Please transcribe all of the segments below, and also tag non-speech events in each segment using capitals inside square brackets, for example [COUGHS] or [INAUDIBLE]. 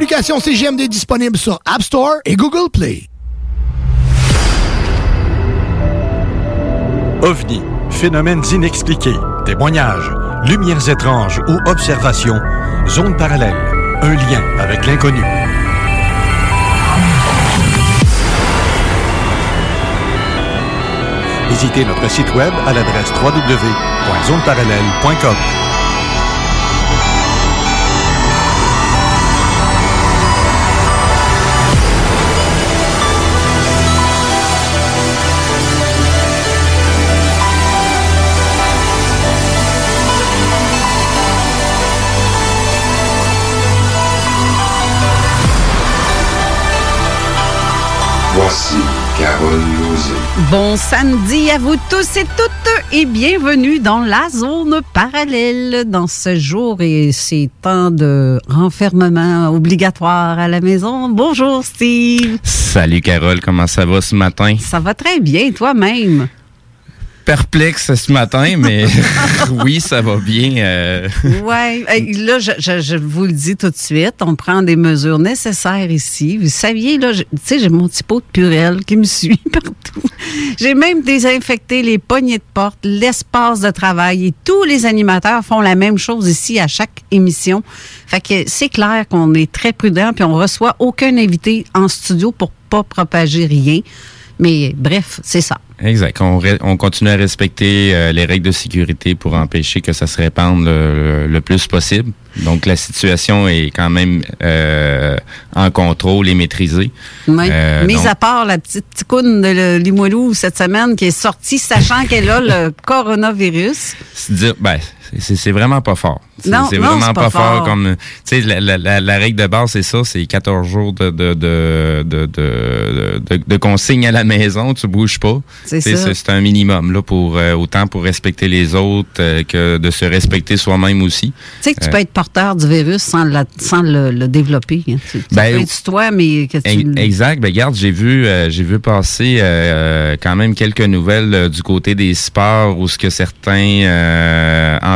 L'application CGMD est disponible sur App Store et Google Play. OVNI, phénomènes inexpliqués, témoignages, lumières étranges ou observations, zone parallèle, un lien avec l'inconnu. Visitez notre site web à l'adresse www.zoneparallèle.com. Voici Carole Lozé. Bon samedi à vous tous et toutes et bienvenue dans la zone parallèle dans ce jour et ces temps de renfermement obligatoire à la maison. Bonjour Steve. Salut Carole, comment ça va ce matin? Ça va très bien toi-même? Perplexe ce matin, mais [LAUGHS] [LAUGHS] oui, ça va bien. euh. Hey, là, je, je- je vous le dis tout de suite, on prend des mesures nécessaires ici. Vous saviez, là, tu sais, j'ai mon petit pot de purelle qui me suit [LAUGHS] partout. J'ai même désinfecté les poignées de porte, l'espace de travail et tous les animateurs font la même chose ici à chaque émission. Fait que c'est clair qu'on est très prudent puis on reçoit aucun invité en studio pour pas propager rien. Mais bref, c'est ça. Exact. On, re- on continue à respecter euh, les règles de sécurité pour empêcher que ça se répande le, le plus possible. Donc la situation est quand même euh, en contrôle et maîtrisée. Oui. Euh, Mis donc- à part la petite ticoune de Limoilou cette semaine qui est sortie, sachant qu'elle a le coronavirus. se dire, ben, c'est vraiment pas fort. C'est Non, c'est non, vraiment pas, pas fort. fort. comme, tu sais, la, la, la, la règle de base, c'est ça, c'est 14 jours de, de, de, de, consignes à la maison, tu bouges pas. C'est ça. C'est un minimum, là, pour, euh, autant pour respecter les autres euh, que de se respecter soi-même aussi. Tu sais que tu Euh, peux être porteur du virus sans, la- sans le, le développer. hein. Tu, tu Ben, peux être toi, mais que tu... Ex- Exact. Ben, regarde, j'ai vu, j'ai vu passer quand même quelques nouvelles du côté des sports où ce que certains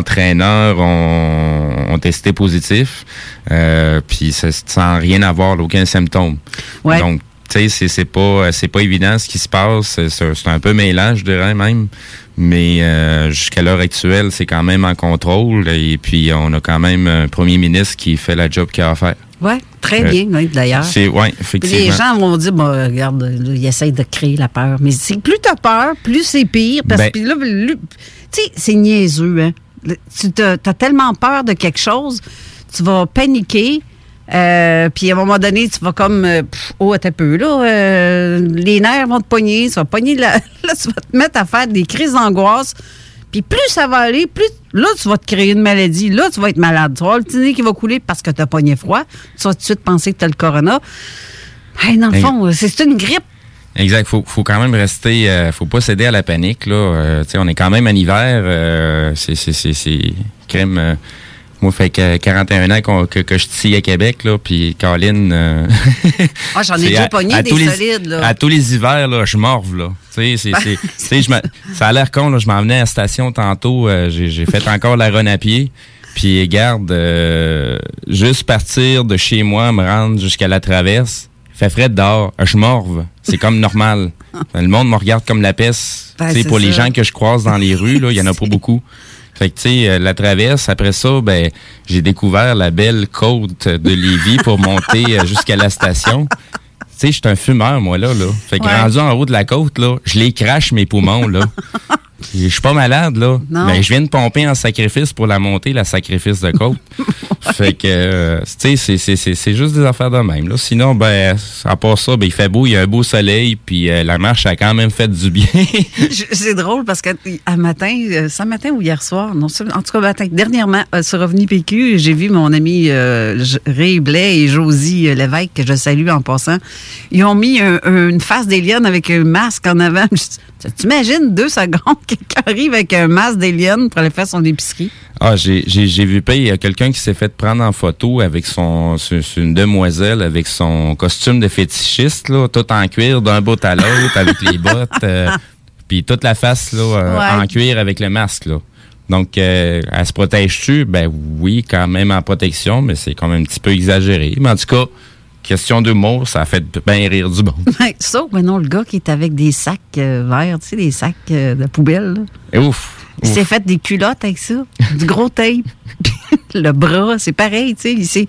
entraîneurs ont, ont testé positif, euh, puis ça- sans rien avoir, aucun symptôme. Ouais. Donc, tu sais, c'est pas c'est pas évident ce qui se passe. C'est un peu mêlant, je dirais même. Mais euh, jusqu'à l'heure actuelle, c'est quand même en contrôle. Et puis, on a quand même un premier ministre qui fait la job qu'il a à faire. Oui, très Euh, bien, oui, d'ailleurs. C'est ouais, Puis effectivement. Les gens vont dire, bon, regarde, là, ils essayent de créer la peur. Mais c'est plus t'as peur, plus c'est pire. Parce Ben- que là, tu sais, c'est niaiseux, hein. Tu as tellement peur de quelque chose, tu vas paniquer. euh, puis à un moment donné, tu vas comme, euh, pff, oh, un peu, là, euh, les nerfs vont te pogner, tu vas pogner, la- [LAUGHS] là, tu vas te mettre à faire des crises d'angoisse. Puis plus ça va aller, plus là, tu vas te créer une maladie. Là, tu vas être malade. Tu vas avoir le petit nez qui va couler parce que tu as pogné froid. Tu vas tout de suite penser que tu as le corona. Hey, dans le Hey. fond, c'est une grippe. Exact. Faut, faut quand même rester. euh, faut pas céder à la panique là. Euh, tu sais, on est quand même en hiver. euh, c'est, c'est, c'est, c'est crème. euh, Moi, fait que 41 ans qu'on- que, que je suis à Québec, là, puis Colin... euh, Ah, j'en ai [LAUGHS] déjà pogné des solides, là. À tous les hivers, là, je morve, là. Tu sais, c'est- me- ça a l'air con, là. Je m'en venais à la station tantôt. euh, j'ai j'ai fait encore la run à pied. Puis, garde, euh, juste partir de chez moi, me rendre jusqu'à la traverse, fait frais dehors. Je morve. C'est comme normal. [LAUGHS] Le monde me regarde comme la peste. Ben, pour les gens que je croise dans les rues, là, il y en a pas [LAUGHS] beaucoup. Fait que, tu sais, euh, la traverse, après ça, ben, j'ai découvert la belle côte de Lévis pour monter euh, jusqu'à la station. Tu sais, je suis un fumeur, moi, là, là. Fait que Ouais. rendu en haut de la côte, là, je les crache, mes poumons, là. [LAUGHS] Je suis pas malade, là. Non. Mais je viens de pomper en sacrifice pour la montée, la sacrifice de côte. [LAUGHS] fait que, euh, tu sais, c'est- juste des affaires de même, là. Sinon, ben, à part ça, ben, il fait beau, il y a un beau soleil, puis euh, la marche a quand même fait du bien. [LAUGHS] C'est drôle parce que à matin, euh, ce matin ou hier soir, non, en tout cas matin, dernièrement, sur Revenu PQ, j'ai vu mon ami Ray Blais et Josie Lévesque, que je salue en passant. Ils ont mis un- un- une face d'alien avec un masque en avant. [LAUGHS] Je dis, Tu imagines deux secondes [LAUGHS] quelqu'un arrive avec un masque d'alien pour aller faire son épicerie? Ah, j'ai vu pas, il y a quelqu'un qui s'est fait prendre en photo avec son, une demoiselle avec son costume de fétichiste, là, tout en cuir d'un bout à l'autre, avec les [LAUGHS] bottes, euh, puis toute la face, là, euh, Ouais. en cuir avec le masque, là. Donc, euh, elle se protège-tu? Ben oui, quand même en protection, mais c'est quand même un petit peu exagéré. Mais en tout cas, question d'humour, ça a fait bien rire du bon. [LAUGHS] Ouais, Sauf, mais non, le gars qui est avec des sacs euh, verts, tu sais, des sacs euh, de poubelle. là. Et ouf! Il s'est fait des culottes avec ça, [LAUGHS] du gros tape. [LAUGHS] le bras, c'est pareil, tu sais. Il s'est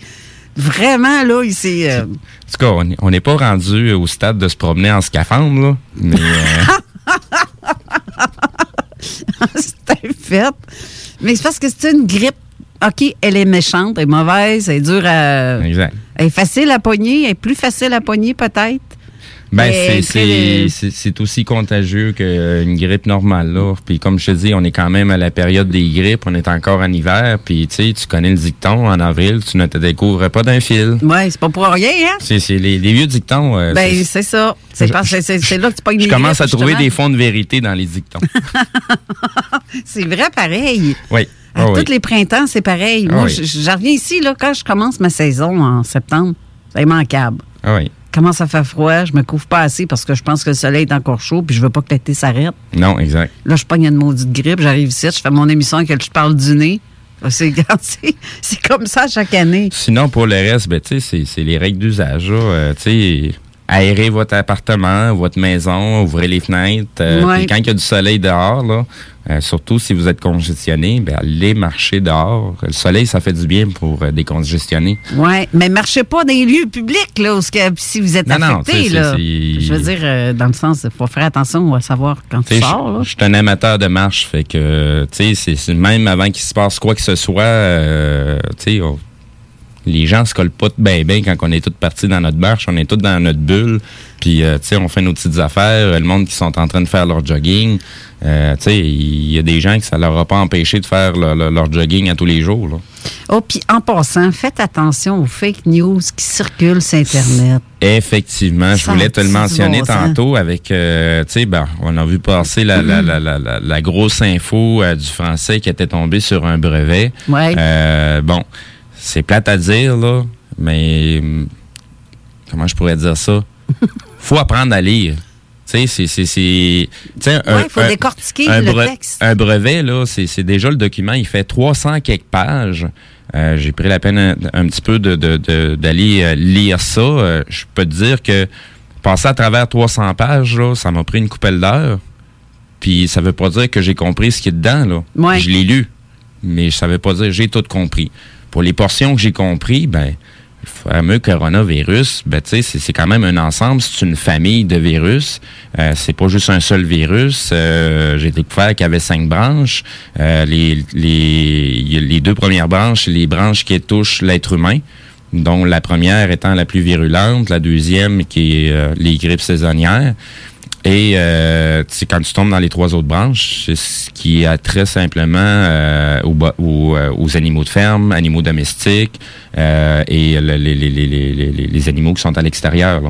vraiment, là, il s'est. euh, En tout cas, on est- on n'est pas rendu au stade de se promener en scaphandre, là. Mais, euh, C'était fait. Mais c'est parce que c'est une grippe. OK, elle est méchante, elle est mauvaise, elle est dure à. exact. Elle est facile à pogner, elle est plus facile à pogner peut-être. Ben, Mais c'est- aussi contagieux qu'une grippe normale, là. Puis comme je te dis, on est quand même à la période des grippes, on est encore en hiver, puis tu sais, tu connais le dicton, en avril, tu ne te découvres pas d'un fil. Ouais, c'est pas pour rien, hein? C'est les, les vieux dictons. euh, Ben, c'est- ça. C'est là que tu pognes je commence à trouver des fonds de vérité dans les dictons. [LAUGHS] C'est vrai pareil. oui. À Ah oui. tous les printemps, c'est pareil. Ah Moi, oui. je, reviens ici, là, quand je commence ma saison en septembre, c'est immanquable. Ah oui. Commence à faire froid, je me couvre pas assez parce que je pense que le soleil est encore chaud puis je veux pas que l'été s'arrête. Non, exact. Là, je pogne une maudite grippe, j'arrive ici, je fais mon émission avec je parle du nez. [LAUGHS] C'est comme ça chaque année. Sinon, pour le reste, ben, tu sais, c'est- c'est les règles d'usage. Euh, tu sais, aérez votre appartement, votre maison, ouvrez les fenêtres. euh, Ouais. quand il y a du soleil dehors, là, euh, surtout si vous êtes congestionné, ben, allez marcher dehors. Le soleil, ça fait du bien pour euh, décongestionner. Ouais, mais marchez pas dans les lieux publics, là, où que- si vous êtes Non, affecté, là. Je veux dire, euh, dans le sens, il faut faire attention à savoir quand Tu tu sors. Je suis un amateur de marche, fait que, tu sais, même avant qu'il se passe quoi que ce soit, tu sais, les gens se collent pas bien bien quand on est tous partis dans notre marche, on est tous dans notre bulle, puis, tu sais, on fait nos petites affaires, le monde qui sont en train de faire leur jogging, euh, il y a des gens que ça leur a pas empêché de faire leur, jogging à tous les jours, là. Oh, puis en passant, faites attention aux fake news qui circulent sur Internet. Effectivement, je voulais te le mentionner bon tantôt avec, euh, tu sais, ben, on a vu passer la, la, la, la, la, la grosse info euh, du français qui était tombé sur un brevet. Ouais. Bon, c'est plate à dire, là, mais hum, comment je pourrais dire ça? [LAUGHS] faut apprendre à lire. Tu sais, c'est... c'est- c'est- tu sais, un- Ouais, il faut un- décortiquer un le bre- texte. Un brevet, là, c'est c'est déjà le document, il fait 300 quelques pages. Euh, J'ai pris la peine un, un petit peu de- d'aller euh, lire ça. Euh, je peux te dire que passer à travers 300 pages, là, ça m'a pris une coupelle d'heure. Puis ça veut pas dire que j'ai compris ce qui est dedans, là. Ouais. Je l'ai lu, mais ça veut pas dire que j'ai tout compris. Pour les portions que j'ai compris, ben, fameux coronavirus, ben, c'est- c'est quand même un ensemble, c'est une famille de virus. Euh, c'est pas juste un seul virus. Euh, j'ai découvert qu'il y avait cinq branches. Euh, les, les, les deux premières branches, les branches qui touchent l'être humain dont la première étant la plus virulente, la deuxième qui est euh, les grippes saisonnières. Et euh, quand tu tombes dans les trois autres branches, c'est ce qui a très simplement euh, aux, aux, euh, aux animaux de ferme, animaux domestiques euh, et le- les, les, les, les, animaux qui sont à l'extérieur.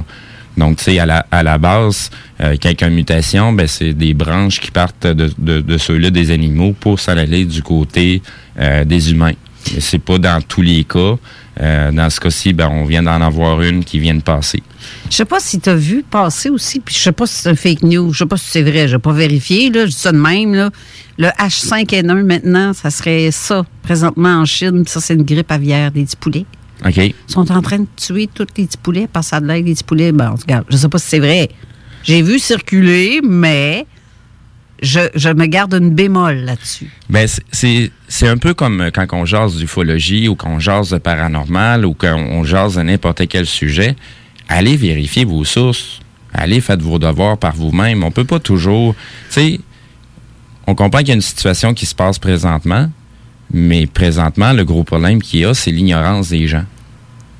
Donc, tu sais, à la, à la base, euh, une mutation, ben, c'est des branches qui partent de, de, de ceux-là des animaux pour s'en aller du côté euh, des humains. C'est pas dans tous les cas. Euh, dans ce cas-ci, ben, on vient d'en avoir une qui vient de passer. Je sais pas si tu as vu passer aussi, puis je sais pas si c'est un fake news, je sais pas si c'est vrai, je n'ai pas vérifié, là, je dis ça de même. Là. Le H5N1 maintenant, ça serait ça, présentement en Chine, ça c'est une grippe aviaire des petits poulets. OK. Ils sont en train de tuer tous les petits poulets parce que ça a de l'air des petits poulets. Ben, cas, je sais pas si c'est vrai. J'ai vu circuler, mais je, je me garde une bémol là-dessus. Ben, c'est- un peu comme euh, quand on jase d'ufologie ou qu'on jase de paranormal ou qu'on on jase de n'importe quel sujet. Allez vérifier vos sources. Allez, faites vos devoirs par vous-même. On peut pas toujours... Tu sais, on comprend qu'il y a une situation qui se passe présentement, mais présentement, le gros problème qu'il y a, c'est l'ignorance des gens.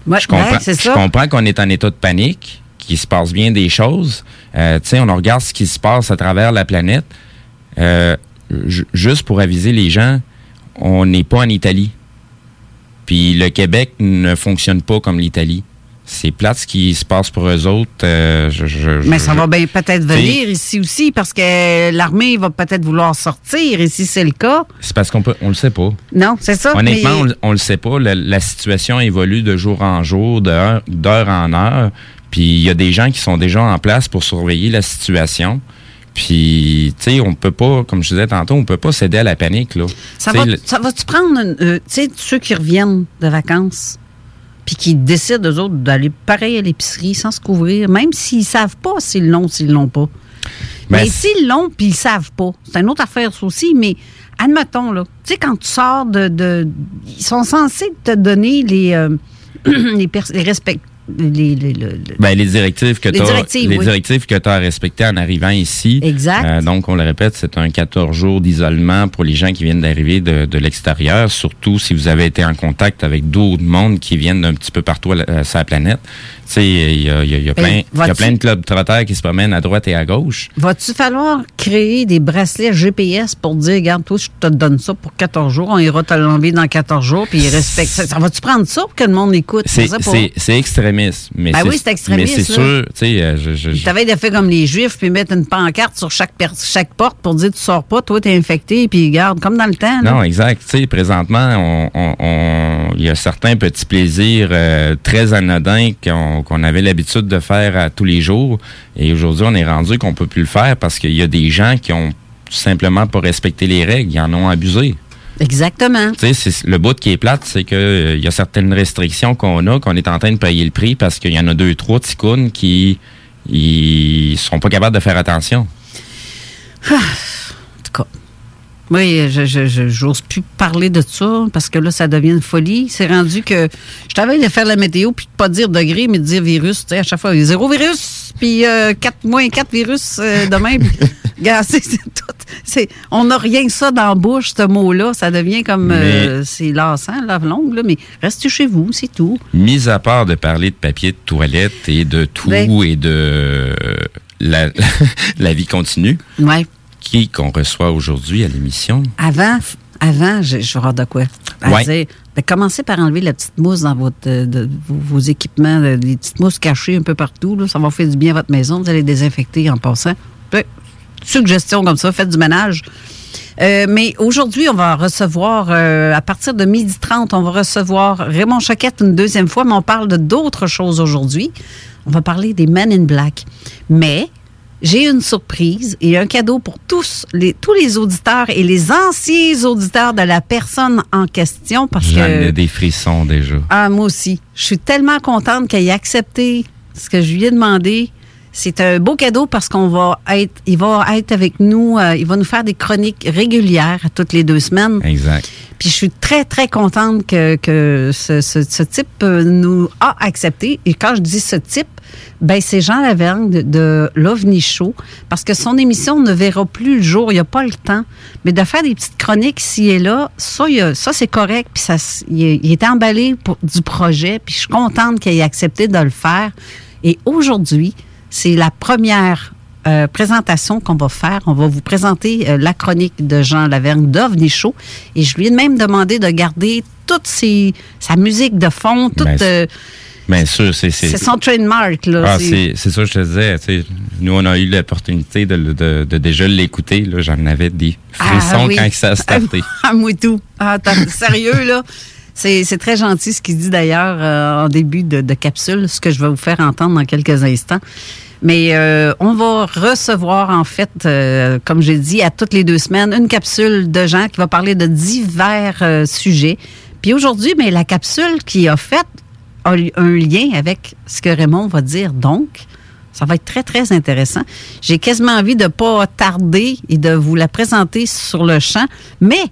Ouais, Je comprends, ouais, je comprends qu'on est en état de panique, qu'il se passe bien des choses. Euh, tu sais, on regarde ce qui se passe à travers la planète. Euh, ju- juste pour aviser les gens, on n'est pas en Italie. Puis le Québec ne fonctionne pas comme l'Italie. C'est plate ce qui se passe pour eux autres. euh, je- je- Mais je- ça va bien peut-être venir ici aussi parce que l'armée va peut-être vouloir sortir et si c'est le cas. C'est parce qu'on peut, on le sait pas. Non, c'est ça. Honnêtement, mais- on, on le sait pas. La, la situation évolue de jour en jour, d'heure en heure. Puis il y a des gens qui sont déjà en place pour surveiller la situation. Puis, tu sais, on peut pas, comme je disais tantôt, on peut pas céder à la panique, là. Ça va, va-tu prendre, euh, tu sais, ceux qui reviennent de vacances, puis qui décident, eux autres, d'aller pareil à l'épicerie sans se couvrir, même s'ils savent pas s'ils l'ont ou s'ils l'ont pas? Ben, mais s'ils l'ont, puis ils savent pas, c'est une autre affaire, ça aussi, mais admettons, là, tu sais, quand tu sors de, de- Ils sont censés te donner les... euh, [CLEARS THROAT] les, pers- les respect- les- les- le- le- Ben, les directives que Les tu as directives, les oui. directives que as à respecter en arrivant ici. Exact. Euh, donc, on le répète, c'est un 14 jours d'isolement pour les gens qui viennent d'arriver de, de l'extérieur, surtout si vous avez été en contact avec d'autres mondes qui viennent d'un petit peu partout à la- sur la planète. Il y a, il y a- il y a plein, il y a vas-tu- plein de clubs trotteurs qui se promènent à droite et à gauche. Va-tu falloir créer des bracelets GPS pour dire, regarde, toi, je te donne ça pour 14 jours, on ira te l'enlever dans 14 jours, puis ils respectent ça. Ça va-tu prendre ça pour que le monde écoute? C'est extrémiste. Mais Ben oui, c'est extrémiste, Mais c'est sûr, tu sais, euh, je, je- t'avaient de fait comme les Juifs, puis mettre une pancarte sur chaque, chaque porte pour dire tu sors pas, toi, t'es infecté, puis garde, comme dans le temps. là. Non, exact. Tu sais, présentement, on- on- on- il y a certains petits plaisirs euh, très anodins qu'on qu'on avait l'habitude de faire à tous les jours. Et aujourd'hui, on est rendu qu'on peut plus le faire parce qu'il y a des gens qui ont tout simplement pas respecté les règles, ils en ont abusé. Exactement. Tu sais, le bout qui est plate, c'est que euh, y a certaines restrictions qu'on a, qu'on est en train de payer le prix parce qu'il y en a deux, trois ticounes qui ils sont pas capables de faire attention. En tout cas. Oui, je je- je- j'ose plus parler de ça parce que là, ça devient une folie. C'est rendu que je t'avais de faire la météo puis de pas dire degré, mais de dire virus. Tu sais, à chaque fois, zéro virus, puis euh, 4, moins 4 virus euh, demain. puis, [LAUGHS] regarde, c'est c'est tout. c'est- on n'a rien que ça dans la bouche, ce mot-là. Ça devient comme. euh, c'est lassant, lave longue, là, mais restez chez vous, c'est tout. Mis à part de parler de papier de toilette et de tout Ben. et de euh, la, [LAUGHS] la vie continue, Ouais. Qui qu'on reçoit aujourd'hui à l'émission? Avant, avant, je, je vais de quoi. Ouais. dire, ben, commencez par enlever la petite mousse dans votre, euh, de- vos, vos équipements, euh, les petites mousses cachées un peu partout. là. ça va faire du bien à votre maison. Vous allez désinfecter en passant. Ben, suggestion comme ça, faites du ménage. Euh, mais aujourd'hui, on va recevoir, euh, à partir de 12h30, on va recevoir Raymond Choquette une deuxième fois, mais on parle de d'autres choses aujourd'hui. On va parler des Men in Black. Mais j'ai une surprise et un cadeau pour tous les, tous les auditeurs et les anciens auditeurs de la personne en question parce que... des frissons déjà. Ah, moi aussi. Je suis tellement contente qu'elle ait accepté ce que je lui ai demandé. C'est un beau cadeau parce qu'on va être, il va être avec nous, euh, il va nous faire des chroniques régulières toutes les deux semaines. Exact. Puis je suis très, très contente que, que ce, ce- ce type euh, nous a accepté. Et quand je dis ce type, ben c'est Jean Lavergne de, de l'OVNI Show, parce que son émission ne verra plus le jour, il n'y a pas le temps. Mais de faire des petites chroniques ici et là, ça, il a- ça c'est correct. Puis ça, il, est- emballé pour, du projet. Puis je suis contente qu'il ait accepté de le faire. Et aujourd'hui, c'est la première euh, présentation qu'on va faire. On va vous présenter euh, la chronique de Jean Lavergne d'OVNI Show. Et je lui ai même demandé de garder toute ses, sa musique de fond, toute... Ben, euh, Bien sûr, c'est. c'est son trademark, là. Ah, C'est- ça que je te disais. tu sais, Nous, on a eu l'opportunité de, de, de déjà l'écouter. J'en avais des frissons Ah oui. quand ça a starté. [LAUGHS] Ah, moi tout. Ah, sérieux, là? C'est c'est très gentil ce qu'il dit d'ailleurs euh, en début de, de capsule, ce que je vais vous faire entendre dans quelques instants. Mais euh, on va recevoir, en fait, euh, comme j'ai dit, à toutes les deux semaines, une capsule de gens qui va parler de divers sujets. Puis aujourd'hui, mais la capsule qui a fait a un lien avec ce que Raymond va dire. Donc, ça va être très, très intéressant. J'ai quasiment envie de ne pas tarder et de vous la présenter sur le champ. Mais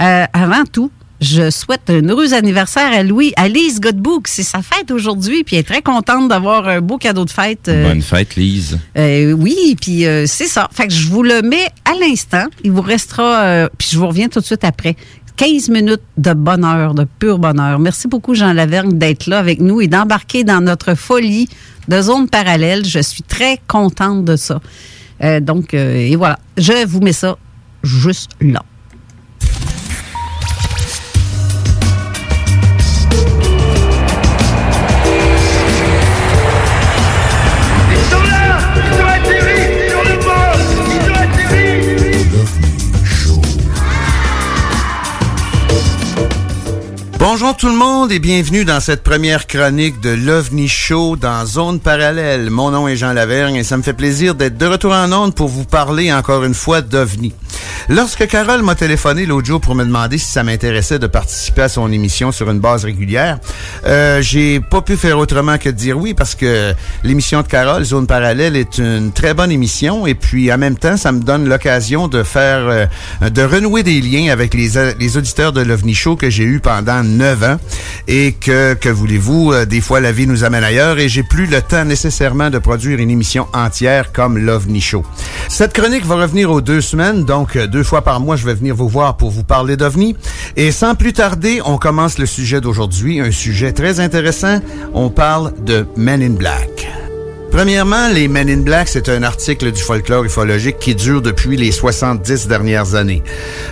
euh, avant tout, je souhaite un heureux anniversaire à Louis, à Lise Godbout. C'est sa fête aujourd'hui, puis elle est très contente d'avoir un beau cadeau de fête. euh, Bonne fête, Lise. euh, oui, puis c'est ça. Fait que je vous le mets à l'instant. Il vous restera, puis je vous reviens tout de suite après. 15 minutes de bonheur, de pur bonheur. Merci beaucoup, Jean Lavergne, d'être là avec nous et d'embarquer dans notre folie de zone parallèle. Je suis très contente de ça. Euh, donc, euh, et voilà. Je vous mets ça juste là. Bonjour tout le monde et bienvenue dans cette première chronique de l'OVNI Show dans Zone Parallèle. Mon nom est Jean Lavergne et ça me fait plaisir d'être de retour en onde pour vous parler encore une fois d'OVNI. Lorsque Carole m'a téléphoné l'autre jour pour me demander si ça m'intéressait de participer à son émission sur une base régulière, euh, j'ai pas pu faire autrement que de dire oui parce que l'émission de Carole, Zone Parallèle, est une très bonne émission et puis en même temps, ça me donne l'occasion de faire, euh, de renouer des liens avec les, euh, les auditeurs de l'OVNI Show que j'ai eu pendant neuf ans et que, que voulez-vous, euh, des fois la vie nous amène ailleurs et j'ai plus le temps nécessairement de produire une émission entière comme l'OVNI Show. Cette chronique va revenir aux deux semaines, donc euh, deux fois par mois, je vais venir vous voir pour vous parler d'OVNI. Et sans plus tarder, on commence le sujet d'aujourd'hui, un sujet très intéressant. On parle de Men in Black. Premièrement, les Men in Black, c'est un article du folklore ufologique qui dure depuis les 70 dernières années.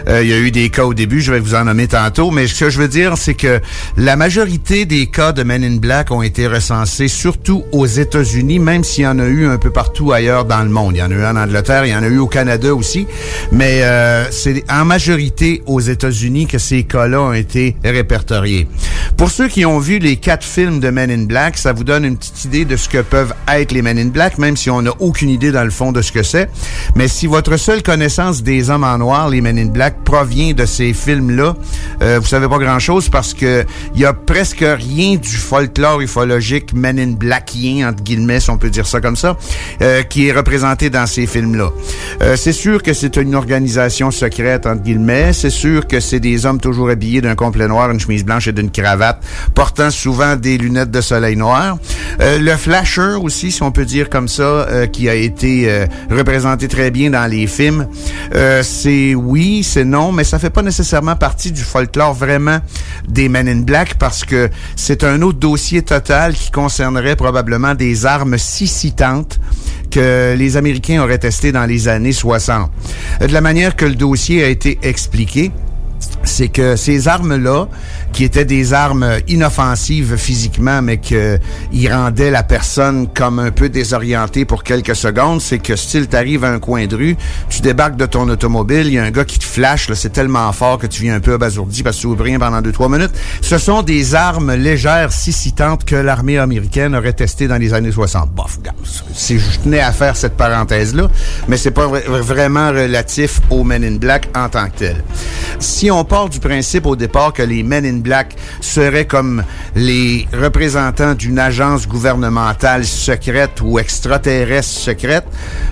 Euh, il y a eu des cas au début, je vais vous en nommer tantôt, mais ce que je veux dire, c'est que la majorité des cas de Men in Black ont été recensés surtout aux États-Unis, même s'il y en a eu un peu partout ailleurs dans le monde. Il y en a eu en Angleterre, il y en a eu au Canada aussi, mais euh, c'est en majorité aux États-Unis que ces cas-là ont été répertoriés. Pour ceux qui ont vu les quatre films de Men in Black, ça vous donne une petite idée de ce que peuvent être les Men in Black, même si on n'a aucune idée dans le fond de ce que c'est. Mais si votre seule connaissance des hommes en noir, les Men in Black, provient de ces films-là, euh, vous savez pas grand-chose parce que il y a presque rien du folklore ufologique Men in Blackien, entre guillemets, si on peut dire ça comme ça, euh, qui est représenté dans ces films-là. Euh, c'est sûr que c'est une organisation secrète, entre guillemets. C'est sûr que c'est des hommes toujours habillés d'un complet noir, une chemise blanche et d'une cravate, portant souvent des lunettes de soleil noir. Euh, le flasher aussi, si on peut dire comme ça, euh, qui a été euh, représenté très bien dans les films. Euh, c'est oui, c'est non, mais ça fait pas nécessairement partie du folklore vraiment des Men in Black parce que c'est un autre dossier total qui concernerait probablement des armes sissitantes que les Américains auraient testées dans les années 60. Euh, De la manière que le dossier a été expliqué, c'est que ces armes-là, qui étaient des armes inoffensives physiquement, mais qui rendaient la personne comme un peu désorientée pour quelques secondes, c'est que style t'arrives à un coin de rue, tu débarques de ton automobile, il y a un gars qui te flash, c'est tellement fort que tu viens un peu abasourdi parce que tu ouvres rien pendant 2-3 minutes. Ce sont des armes légères, sissitantes que l'armée américaine aurait testées dans les années 60. Bof, c'est je tenais à faire cette parenthèse-là, mais c'est pas vra- vraiment relatif aux Men in Black en tant que tel. Si on part du principe au départ que les Men in Black seraient comme les représentants d'une agence gouvernementale secrète ou extraterrestre secrète,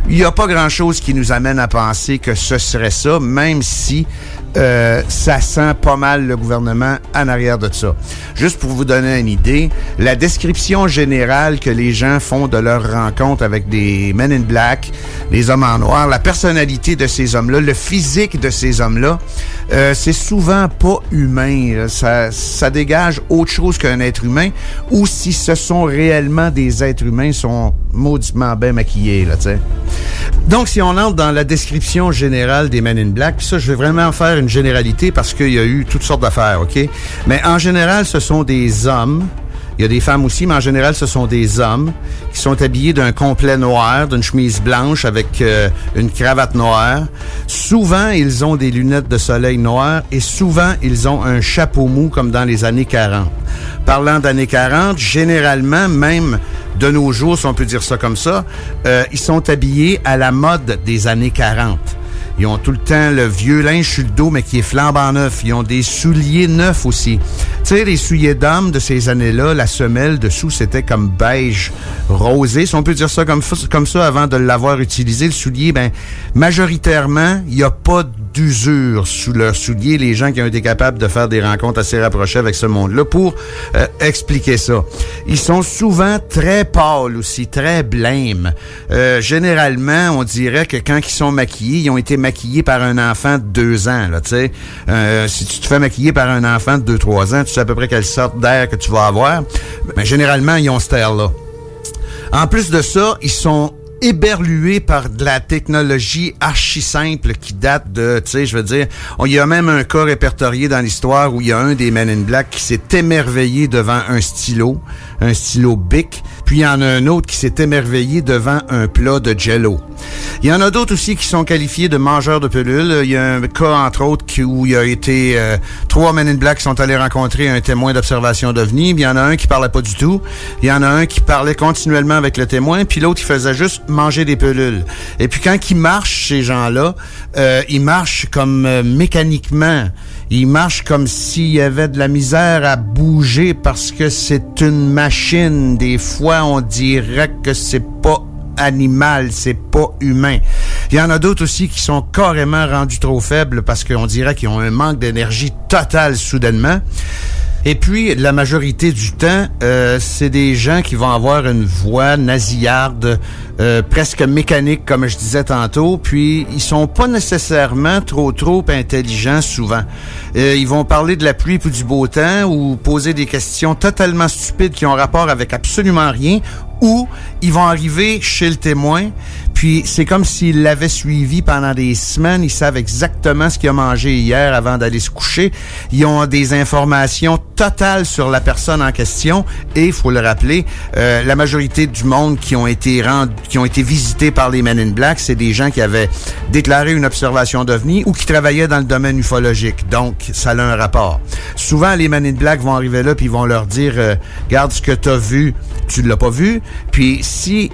il n'y a pas grand-chose qui nous amène à penser que ce serait ça, même si euh, ça sent pas mal le gouvernement en arrière de ça. Juste pour vous donner une idée, la description générale que les gens font de leur rencontre avec des Men in Black, les hommes en noir, la personnalité de ces hommes-là, le physique de ces hommes-là, euh, c'est souvent pas humain. Ça, ça dégage autre chose qu'un être humain, ou si ce sont réellement des êtres humains, ils sont mauditement bien maquillés, là, tu sais. Donc, si on entre dans la description générale des Men in Black, ça, je vais vraiment faire une généralité parce qu'il y a eu toutes sortes d'affaires, OK? Mais en général, ce sont des hommes Il y a des femmes aussi, mais en général, ce sont des hommes qui sont habillés d'un complet noir, d'une chemise blanche avec euh, une cravate noire. Souvent, ils ont des lunettes de soleil noires et souvent, ils ont un chapeau mou comme dans les années 40. Parlant d'années 40, généralement, même de nos jours, si on peut dire ça comme ça, euh, ils sont habillés à la mode des années 40. Ils ont tout le temps le vieux linge sur le dos, mais qui est flambant neuf. Ils ont des souliers neufs aussi. Tu sais, les souliers d'hommes de ces années-là, la semelle dessous, c'était comme beige rosé, si on peut dire ça comme, comme ça avant de l'avoir utilisé. Le soulier, ben, majoritairement, il n'y a pas d'usure sous leur soulier. Les gens qui ont été capables de faire des rencontres assez rapprochées avec ce monde-là pour euh, expliquer ça. Ils sont souvent très pâles aussi, très blêmes. Euh, généralement, on dirait que quand ils sont maquillés, ils ont été maquillés par un enfant de deux ans. Là, euh, si tu te fais maquiller par un enfant de deux, trois ans, tu sais à peu près quelle sorte d'air que tu vas avoir. Mais généralement, ils ont ce air-là. En plus de ça, ils sont éberlués par de la technologie archi simple qui date de, tu sais, je veux dire, il y a même un cas répertorié dans l'histoire où il y a un des Men in Black qui s'est émerveillé devant un stylo, un stylo Bic, puis il y en a un autre qui s'est émerveillé devant un plat de Jello. Il y en a d'autres aussi qui sont qualifiés de mangeurs de pelules. Il y a un cas, entre autres, où il y a été euh, trois Men in Black qui sont allés rencontrer un témoin d'observation d'OVNI. Il y en a un qui parlait pas du tout. Il y en a un qui parlait continuellement avec le témoin, puis l'autre, il faisait juste manger des pelules. Et puis quand ils marchent, ces gens-là, euh, ils marchent comme euh, mécaniquement. Ils marchent comme s'il y avait de la misère à bouger parce que c'est une machine. Des fois, on dirait que c'est pas animal, c'est pas humain. Il y en a d'autres aussi qui sont carrément rendus trop faibles parce qu'on dirait qu'ils ont un manque d'énergie totale soudainement. Et puis, la majorité du temps, euh, c'est des gens qui vont avoir une voix nasillarde, euh, presque mécanique, comme je disais tantôt. Puis, ils sont pas nécessairement trop, trop intelligents souvent. Euh, ils vont parler de la pluie puis du beau temps ou poser des questions totalement stupides qui ont rapport avec absolument rien ou ils vont arriver chez le témoin, puis c'est comme s'ils l'avaient suivi pendant des semaines, ils savent exactement ce qu'il a mangé hier avant d'aller se coucher, ils ont des informations totales sur la personne en question et il faut le rappeler, euh, la majorité du monde qui ont été rendus, qui ont été visités par les Men in Black, c'est des gens qui avaient déclaré une observation d'OVNI ou qui travaillaient dans le domaine ufologique. Donc ça a un rapport. Souvent les Men in Black vont arriver là puis ils vont leur dire euh, "Garde ce que tu as vu, tu l'as pas vu." Puis si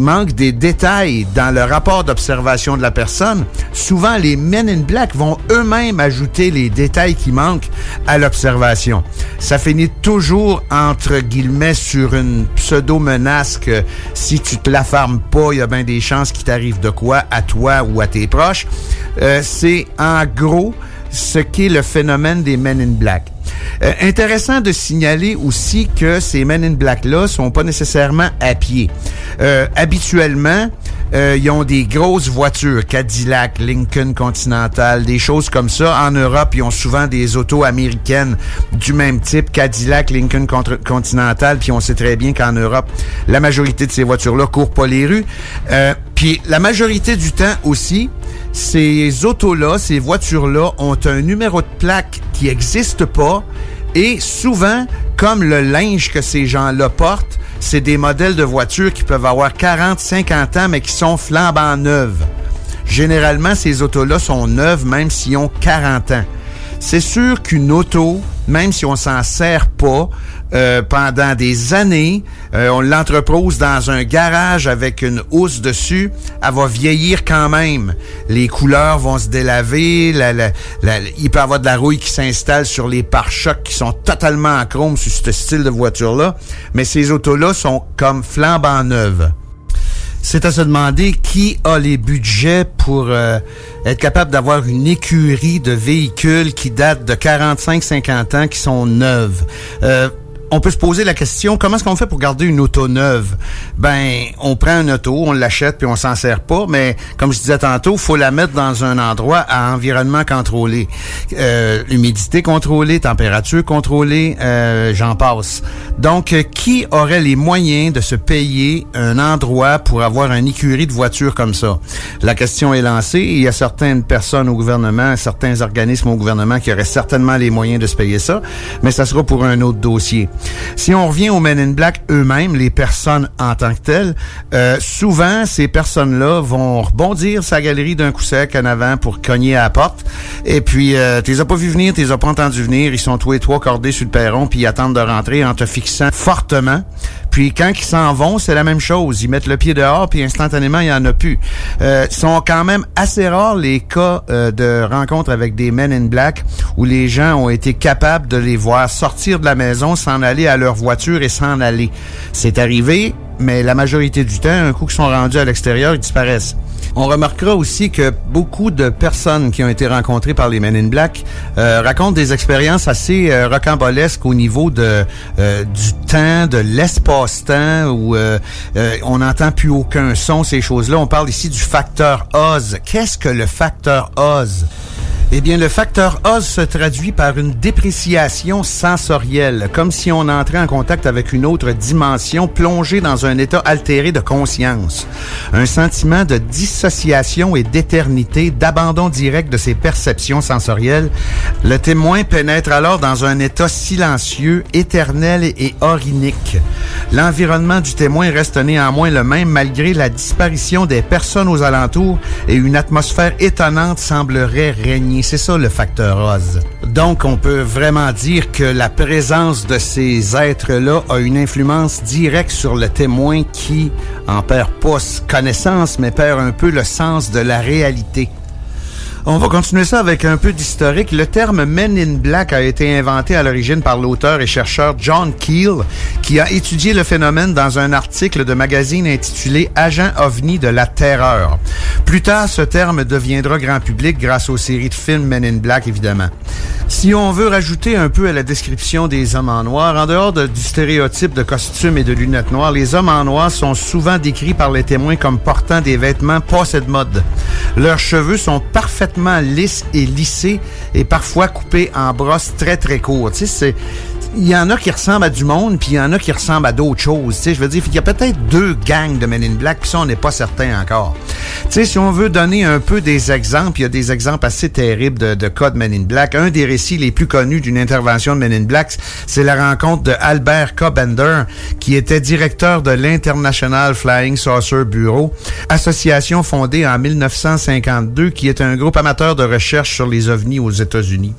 manque des détails dans le rapport d'observation de la personne, souvent les Men in Black vont eux-mêmes ajouter les détails qui manquent à l'observation. Ça finit toujours entre guillemets sur une pseudo-menace que si tu te la fermes pas, il y a bien des chances qu'il t'arrive de quoi à toi ou à tes proches. Euh, C'est en gros ce qu'est le phénomène des Men in Black. Euh, intéressant de signaler aussi que ces Men in Black-là sont pas nécessairement à pied. Euh, habituellement, euh, ils ont des grosses voitures, Cadillac, Lincoln Continental, des choses comme ça. En Europe, ils ont souvent des autos américaines du même type, Cadillac, Lincoln Continental, puis on sait très bien qu'en Europe, la majorité de ces voitures-là courent pas les rues. Euh, puis la majorité du temps aussi, ces autos-là, ces voitures-là ont un numéro de plaque qui n'existe pas et souvent, comme le linge que ces gens-là portent, c'est des modèles de voitures qui peuvent avoir 40, 50 ans, mais qui sont flambant neuves. Généralement, ces autos-là sont neuves, même s'ils ont 40 ans. C'est sûr qu'une auto, même si on s'en sert pas euh, pendant des années, euh, on l'entrepose dans un garage avec une housse dessus, elle va vieillir quand même. Les couleurs vont se délaver, la, la, la, il peut y avoir de la rouille qui s'installe sur les pare-chocs qui sont totalement en chrome sur ce style de voiture-là, mais ces autos-là sont comme flambant neuves c'est à se demander qui a les budgets pour euh, être capable d'avoir une écurie de véhicules qui datent de 45-50 ans, qui sont neuves. Euh, on peut se poser la question comment est-ce qu'on fait pour garder une auto neuve? Ben, on prend une auto, on l'achète puis on s'en sert pas, mais comme je disais tantôt, faut la mettre dans un endroit à environnement contrôlé, euh, humidité contrôlée, température contrôlée, euh, j'en passe. Donc, euh, qui aurait les moyens de se payer un endroit pour avoir une écurie de voitures comme ça? La question est lancée. Il y a certaines personnes au gouvernement, certains organismes au gouvernement qui auraient certainement les moyens de se payer ça, mais ça sera pour un autre dossier. Si on revient aux Men in Black eux-mêmes, les personnes en tant que telles, euh, souvent, ces personnes-là vont rebondir sa galerie d'un coup sec en avant pour cogner à la porte. Et puis, euh, tu les as pas vu venir, tu les as pas entendu venir. Ils sont tous et trois cordés sur le perron, puis ils attendent de rentrer en te fixant fortement. Puis quand ils s'en vont, c'est la même chose. Ils mettent le pied dehors, puis instantanément, il n'y en a plus. Euh, sont quand même assez rares les cas euh, de rencontres avec des men in black où les gens ont été capables de les voir sortir de la maison, s'en aller à leur voiture et s'en aller. C'est arrivé, mais la majorité du temps, un coup qu'ils sont rendus à l'extérieur, ils disparaissent. On remarquera aussi que beaucoup de personnes qui ont été rencontrées par les Men in Black euh, racontent des expériences assez euh, rocambolesques au niveau de euh, du temps, de l'espace-temps, où euh, euh, on n'entend plus aucun son, ces choses-là. On parle ici du facteur Oz. Qu'est-ce que le facteur Oz? Eh bien, le facteur Oz se traduit par une dépréciation sensorielle, comme si on entrait en contact avec une autre dimension, plongée dans un état altéré de conscience. Un sentiment de dissociation et d'éternité, d'abandon direct de ses perceptions sensorielles. Le témoin pénètre alors dans un état silencieux, éternel et orinique. L'environnement du témoin reste néanmoins le même malgré la disparition des personnes aux alentours et une atmosphère étonnante semblerait régner. C'est ça le facteur Oz. Donc, on peut vraiment dire que la présence de ces êtres-là a une influence directe sur le témoin qui en perd pas connaissance, mais perd un peu le sens de la réalité. On va continuer ça avec un peu d'historique. Le terme Men in Black a été inventé à l'origine par l'auteur et chercheur John Keel, qui a étudié le phénomène dans un article de magazine intitulé Agent OVNI de la Terreur. Plus tard, ce terme deviendra grand public grâce aux séries de films Men in Black, évidemment. Si on veut rajouter un peu à la description des hommes en noir, en dehors de- du stéréotype de costume et de lunettes noires, les hommes en noir sont souvent décrits par les témoins comme portant des vêtements passés de mode. Leurs cheveux sont parfaitement lisses et lissés et parfois coupés en brosses très très courtes. Tu sais, il y en a qui ressemblent à du monde, puis il y en a qui ressemblent à d'autres choses. Je veux dire, il y a peut-être deux gangs de Men in Black, puis ça, on n'est pas certain encore. Sais, si on veut donner un peu des exemples, il y a des exemples assez terribles de, de cas de Men in Black. Un des récits les plus connus d'une intervention de Men in Black, c'est la rencontre de Albert K. Bender, qui était directeur de l'International Flying Saucer Bureau, association fondée en 1952, qui est un groupe amateur de recherche sur les ovnis aux États-Unis.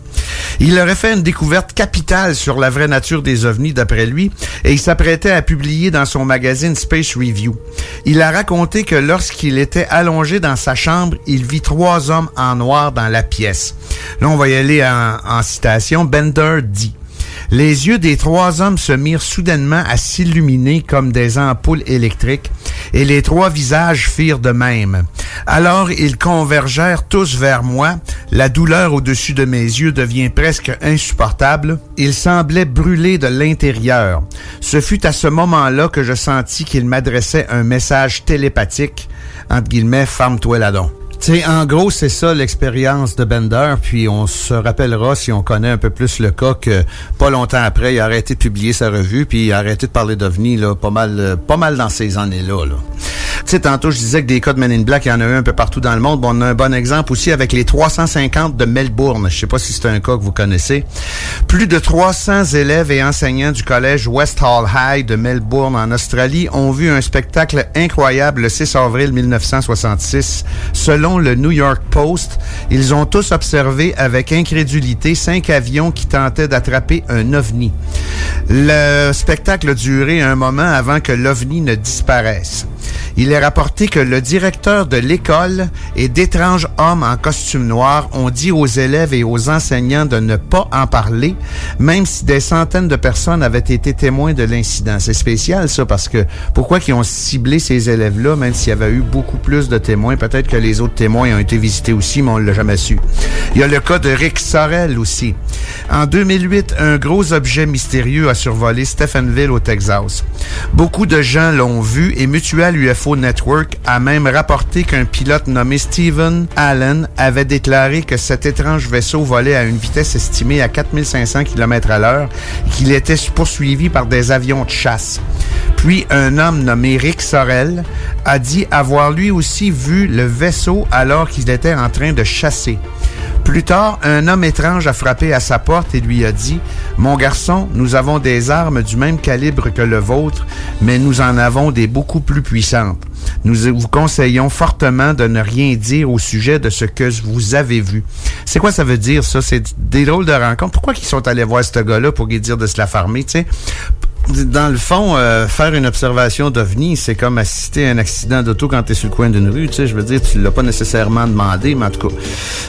Il aurait fait une découverte capitale sur la vraie nature des ovnis d'après lui et il s'apprêtait à publier dans son magazine Space Review. Il a raconté que lorsqu'il était allongé dans sa chambre, il vit trois hommes en noir dans la pièce. Là, on va y aller en, citation. Bender dit les yeux des trois hommes se mirent soudainement à s'illuminer comme des ampoules électriques, et les trois visages firent de même. Alors ils convergèrent tous vers moi, la douleur au-dessus de mes yeux devient presque insupportable, ils semblaient brûler de l'intérieur. Ce fut à ce moment-là que je sentis qu'ils m'adressaient un message télépathique, entre guillemets, ferme-toi là-dedans. Tu sais, en gros, c'est ça l'expérience de Bender, puis on se rappellera, si on connaît un peu plus le cas, que pas longtemps après, il a arrêté de publier sa revue, puis il a arrêté de parler d'OVNI, là, pas mal, euh, pas mal dans ces années-là, là. Tantôt, je disais que des cas de Men in Black, il y en a eu un peu partout dans le monde. Bon, on a un bon exemple aussi avec les 350 de Melbourne. Je sais pas si c'est un cas que vous connaissez. Plus de 300 élèves et enseignants du collège West Hall High de Melbourne en Australie ont vu un spectacle incroyable le 6 avril 1966. Selon le New York Post, ils ont tous observé avec incrédulité cinq avions qui tentaient d'attraper un ovni. Le spectacle a duré un moment avant que l'ovni ne disparaisse. Il est rapporté que le directeur de l'école et d'étranges hommes en costume noir ont dit aux élèves et aux enseignants de ne pas en parler, même si des centaines de personnes avaient été témoins de l'incident. C'est spécial ça parce que pourquoi qu'ils ont ciblé ces élèves-là, même s'il y avait eu beaucoup plus de témoins, peut-être que les autres témoins ont été visités aussi, mais on l'a jamais su. Il y a le cas de Rick Sorel aussi. En 2008, un gros objet mystérieux a survolé Stephenville au Texas. Beaucoup de gens l'ont vu et Mutual UFO Network a même rapporté qu'un pilote nommé Stephen Allen avait déclaré que cet étrange vaisseau volait à une vitesse estimée à 4500 km à l'heure et qu'il était poursuivi par des avions de chasse. Puis un homme nommé Rick Sorel a dit avoir lui aussi vu le vaisseau alors qu'il était en train de chasser. Plus tard, un homme étrange a frappé à sa porte et lui a dit Mon garçon, nous avons des armes du même calibre que le vôtre, mais nous en avons des beaucoup plus puissantes. Nous vous conseillons fortement de ne rien dire au sujet de ce que vous avez vu. C'est quoi ça veut dire, ça? C'est des drôles de rencontres. Pourquoi ils sont allés voir ce gars-là pour lui dire de se la farmer, tu sais? Dans le fond, euh, faire une observation d'OVNI, c'est comme assister à un accident d'auto quand tu es sur le coin d'une rue. Tu sais, je veux dire, tu l'as pas nécessairement demandé, mais en tout cas.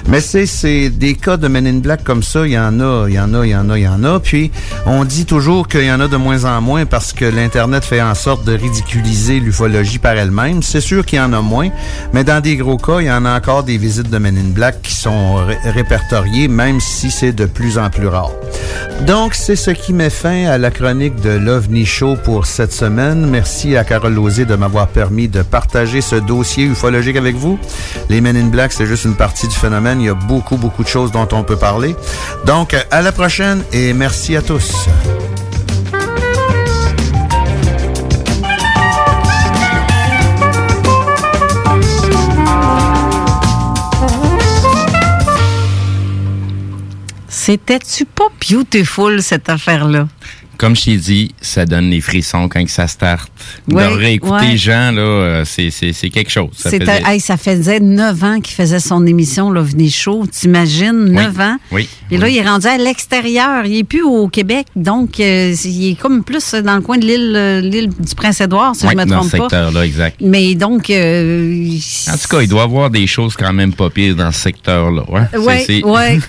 Mais c'est, c'est des cas de Men in Black comme ça, il y en a, il y en a, il y en a, il y en a. Puis, on dit toujours qu'il y en a de moins en moins parce que l'Internet fait en sorte de ridiculiser l'ufologie par elle-même. C'est sûr qu'il y en a moins, mais dans des gros cas, il y en a encore des visites de Men in Black qui sont ré- répertoriées, même si c'est de plus en plus rare. Donc, c'est ce qui met fin à la chronique de l'OVNI Show pour cette semaine. Merci à Carole Lozé de m'avoir permis de partager ce dossier ufologique avec vous. Les Men in Black, c'est juste une partie du phénomène. Il y a beaucoup, beaucoup de choses dont on peut parler. Donc, à la prochaine et merci à tous. C'était-tu pas beautiful, cette affaire-là? Comme je t'ai dit, ça donne les frissons quand que ça start. Ouais, de réécouter ouais. Jean, là, euh, c'est, quelque chose. Ça faisait- hey, ça faisait neuf ans qu'il faisait son émission l'OVNI Show. T'imagines, neuf ans? Oui. Et là, il est rendu à l'extérieur. Il est plus au Québec. Donc, euh, il est comme plus dans le coin de l'île euh, l'île du Prince-Édouard, si je me dans ce trompe pas. secteur-là, exact. Mais donc... euh, En tout cas, il doit avoir des choses quand même pas pires dans ce secteur-là. Oui, ouais, [LAUGHS] ouais,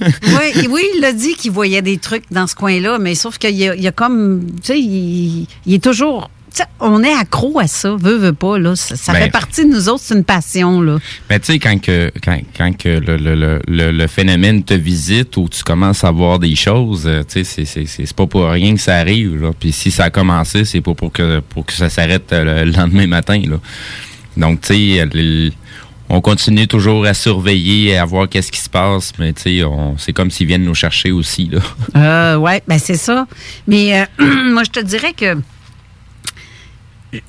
oui, il a dit qu'il voyait des trucs dans ce coin-là, mais sauf qu'il y a comme, tu sais, il, il est toujours, on est accro à ça, veut, veut pas, là. Ça, ça Ben, fait partie de nous autres, c'est une passion, là. Mais tu sais, quand, que, quand, quand que le, le, le, le, phénomène te visite ou tu commences à voir des choses, euh, tu sais, c'est- pas pour rien que ça arrive. Là. Puis si ça a commencé, c'est pas pour que, pour que ça s'arrête euh, le lendemain matin. Là. Donc, tu sais, on continue toujours à surveiller, à voir qu'est-ce qui se passe, mais tu sais, c'est comme s'ils viennent nous chercher aussi. Là. [LAUGHS] Euh, ouais, ben c'est ça. Mais euh, [CLEARS THROAT] moi, je te dirais que,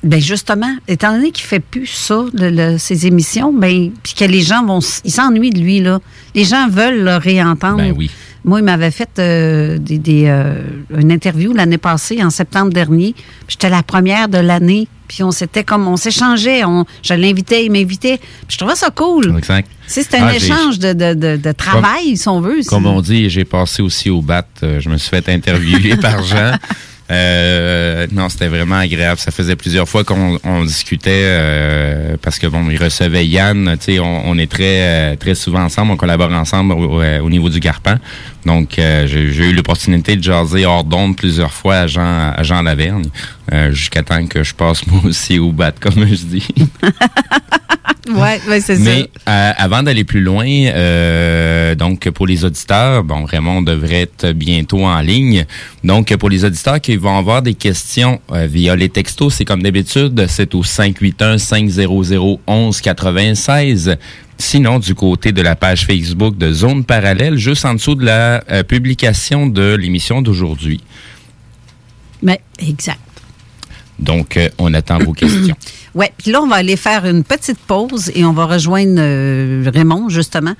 ben justement, étant donné qu'il fait plus ça, le- le- ces émissions, ben puis que les gens vont, ils s'ennuient de lui là. Les gens veulent le réentendre. Ben oui. Moi, il m'avait fait euh, des, des, euh, une interview l'année passée, en septembre dernier. J'étais la première de l'année. Puis on s'était comme, on s'échangeait. On, je l'invitais, il m'invitait. Je trouvais ça cool. Exact. C'est un Ah, échange de, de, de, de travail, si on veut. Comme on dit, j'ai passé aussi au BAT. euh, Je me suis fait interviewer par [LAUGHS] Jean. Euh, non, c'était vraiment agréable. Ça faisait plusieurs fois qu'on on discutait euh, parce que bon, il recevait Yann. Tu sais, on, on est très très souvent ensemble, on collabore ensemble au, au- au niveau du Garpan. Donc, euh, j'ai eu l'opportunité de jaser hors d'onde plusieurs fois à Jean à Jean Lavergne, euh, jusqu'à temps que je passe [LAUGHS] moi aussi au BAT, comme je dis. [LAUGHS] Ouais, ouais, c'est ça. Mais euh, avant d'aller plus loin, euh, donc pour les auditeurs, bon, Raymond devrait être bientôt en ligne. Donc pour les auditeurs qui vont avoir des questions euh, via les textos, c'est comme d'habitude, c'est au 581 500 1196. Sinon, du côté de la page Facebook de Zone Parallèle, juste en dessous de la euh, publication de l'émission d'aujourd'hui. Mais, exact. Donc, euh, on attend vos questions. [CLEARS THROAT] Oui, puis là, on va aller faire une petite pause et on va rejoindre euh, Raymond, justement.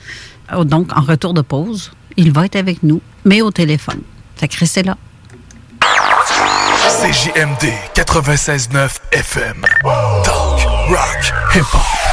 Oh, Donc, en retour de pause, il va être avec nous, mais au téléphone. Fait que restez là. CJMD 96.9 FM. Talk, rock, hip-hop.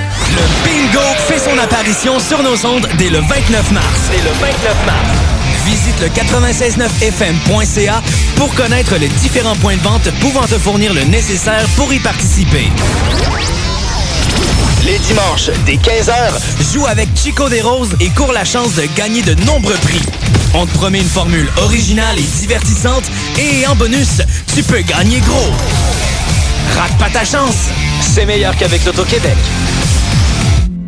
Le bingo fait son apparition sur nos ondes dès le 29 mars. Dès le 29 mars. Visite le 969fm.ca pour connaître les différents points de vente pouvant te fournir le nécessaire pour y participer. Les dimanches, dès 15h, joue avec Chico des Roses et cours la chance de gagner de nombreux prix. On te promet une formule originale et divertissante et en bonus, tu peux gagner gros. Rate pas ta chance, c'est meilleur qu'avec l'Auto-Québec.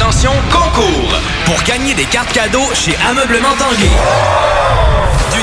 Attention, concours! Pour gagner des cartes cadeaux chez Ameublement Tanguay.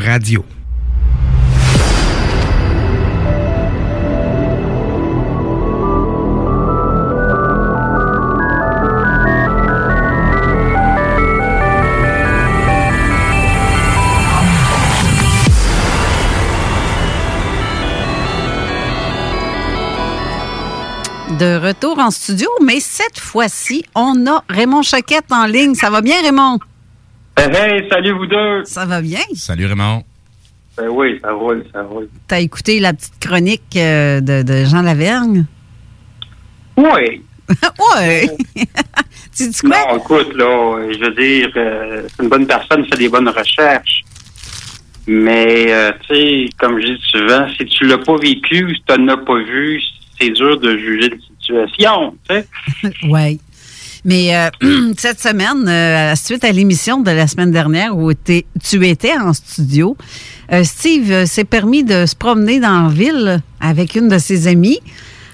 radio. De retour en studio, mais cette fois-ci, on a Raymond Choquette en ligne. Ça va bien, Raymond? Hey, hey, salut vous deux. Ça va bien? Salut Raymond. Ben oui, ça roule, ça roule. T'as écouté la petite chronique euh, de, de Jean Lavergne? Oui. [LAUGHS] ouais. [LAUGHS] tu dis quoi? Non, écoute, là, je veux dire, euh, c'est une bonne personne, fait des bonnes recherches. Mais, euh, tu sais, comme je dis souvent, si tu l'as pas vécu, si tu n'en as pas vu, c'est dur de juger de situation, tu sais. [LAUGHS] oui. Mais euh, [CLEARS THROAT] cette semaine, euh, suite à l'émission de la semaine dernière où tu étais en studio, euh, Steve s'est permis de se promener dans la ville avec une de ses amies.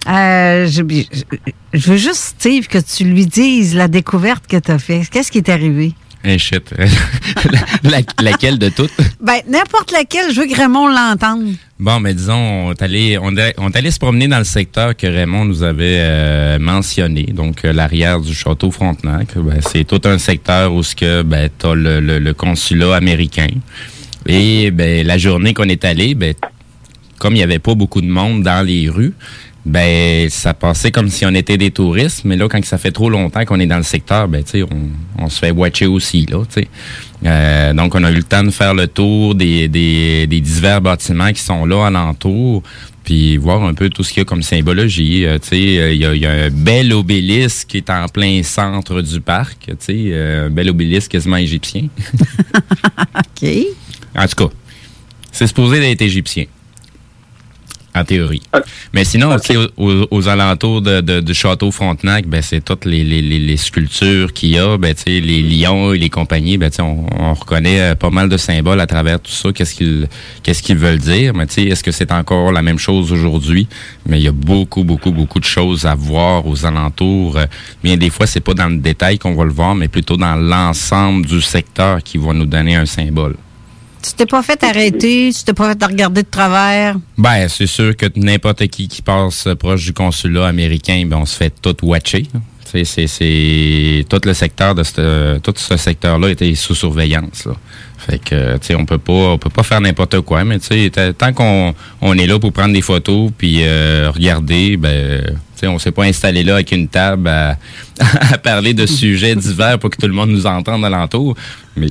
Je, je- je veux juste, Steve, que tu lui dises la découverte que tu as faite. Qu'est-ce qui est arrivé? Eh shit. [LAUGHS] La- laquelle de toutes? Ben, n'importe laquelle, je veux que Raymond l'entende. Bon, mais disons, on est allé, on est, on est allé se promener dans le secteur que Raymond nous avait euh, mentionné, donc euh, l'arrière du château Frontenac. Ben, c'est tout un secteur où ce que ben t'as le, le, le consulat américain. Et ben la journée qu'on est allé, ben comme il y avait pas beaucoup de monde dans les rues, ben ça passait comme si on était des touristes, mais là quand ça fait trop longtemps qu'on est dans le secteur, ben tu sais on, on se fait watcher aussi là, tu sais. Euh, donc on a eu le temps de faire le tour des, des, des divers bâtiments qui sont là alentour, puis voir un peu tout ce qu'il y a comme symbologie. Euh, tu sais, euh, il y, y a un bel obélisque qui est en plein centre du parc, tu sais, euh, un bel obélisque quasiment égyptien. [LAUGHS] OK. En tout cas, c'est supposé d'être égyptien. En théorie. Mais sinon, tu sais, aux, alentours de, de- du château Frontenac, ben, c'est toutes les, les, les, les sculptures qu'il y a, ben, tu sais, les lions et les compagnies, ben, tu sais, on, on reconnaît euh, pas mal de symboles à travers tout ça. Qu'est-ce qu'ils qu'est-ce qu'ils veulent dire? Mais tu sais, est-ce que c'est encore la même chose aujourd'hui? Mais il y a beaucoup, beaucoup, beaucoup de choses à voir aux alentours. Euh, Bien des fois, c'est pas dans le détail qu'on va le voir, mais plutôt dans l'ensemble du secteur qui va nous donner un symbole. Tu t'es pas fait arrêter, tu t'es pas fait regarder de travers? Ben, c'est sûr que n'importe qui qui passe proche du consulat américain, ben, on se fait tout watcher. C'est, tout le secteur de ce, tout ce secteur-là était sous surveillance. Là. Fait que, tu sais, on peut pas, on peut pas faire n'importe quoi, mais tu sais, tant qu'on on est là pour prendre des photos puis euh, regarder, ben, tu sais, on s'est pas installé là avec une table à, [LAUGHS] à parler de sujets divers pour que tout le monde nous entende alentour, mais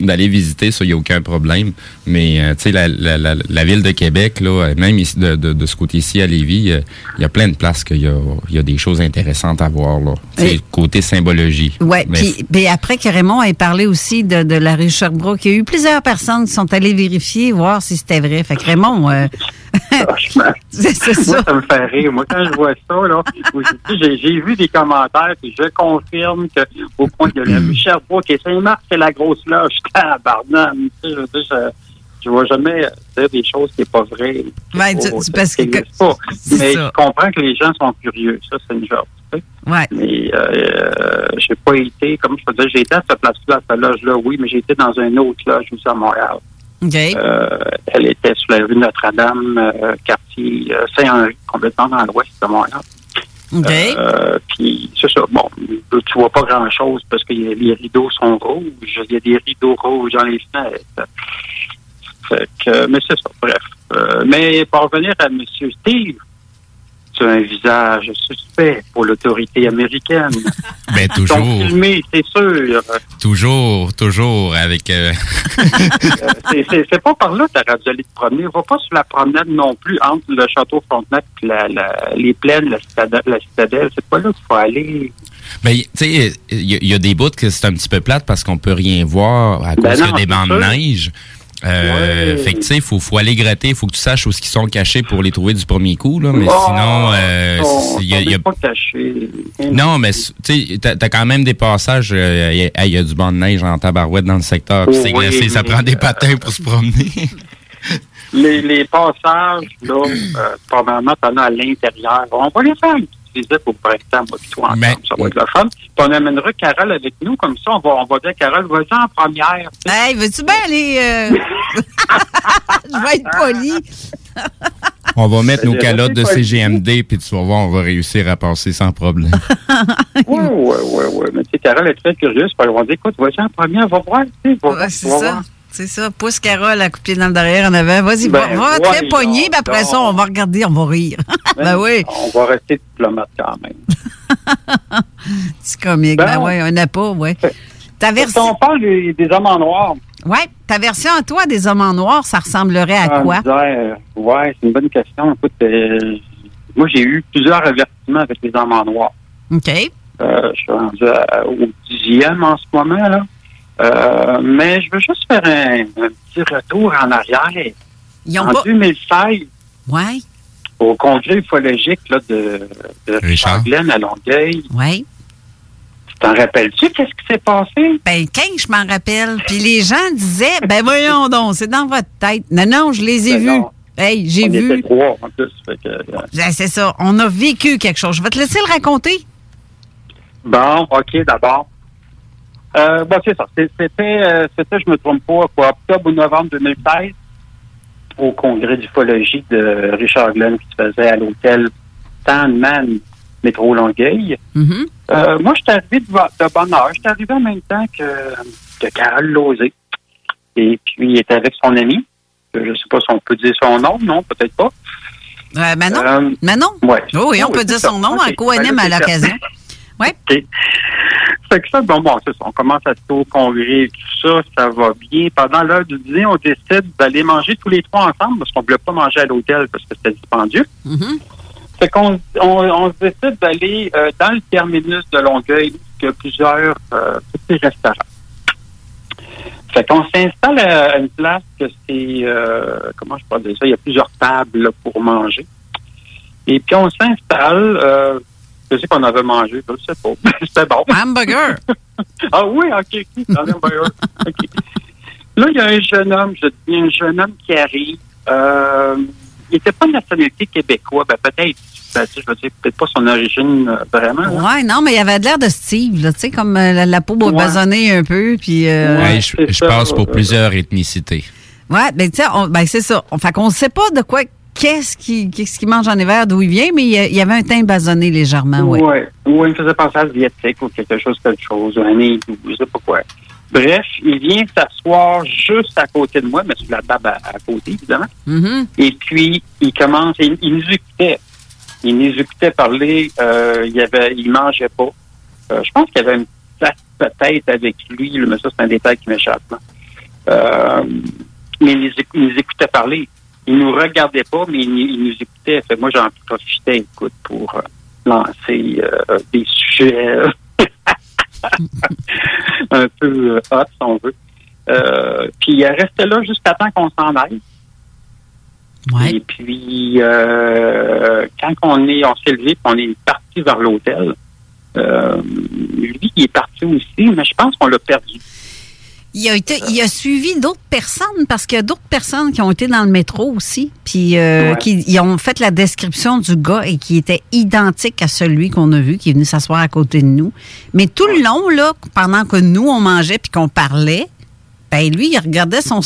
d'aller visiter, ça, il n'y a aucun problème. Mais, euh, tu sais, la, la, la, la ville de Québec, là, euh, même ici, de, de, de ce côté-ci à Lévis, euh, il y a plein de places qu'il y a, il y a des choses intéressantes à voir, là. Et- côté symbologie. Ouais, Mais puis puis après que Raymond ait parlé aussi de, de la rue Sherbrooke, il y a eu plusieurs personnes qui sont allées vérifier, voir si c'était vrai. Fait que Raymond, euh, [LAUGHS] c'est Moi, ça. ça me fait rire. Moi, quand je vois ça, là, j'ai j'ai vu des commentaires, puis je confirme que au point de la rue Sherbrooke et Saint-Marc, c'est la grosse loge. [LAUGHS] Tabarnane. Je veux dire, je, je vois jamais dire des choses qui n'est pas vraies. Tu- tu- parce que- pas. Mais ça. je comprends que les gens sont curieux. Ça, c'est une chose. tu sais. Ouais. Mais euh, j'ai pas été, comme je te disais, j'ai été à cette place-là, à cette loge-là, oui, mais j'ai été dans une autre loge aussi à Montréal. Euh, elle était sur la rue Notre-Dame, euh, quartier euh, Saint-Henri, complètement dans l'ouest de Montréal. OK. Euh, puis c'est ça. Bon, tu vois pas grand-chose parce que les rideaux sont rouges. Il y a des rideaux rouges dans les fenêtres. Fait que, mais c'est ça, bref. Euh, mais pour revenir à M. Steve, un visage suspect pour l'autorité américaine. [LAUGHS] Ben, toujours. c'est sûr. Toujours, toujours avec. euh, Euh, c'est- pas par là que tu dû aller te promener. Va pas sur la promenade non plus entre le château Frontenac et la, la- les plaines, la citadelle. La citadelle. C'est pas là qu'il faut aller. Ben, tu sais, il y, a- il y a des bouts que c'est un petit peu plate parce qu'on peut rien voir à Ben cause non, y a des bancs de sûr. Euh, Ouais. Fait que, tu sais, il faut, faut aller gratter, il faut que tu saches où ils sont cachés pour les trouver du premier coup, là. Mais Oh, sinon, euh, y a- y a- pas caché. Non, mais tu sais, t'as quand même des passages, euh, il y, a- y a du banc de neige en tabarouette dans le secteur, puis c'est Oui, glacé, ça prend des euh, patins pour se promener. Les, les passages, là, euh, probablement, t'en as à l'intérieur. On va les faire une petite visite au printemps, moi, puis toi, ensemble. Ça va être le fun. Puis on amènera Carole avec nous, comme ça, on va, on va dire, Carole, vas-y en première. Hey, veux-tu bien aller. euh, [LAUGHS] Je vais être poli. On va mettre nos calottes de CGMD, puis tu vas voir, on va réussir à passer sans problème. Oui, oui, oui, oui. Mais tu sais, Carole est très curieuse. Puis on va dire, écoute, vas-y en première, va voir. tu sais, va voir, Ouais, c'est ça. voir. C'est ça. Pousse Carole à couper dans le derrière en avant. Vas-y, va, Ben, va très voyons pogné, puis après ça, on va regarder, on va rire. [LAUGHS] ben oui. On va rester diplomate quand même. [LAUGHS] C'est comique. Ben, Ben, oui, on n'a pas, oui. Ta Si version. on parle des, des hommes en noir, Ouais, ta version à toi des hommes en noir, ça ressemblerait à Ah, quoi? Ouais, c'est une bonne question. Écoute, euh, moi, j'ai eu plusieurs avertissements avec les hommes en noir. OK. Euh, je suis rendu à- au dixième en ce moment, là. Euh, mais je veux juste faire un, un petit retour en arrière. Ils ont en pas- 2016, Ouais, au congrès ufologique là, de, de Richard Glenn à Longueuil, ouais. tu t'en rappelles-tu qu'est-ce qui s'est passé? Ben, 15, je m'en rappelle. Puis les gens disaient, ben voyons donc, c'est dans votre tête. Non, non, je les ai Ben vus. non. Hey, j'ai On vu. était trois, en plus. Fait que, euh, Ben, c'est ça. On a vécu quelque chose. Je vais te laisser le raconter. Bon, OK, d'abord. Euh, bon, c'est ça. C'était, euh, c'était, je me trompe pas, quoi, octobre ou novembre 2016, au congrès d'ufologie de Richard Glenn qui se faisait à l'hôtel Sandman Métro Longueuil. Mm-hmm. Euh, moi, je suis arrivé de, de bonne heure. Je suis arrivé en même temps que, que Carole Lozé. Et puis, il était avec son ami. Euh, Je ne sais pas si on peut dire son nom, non, peut-être pas. Euh, Manon? Euh, Manon? Ouais. Oh, oui, on Oh, peut oui, dire son ça. nom, Ben à là, c'est l'occasion. Ouais. OK. Fait que ça, bon, bon, c'est ça. On commence à se congrès et tout ça, ça va bien. Pendant l'heure du dîner, on décide d'aller manger tous les trois ensemble parce qu'on ne voulait pas manger à l'hôtel parce que c'était dispendieux. Mm-hmm. Fait qu'on on, décide d'aller euh, dans le terminus de Longueuil, où il y a plusieurs euh, petits restaurants. Fait qu'on s'installe à une place que c'est, euh, comment je peux dire ça, il y a plusieurs tables là, pour manger. Et puis on s'installe, je sais qu'on avait mangé, je sais pas, [LAUGHS] c'était bon. Hamburger. [LAUGHS] ah oui, ok, un hamburger. ok. Là, il y a un jeune homme, je dis un jeune homme qui arrive. Euh, il n'était pas de nationalité québécois, ben peut-être, ben, je veux dire, peut-être pas son origine euh, vraiment. là. Ouais, non, mais il avait de l'air de Steve, là, tu sais, comme euh, la, la peau Ouais. basonnée un peu, puis... euh, Ouais, je, je passe pour plusieurs ethnicités. Ouais, ben tu sais, ben c'est ça. On, fait qu'on sait pas de quoi qu'est-ce qu'il mange en hiver, d'où il vient, mais il y avait un teint basonné légèrement, oui. Ouais. Ou il me faisait penser à Viettek ou quelque chose, quelque chose, ou un hindou, je sais pas quoi. Bref, il vient s'asseoir juste à côté de moi, mais sur la table à, à côté, évidemment. Mhm. Et puis, il commence, il, il nous écoutait. Il nous écoutait parler, euh, il avait, il mangeait pas. Euh, je pense qu'il y avait une place peut-être avec lui, mais ça, c'est un détail qui m'échappe. Euh, mais il nous écoutait parler. Il nous regardait pas, mais il, nous- écoutait. Fait, moi, j'en profitais, écoute, pour euh, lancer euh, des sujets [LAUGHS] un peu euh, hot, si on veut. Euh, puis il restait là jusqu'à temps qu'on s'en aille. Et puis, euh, quand on est, on s'est levé, on est parti vers l'hôtel. euh, lui, il est parti aussi, mais je pense qu'on l'a perdu. Il a, été, il a suivi d'autres personnes parce qu'il y a d'autres personnes qui ont été dans le métro aussi, puis euh, Ouais. qui ils ont fait la description du gars et qui était identique à celui qu'on a vu, qui est venu s'asseoir à côté de nous. Mais tout le long, là, pendant que nous, on mangeait puis qu'on parlait, ben lui, il regardait son,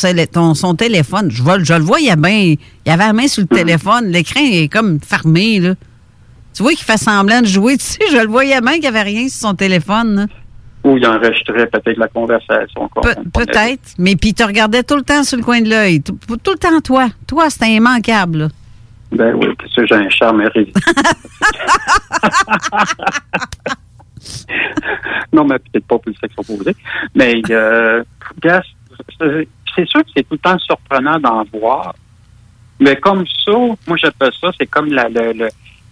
téléphone. Je, vois- je le voyais bien. Il avait la main sur le téléphone. L'écran est comme fermé, là. Tu vois qu'il fait semblant de jouer. Tu sais, je le voyais bien qu'il n'y avait rien sur son téléphone, là. Ou il enregistrait peut-être la conversation. Pe- Peut-être. Mais puis, tu regardais tout le temps sur le coin de l'œil. Tout, tout le temps, toi. Toi, c'était immanquable. là. Ben oui, puis ça, j'ai un charme [LAUGHS] non, mais peut-être pas pour le sexe opposé. Mais, euh, c'est c'est sûr que c'est tout le temps surprenant d'en voir. Mais comme ça, moi, j'appelle ça, c'est comme la, la,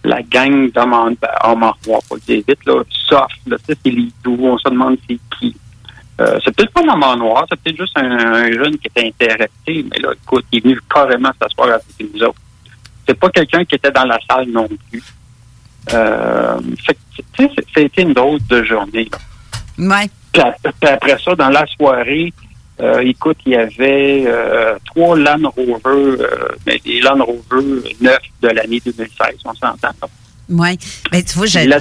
la gang en, ben, revoir, pas dire vite, là, soft, là, tu sais, c'est les doux, on se demande c'est qui. Euh, c'est peut-être pas un en noir, c'est peut-être juste un, un jeune qui était intéressé, mais là, écoute, il est venu carrément s'asseoir de nous autres. C'est pas quelqu'un qui était dans la salle non plus. Euh, fait que, tu sais, c'est- ça a été une drôle de journée. Là. Ouais. Puis après ça, dans la soirée, euh, écoute, il y avait euh, trois Land Rover, euh, mais des Land Rover neufs de l'année 2016, on s'entend. Oui. Ben, tu vois, j'allais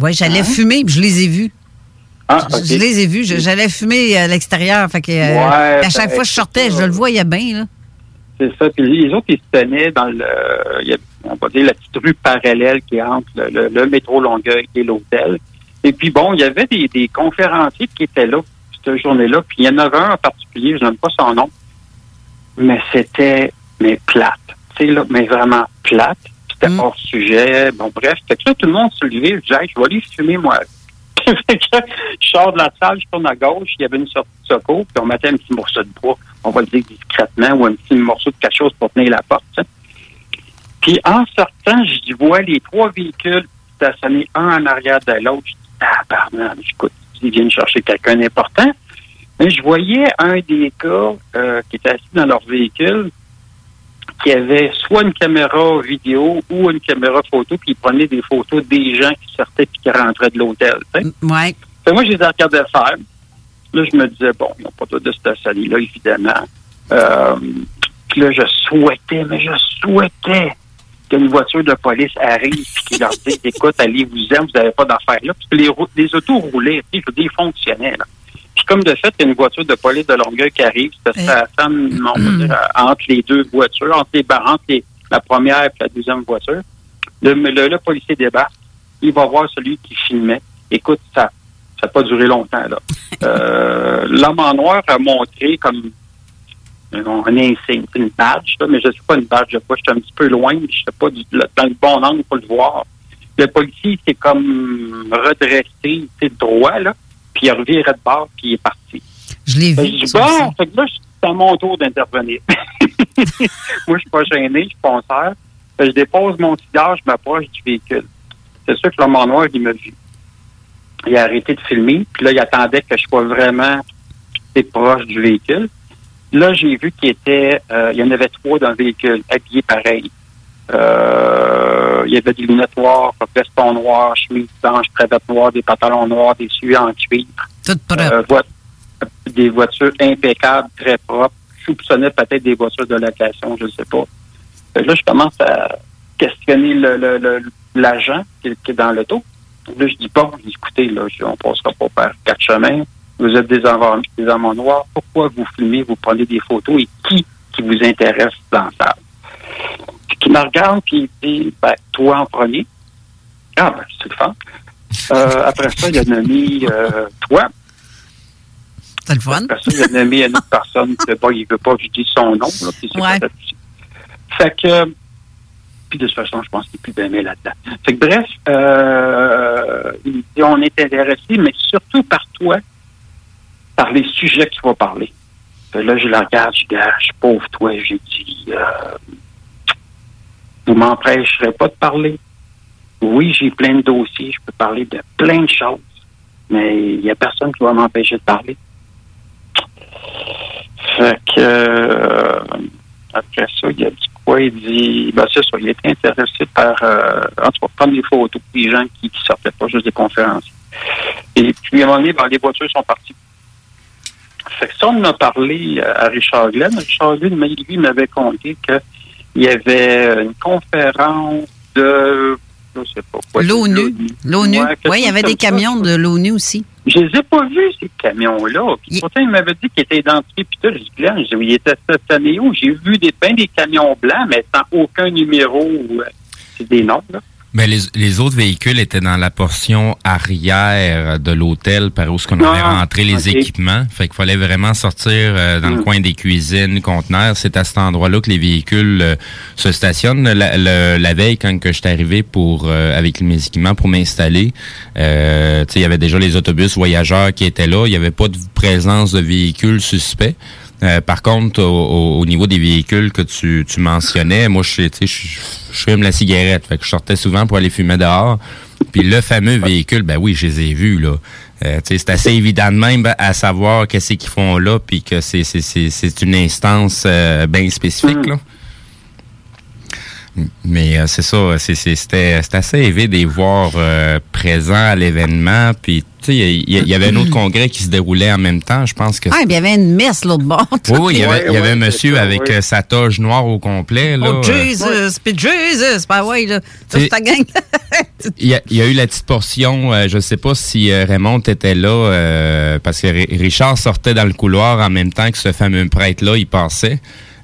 ouais, Hein? fumer, je les ai vus. Ah, Je- les ai vus. J'allais fumer à l'extérieur. Fait que, Ouais, à chaque ben, fois que je sortais, je le voyais bien. Là. C'est ça. Puis les autres, ils se tenaient dans le, on va dire, la petite rue parallèle qui est entre le, le- le métro Longueuil et l'hôtel. Et puis bon, il y avait des, des conférenciers qui étaient là cette journée-là. Puis il y en avait un en particulier, je n'aime pas son nom, mais c'était, mais plate. Tu sais, là, mais vraiment plate. C'était hors sujet. Bon, bref. Fait que là, tout le monde se levait. Je disais, je vais aller fumer, moi. [LAUGHS] Je sors de la salle, je tourne à gauche, il y avait une sortie de secours, puis on mettait un petit morceau de bois, on va le dire discrètement, ou un petit morceau de quelque chose pour tenir la porte. Puis en sortant, je vois les trois véhicules stationnés un en arrière de l'autre. Je dis, tabarnak, écoute, ils viennent chercher quelqu'un d'important. Mais je voyais un des gars euh, qui était assis dans leur véhicule, qui avait soit une caméra vidéo ou une caméra photo, puis il prenait des photos des gens qui sortaient puis qui rentraient de l'hôtel. Ouais. Fait moi, je les regardais faire. Là, je me disais, bon, ils n'ont pas de stationner là, évidemment. Euh, puis là, je souhaitais, mais je souhaitais qu'une voiture de police arrive et qu'il leur dise, écoute, allez-vous-en, vous n'avez pas d'affaires là. Parce que les, les autos roulaient, je veux dire, ils fonctionnaient. Là. Puis comme de fait, il y a une voiture de police de Longueuil qui arrive, ça femme, on va dire, euh, entre les deux voitures, entre, les, entre les- la première et la deuxième voiture. Le, le, le policier débarque, il va voir celui qui filmait. Écoute, ça ça n'a pas duré longtemps. là. [LAUGHS] Euh, L'homme en noir a montré comme un, insigne, une badge, là, mais je ne suis pas une badge de poids. J'étais un petit peu loin, je n'étais pas du- dans le bon angle pour le voir. Le policier s'est comme redressé, sais, droit, là, puis il a reviré de bord, puis il est parti. Je l'ai que vu. je dis, bon, fait que là, c'est à mon tour d'intervenir. [LAUGHS] Moi, je suis pas gêné, je suis fonceur. Je dépose mon cigare, je m'approche du véhicule. C'est sûr que l'homme en noir, il m'a vu. Il a arrêté de filmer, puis là, il attendait que je sois vraiment proche du véhicule. Là, j'ai vu qu'il était, euh, il y en avait trois dans le véhicule, habillés pareil. Euh, il y avait des lunettes noires, veston noir, chemise blanche, cravate noire, des pantalons noirs, des suies en cuivre. Tout. Euh, des voitures impeccables, très propres. Je soupçonnais peut-être des voitures de location, je ne sais pas. Que là, je commence à questionner l'agent qui, qui est dans l'auto. Là, je dis, bon, écoutez, là, on passera pas par quatre chemins. Vous êtes des hommes, des hommes en noir. Pourquoi vous filmez, vous prenez des photos et qui qui vous intéresse dans ça? Puis qui me regarde puis il dit ben, toi en premier. Ah ben c'est le fun. Euh, après ça, il a nommé euh, toi. C'est le fun. Après ça, il a nommé une autre personne que bon, il veut pas que je dise son nom. Là, puis c'est Ouais. fait. Que puis de toute façon, je pense qu'il est plus bien là-dedans. Fait que bref, euh, on est intéressé, mais surtout par toi, par les sujets qu'il va parler. Fait là, je la regarde, je dis, je pauvre toi, j'ai dit, euh, vous m'empêcherez pas de parler. Oui, j'ai plein de dossiers, je peux parler de plein de choses, mais il y a personne qui va m'empêcher de parler. Fait que, euh, après ça, il a dit quoi? Il dit, ben c'est ça, il était intéressé par, euh, en tout cas, prendre des photos des gens qui, qui sortaient pas juste des conférences. Et puis, à un moment donné, ben, les voitures sont parties. Fait que ça, on en a parlé euh, à Richard Glenn. Richard Glenn, mais lui, m'avait conté qu'il y avait une conférence de, je sais pas quoi. L'ONU. L'ONU. Oui, il y avait des ça. camions de l'ONU aussi. Je les ai pas vus, ces camions-là. Puis Pourtant, il m'avait dit qu'ils étaient identifiés. Puis tout, je dis, Glenn, je dis, il était stationné où? J'ai vu des, ben des camions blancs, mais sans aucun numéro. euh, C'est des noms, là. Mais les, les autres véhicules étaient dans la portion arrière de l'hôtel par où ce qu'on avait Ah, rentré les équipements. Fait qu'il fallait vraiment sortir euh, dans le Hmm. coin des cuisines, conteneurs. C'est à cet endroit-là que les véhicules euh, se stationnent. La, la veille, quand que j'étais arrivé pour euh, avec mes équipements pour m'installer, euh, tu sais, il y avait déjà les autobus voyageurs qui étaient là. Il n'y avait pas de présence de véhicules suspects. Euh, par contre, au, au- au niveau des véhicules que tu, tu mentionnais, moi, je, je, je fume la cigarette. Fait que je sortais souvent pour aller fumer dehors. Puis le fameux véhicule, ben oui, je les ai vus, là. Euh, c'est assez évident de même à savoir qu'est-ce qu'ils font là, puis que c'est, c'est, c'est, c'est une instance euh, bien spécifique, là. Mais euh, c'est ça, c'est, c'est- c'était, c'était assez élevé de les voir euh, présents à l'événement. Puis, tu sais, il y, avait un autre congrès qui se déroulait en même temps. Je pense que Ah, il y avait une messe l'autre bord. oui, oui, il y avait, il y avait un monsieur avec euh, sa toge noire au complet. Là, Oh, Jesus! Puis Jesus! Ben ouais, là. Ça, c'est ta gang. il, y a, il y a eu la petite portion, euh, je sais pas si euh, Raymond était là, euh, parce que Ri- Richard sortait dans le couloir en même temps que ce fameux prêtre-là, il passait.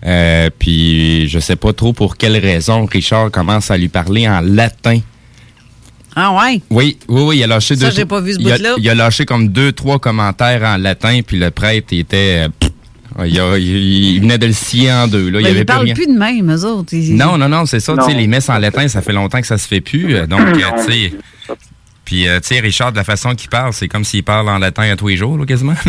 Euh, puis je sais pas trop pour quelle raison Richard commence à lui parler en latin. Ah ouais? Oui, oui, oui, il a lâché Ça, deux. j'ai pas vu ce il a- bout-là. Il a lâché comme deux, trois commentaires en latin, puis le prêtre était. euh, pff, il, a- il- il venait de le scier en deux. Là, il Ben, avait ils parlent plus de même, eux autres. Ils- Non, non, non, c'est ça. Non. Tu sais, les messes en latin, ça fait longtemps que ça se fait plus. euh, Donc, tu sais. Puis, euh, tu sais, Richard, de la façon qu'il parle, c'est comme s'il parle en latin à tous les jours, là, quasiment. [LAUGHS]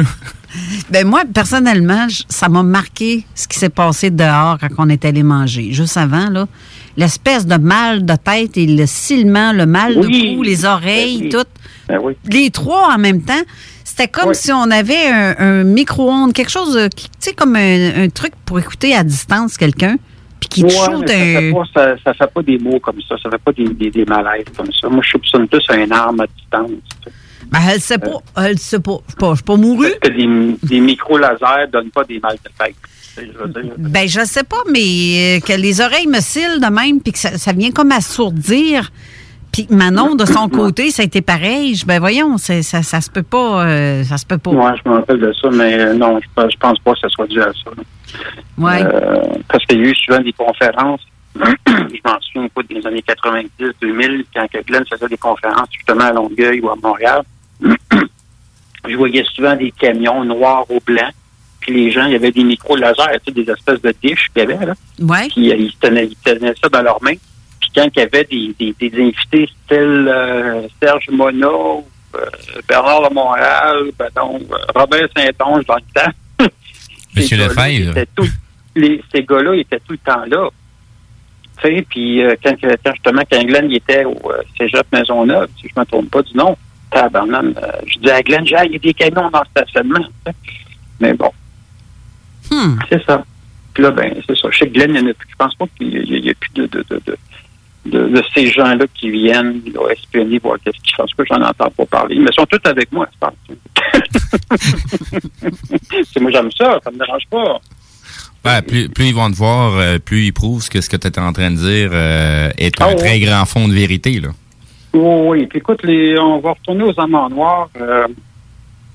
Ben moi, personnellement, j- ça m'a marqué ce qui s'est passé dehors quand on est allé manger. Juste avant, là, l'espèce de mal de tête et le silement, le mal Oui. de cou, les oreilles, tout. Ben oui. Les trois en même temps. C'était comme si on avait un, un micro-ondes, quelque chose, euh, qui- tu sais, comme un, un truc pour écouter à distance quelqu'un, puis qui te Ouais, shoot mais ça, un... fait pas, ça, fait pas des mots comme ça. Ça fait pas des, des, des malaises comme ça. Moi, je soupçonne plus un arme à distance. Ben, elle sait pas, elle sait pas. Je je suis pas mourue. Parce que des, des micro-lasers donnent pas des mal de tête. Ben, je sais pas, mais euh, que les oreilles me cillent de même, puis que ça, ça vient comme assourdir. Puis Manon, de son côté, ça a été pareil. Je- Ben, voyons, ça, ça se peut pas. euh, ça se peut pas. Moi, je me rappelle de ça, mais euh, non, je, pense- je pense pas que ça soit dû à ça. Ouais. Euh, parce qu'il y a eu souvent des conférences. [CLEARS THROAT] je m'en souviens pas des années 90-2000, quand que Glenn faisait des conférences justement à Longueuil ou à Montréal. [CLEARS THROAT] je voyais souvent des camions noirs ou blancs. Puis les gens, il y avait des micros laser, tu sais, des espèces de dish qu'il y avait, là. Ouais. Puis euh, ils, tenaient, ils tenaient ça dans leurs mains. Quand il y avait des, des, des invités tels euh, Serge Monod, euh, Bernard de Montréal, ben donc, euh, Robert Saint-Onge dans le temps. [LAUGHS] Monsieur Ces gars-là, Lefebvre. étaient tout- les, ces gars-là étaient tout le temps là. Tu sais, puis euh, quand, quand justement, quand Glenn il était au euh, Cégep Maisonneuve, si je ne me trompe pas du nom, tabarnane, euh, je dis à Glenn, J'ai, il y a des camions dans le stationnement. Mais bon, Hmm. c'est ça. Puis là, ben, c'est ça. Je sais que Glenn, il n'y en a plus. Je pense pas qu'il n'y a, plus de, de, de, de, de, de ces gens-là qui viennent là, espionner, voir qu'est-ce qu'ils font. Parce que j'en entends pas parler. Mais ils sont tous avec moi, pense. [LAUGHS] c'est moi, j'aime ça. Ça me dérange pas. Ouais, plus, plus ils vont te voir, euh, plus ils prouvent que ce que tu étais en train de dire euh, est un Ah ouais. très grand fond de vérité. Là. Oui, oui. Puis écoute, les, on va retourner aux amants noirs. Euh,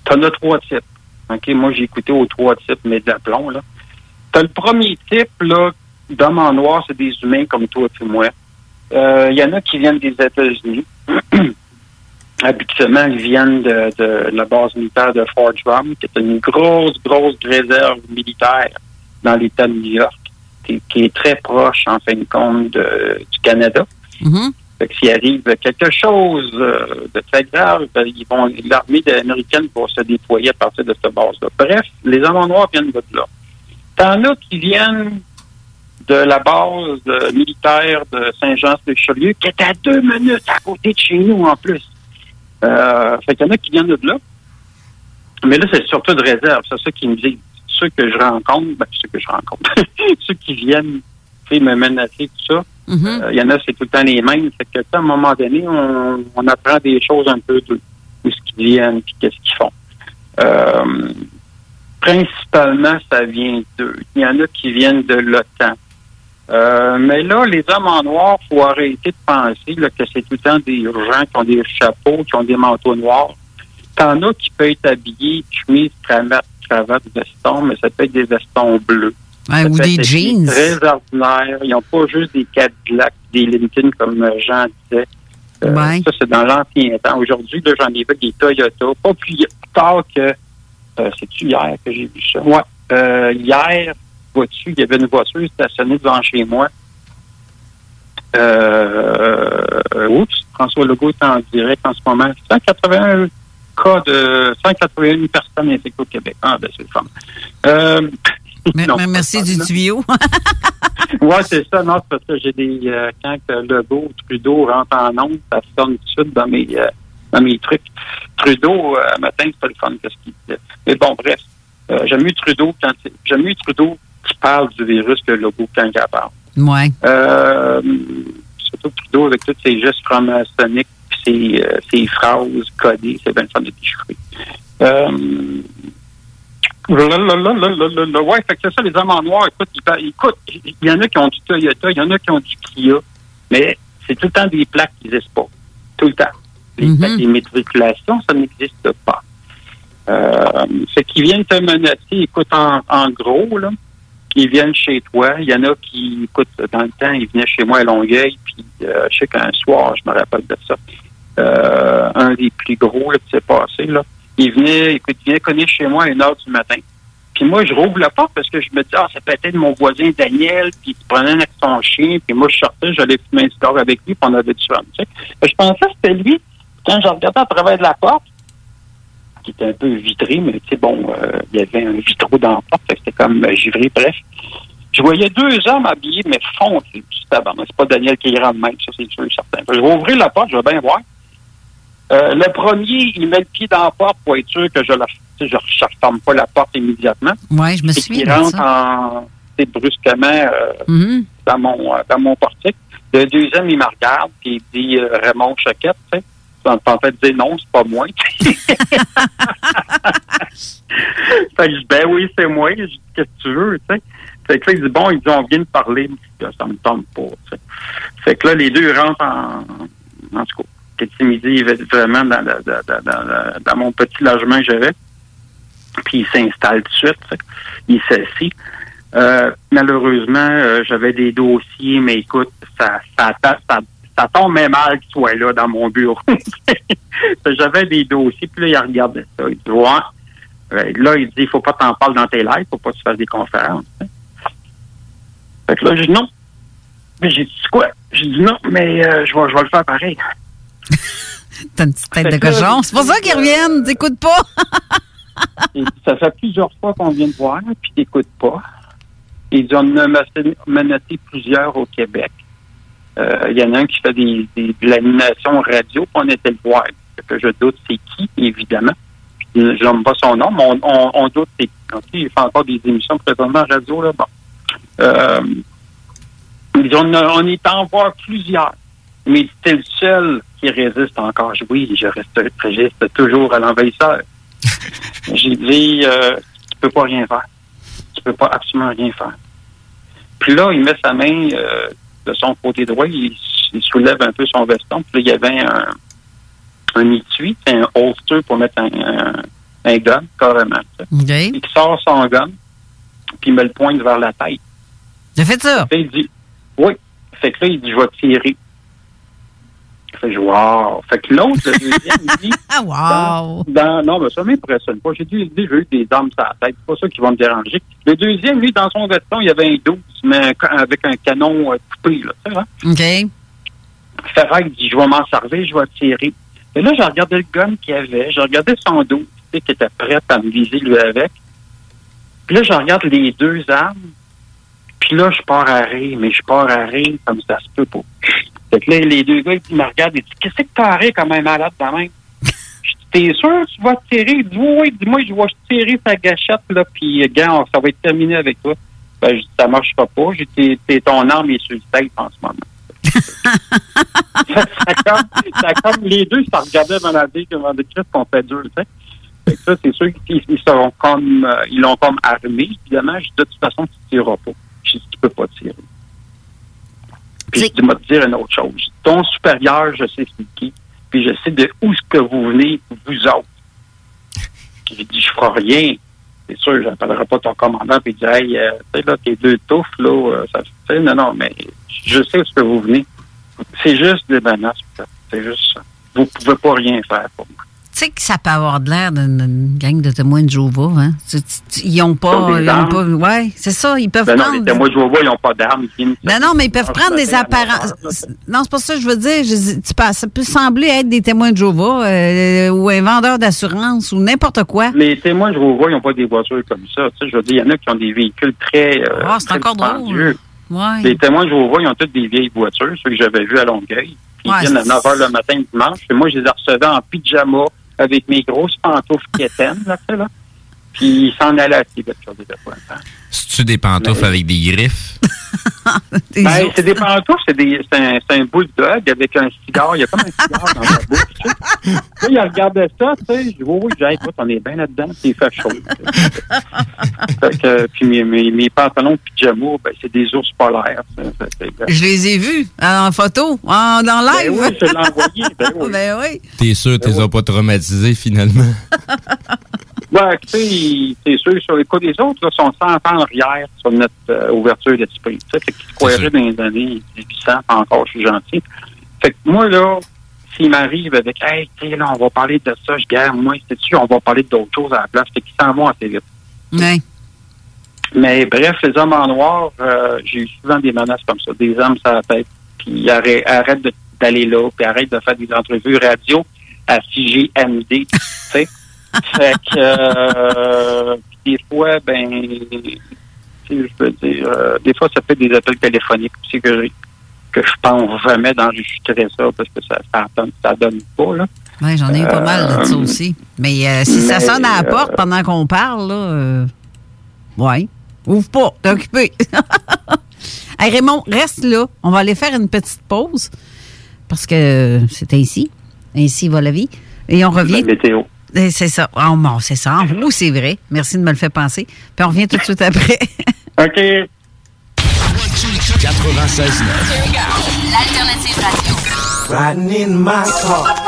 T'en as trois types. OK, moi, j'ai écouté aux trois types, mais d'aplomb, là. T'as le premier type, là, d'hommes en noir, c'est des humains comme toi et moi. Euh, Il y en a qui viennent des États-Unis. [CLEARS THROAT] Habituellement, ils viennent de, de la base militaire de Fort Drum, qui est une grosse, grosse réserve militaire dans l'État de New York, qui, qui est très proche, en fin de compte, de- du Canada. Fait que s'il arrive quelque chose euh, de très grave, ben, ils vont l'armée américaine va se déployer à partir de cette base-là. Bref, les hommes en noir viennent de là. T'en as qui viennent de la base euh, militaire de Saint-Jean-sur-Richelieu, qui est à deux minutes à côté de chez nous en plus. Euh, fait qu'il y en a qui viennent de là. Mais là, c'est surtout de réserve. C'est ça qui me dit. Ceux que je rencontre, ben, ceux que je rencontre, [LAUGHS] ceux qui viennent me menacer, tout ça, euh, il y en a, c'est tout le temps les mêmes. Fait que, à un moment donné, on, on apprend des choses un peu de où ce qu'ils viennent, puis qu'est-ce qu'ils font. Euh, principalement, ça vient d'eux. Il y en a qui viennent de l'OTAN. Euh, mais là, les hommes en noir, faut arrêter de penser là, que c'est tout le temps des gens qui ont des chapeaux, qui ont des manteaux noirs. T'en as qui peuvent être habillés, chemise, cravate, cravate, veston, mais ça peut être des vestons bleus. Ouais, ou des jeans. Très ordinaires. Ils n'ont pas juste des Cadillacs, des Lincoln comme Jean disait. Euh, Ouais. Ça, c'est dans l'ancien temps. Aujourd'hui, j'en ai vu des Toyota. Pas plus tard que... euh, C'est-tu hier que j'ai vu ça? Ouais. Hier, vois-tu, il y avait une voiture stationnée devant chez moi. Euh, oups, François Legault est en direct en ce moment. 181 cas de 181 personnes infectées au Québec. Ah, ben c'est le fun. Euh, [LAUGHS] non, Mais Merci du tuyau. [LAUGHS] ouais, c'est ça. Non, c'est parce que j'ai des. euh, quand Legault, Trudeau rentre en onde, ça sonne tout de suite dans mes, euh, dans mes trucs. Trudeau, matin, c'est pas le fun que ce qu'il disait. Mais bon, bref. Euh, j'aime mieux Trudeau quand c'est- j'aime mieux Trudeau parle du virus que Legault quand il en parle. Ouais. Euh, surtout Trudeau avec tous ses gestes franc-maçonniques ses, euh, ses phrases codées, c'est bien le fun de déchiffrer. Euh, ouais, fait que c'est ça, les hommes en noir, écoute, il y en a qui ont du Toyota, il y en a qui ont du Kia, mais c'est tout le temps des plaques qui n'existent pas. Tout le temps. Les plaques d'immatriculation, ça n'existe pas. Euh, fait qu'ils viennent te menacer, écoute, en, en gros, là, ils viennent chez toi. Il y en a qui, écoute, dans le temps, ils venaient chez moi à Longueuil, puis euh, je sais qu'un soir, je me rappelle de ça, euh, un des plus gros là, qui s'est passé, là, il venait, écoute, il venait cogner chez moi à une heure du matin. Puis moi, je rouvre la porte parce que je me dis, ah, c'est peut-être mon voisin Daniel, puis il prenait avec son chien, puis moi, je sortais, j'allais fumer un cigare avec lui, puis on avait du fun, Je pensais que c'était lui. Quand je regardais à travers de la porte, qui était un peu vitré, mais tu sais, bon, euh, il y avait un vitraux dans la porte, c'était comme euh, givré, bref. Je voyais deux hommes habillés, mais foncés. C'est pas Daniel qui de même, ça c'est sûr et certain. Je vais ouvrir la porte, je vais bien voir. Euh, le premier, il met le pied dans la porte pour être sûr que je ne je, je referme pas la porte immédiatement. Ouais, je me qu'il de rentre en, brusquement euh, Mhm. dans mon dans mon portique. Le deuxième, il me regarde puis il dit euh, Raymond Choquette, tu sais. En fait, dire non, c'est pas moi. [LAUGHS] fait que je dis, ben oui, c'est moi. Je dis, qu'est-ce que tu veux, tu sais? Fait que là, il dit, bon, il dit, on vient de parler. Ça me tente pas, tu sais. Fait que là, les deux rentrent en, en tout cas. Petit midi, vraiment dans, dans, dans- dans mon petit logement que j'avais. Puis il s'installe tout de suite. tu sais. Il s'assit. Euh, malheureusement, euh, j'avais des dossiers, mais écoute, ça, ça, ça, ça, ça tombe même mal qu'il soit là dans mon bureau. [LAUGHS] j'avais des dossiers, puis là, il regardait ça. Il dit, ouais. Euh, Là, il dit, il faut pas t'en parler dans tes lives, faut pas que tu fasses des conférences. Fait que là, j'ai dit non. Mais j'ai dit, quoi? J'ai dit non, mais euh, je, vais, je vais le faire pareil. [LAUGHS] T'as une petite tête de cochon. C'est pour ça qu'ils reviennent. T'écoutes pas. [LAUGHS] Ça fait plusieurs fois qu'on vient te voir, puis t'écoutes pas. Il dit, on en a menacé, menacé plusieurs au Québec. Euh, Il y en a un qui fait des, des- de l'animation radio, puis on était le voir. Que je doute c'est qui, évidemment. Je n'aime pas son nom, mais on, on, on doute c'est qui. Il fait encore des émissions présentement radio, là. Bon. Euh, on, est en voir plusieurs. Mais c'est le seul qui résiste encore. Oui, je reste, je résiste toujours à l'envahisseur. [LAUGHS] J'ai dit, euh, tu peux pas rien faire. Tu peux pas absolument rien faire. Puis là, il met sa main euh, de son côté droit, il, il soulève un peu son veston. Puis là, il y avait un, un étui, un holster pour mettre un, un, un gun, carrément. Il sort son gun, puis il me le pointe vers la tête. J'ai fait ça? Fait, il dit, oui. Fait que là, il dit, je vais tirer. Fait que je wow. Fait que l'autre, le deuxième, il dit, Ah, [LAUGHS] wow. dans- non, mais ça m'impressionne pas. J'ai dit, j'ai eu des dames sur la tête. C'est pas ça qui va me déranger. Le deuxième, lui, dans son veston, il y avait un 12, mais avec un canon euh, coupé, là. Tu sais, hein? OK. Ferrari il dit, je vais m'en servir, je vais tirer. Et là, j'ai regardé le gun qu'il avait, j'ai regardé son dos, tu sais, qui était prêt à me viser lui avec. Puis là, je regarde les deux armes, puis là, je pars à rire, mais je pars à rire comme ça se peut pas. Fait que là, les deux gars, ils me regardent et disent, qu'est-ce que t'as à rire comme un malade de même? [LAUGHS] Je dis, t'es sûr que tu vas tirer? Il dit, oui, oui, dis-moi, je vais tirer sa gâchette, là, puis, euh, gars, ça va être terminé avec toi. Ben, je dis, ça marchera pas. J'ai dit, t'es- ton arme est sur le tête en ce moment. [LAUGHS] ça, comme, ça comme les deux se regardaient dans la vie comme de Christ qu'on fait dur, tu sais. Fait que ça, c'est sûr qu'ils ils seront comme euh, ils l'ont comme armé, évidemment. Je dis, de toute façon, tu ne tireras pas. Je dis, tu peux pas tirer. Puis je dis, moi, te dire une autre chose. Je dis, Ton supérieur, je sais c'est qui, puis je sais de où est-ce que vous venez, vous autres. Puis j'ai dit, je ferai rien. C'est sûr, je n'appellerai pas ton commandant puis dire, hey, euh, tu sais, là, tes deux touffes, là, euh, ça, sais, non, non, mais je sais où est-ce que vous venez. C'est juste des menaces. C'est juste ça. Vous pouvez pas rien faire pour moi. Tu sais que ça peut avoir de l'air d'une gang de témoins de Jéhovah, hein? Tu- tu- Ils ont Ils ont pas. Ils ont pas ouais, c'est ça. Ils peuvent Ben non, prendre. les témoins de Jéhovah, ils n'ont pas d'armes. Ben non, mais ils peuvent Ah, prendre des apparences. Non, c'est pas ça que je veux dire. Je tu ça peut sembler être des témoins de Jéhovah euh, ou un vendeur d'assurance ou n'importe quoi. Les témoins de Jéhovah, ils n'ont pas des voitures comme ça. Tu sais, je veux dire, il y en a qui ont des véhicules très. euh, Ah, c'est encore drôle. Ouais. Les témoins de Jéhovah, ils ont toutes des vieilles voitures, ceux que j'avais vus à Longueuil. Ouais, ils viennent à c'est- 9 h le matin dimanche. Puis moi, je les recevais en pyjama avec mes grosses pantoufles quétaines, là, là. Puis ils s'en allaient à Québec sur des déploiements. C'est-tu des pantoufles avec des griffes? [LAUGHS] Ben, c'est des pantoufles, c'est des- c'est un, c'est un bulldog avec un cigare. Il y a comme un cigare dans la bouche. tu sais. [LAUGHS] Là, il regardait ça, tu sais. Je dis, oui, oui, j'ai dit, écoute, on est bien là-dedans, puis il fait chaud. [LAUGHS] fait que, puis mes, mes, mes pantalons de pyjama, ben, c'est des ours polaires. Je les ai vus en photo, en, dans Ben live. oui, je l'ai envoyé. Ben oui. Ben oui. T'es sûr que Ben t'es as pas traumatisés finalement? Ouais, tu sais, il- c'est sûr, sur les cas des autres, là, sont 100 ans en arrière sur notre euh, ouverture d'esprit. Tu sais, fait qu'ils se croiraient dans les années 1800, pas encore, je suis gentil. Fait que moi, là, s'il m'arrive avec, hey, tu sais, là, on va parler de ça, je gagne, moi, c'est sûr, on va parler d'autres choses à la place, fait qu'ils s'en vont assez vite. Ouais. Mais bref, les hommes en noir, euh, j'ai eu souvent des menaces comme ça, des hommes sur la tête, puis arrête, arrête d'aller là, puis arrête de faire des entrevues radio à CGMD, tu sais. Fait que, euh, des fois, ben, je veux dire, euh, des fois, ça fait des appels téléphoniques aussi que, j'ai- que je pense jamais d'enregistrer ça parce que ça, ça, donne, ça donne pas, là. Ouais, j'en ai eu pas mal de ça Euh, aussi. Mais euh, si ça sonne à la porte pendant qu'on parle, là, ouais. Ouvre pas, t'es occupé. [LAUGHS] hey, Raymond, reste là. On va aller faire une petite pause parce que c'est ainsi. Ainsi va la vie. Et on revient. La météo. Eh, C'est ça. Oh, bon, c'est ça. En vous, c'est vrai. Merci de me le faire penser. Puis on revient tout de suite après. [LAUGHS] OK. 96 L'alternative radio. Riding in my car.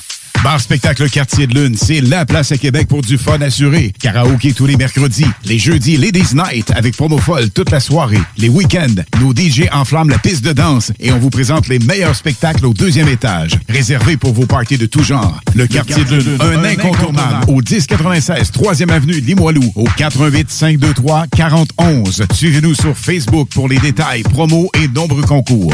Bar Spectacle Quartier de Lune, c'est la place à Québec pour du fun assuré. Karaoké tous les mercredis. Les jeudis, Ladies Night avec promo folle toute la soirée. Les week-ends, nos DJ enflamment la piste de danse et on vous présente les meilleurs spectacles au deuxième étage. Réservé pour vos parties de tout genre. Le Quartier de Lune, un incontournable. Au 1096 3e Avenue Limoilou, au 418 523 4011. Suivez-nous sur Facebook pour les détails, promos et nombreux concours.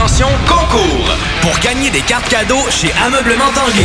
Attention, concours! Pour gagner des cartes cadeaux chez Ameublement Tanguay.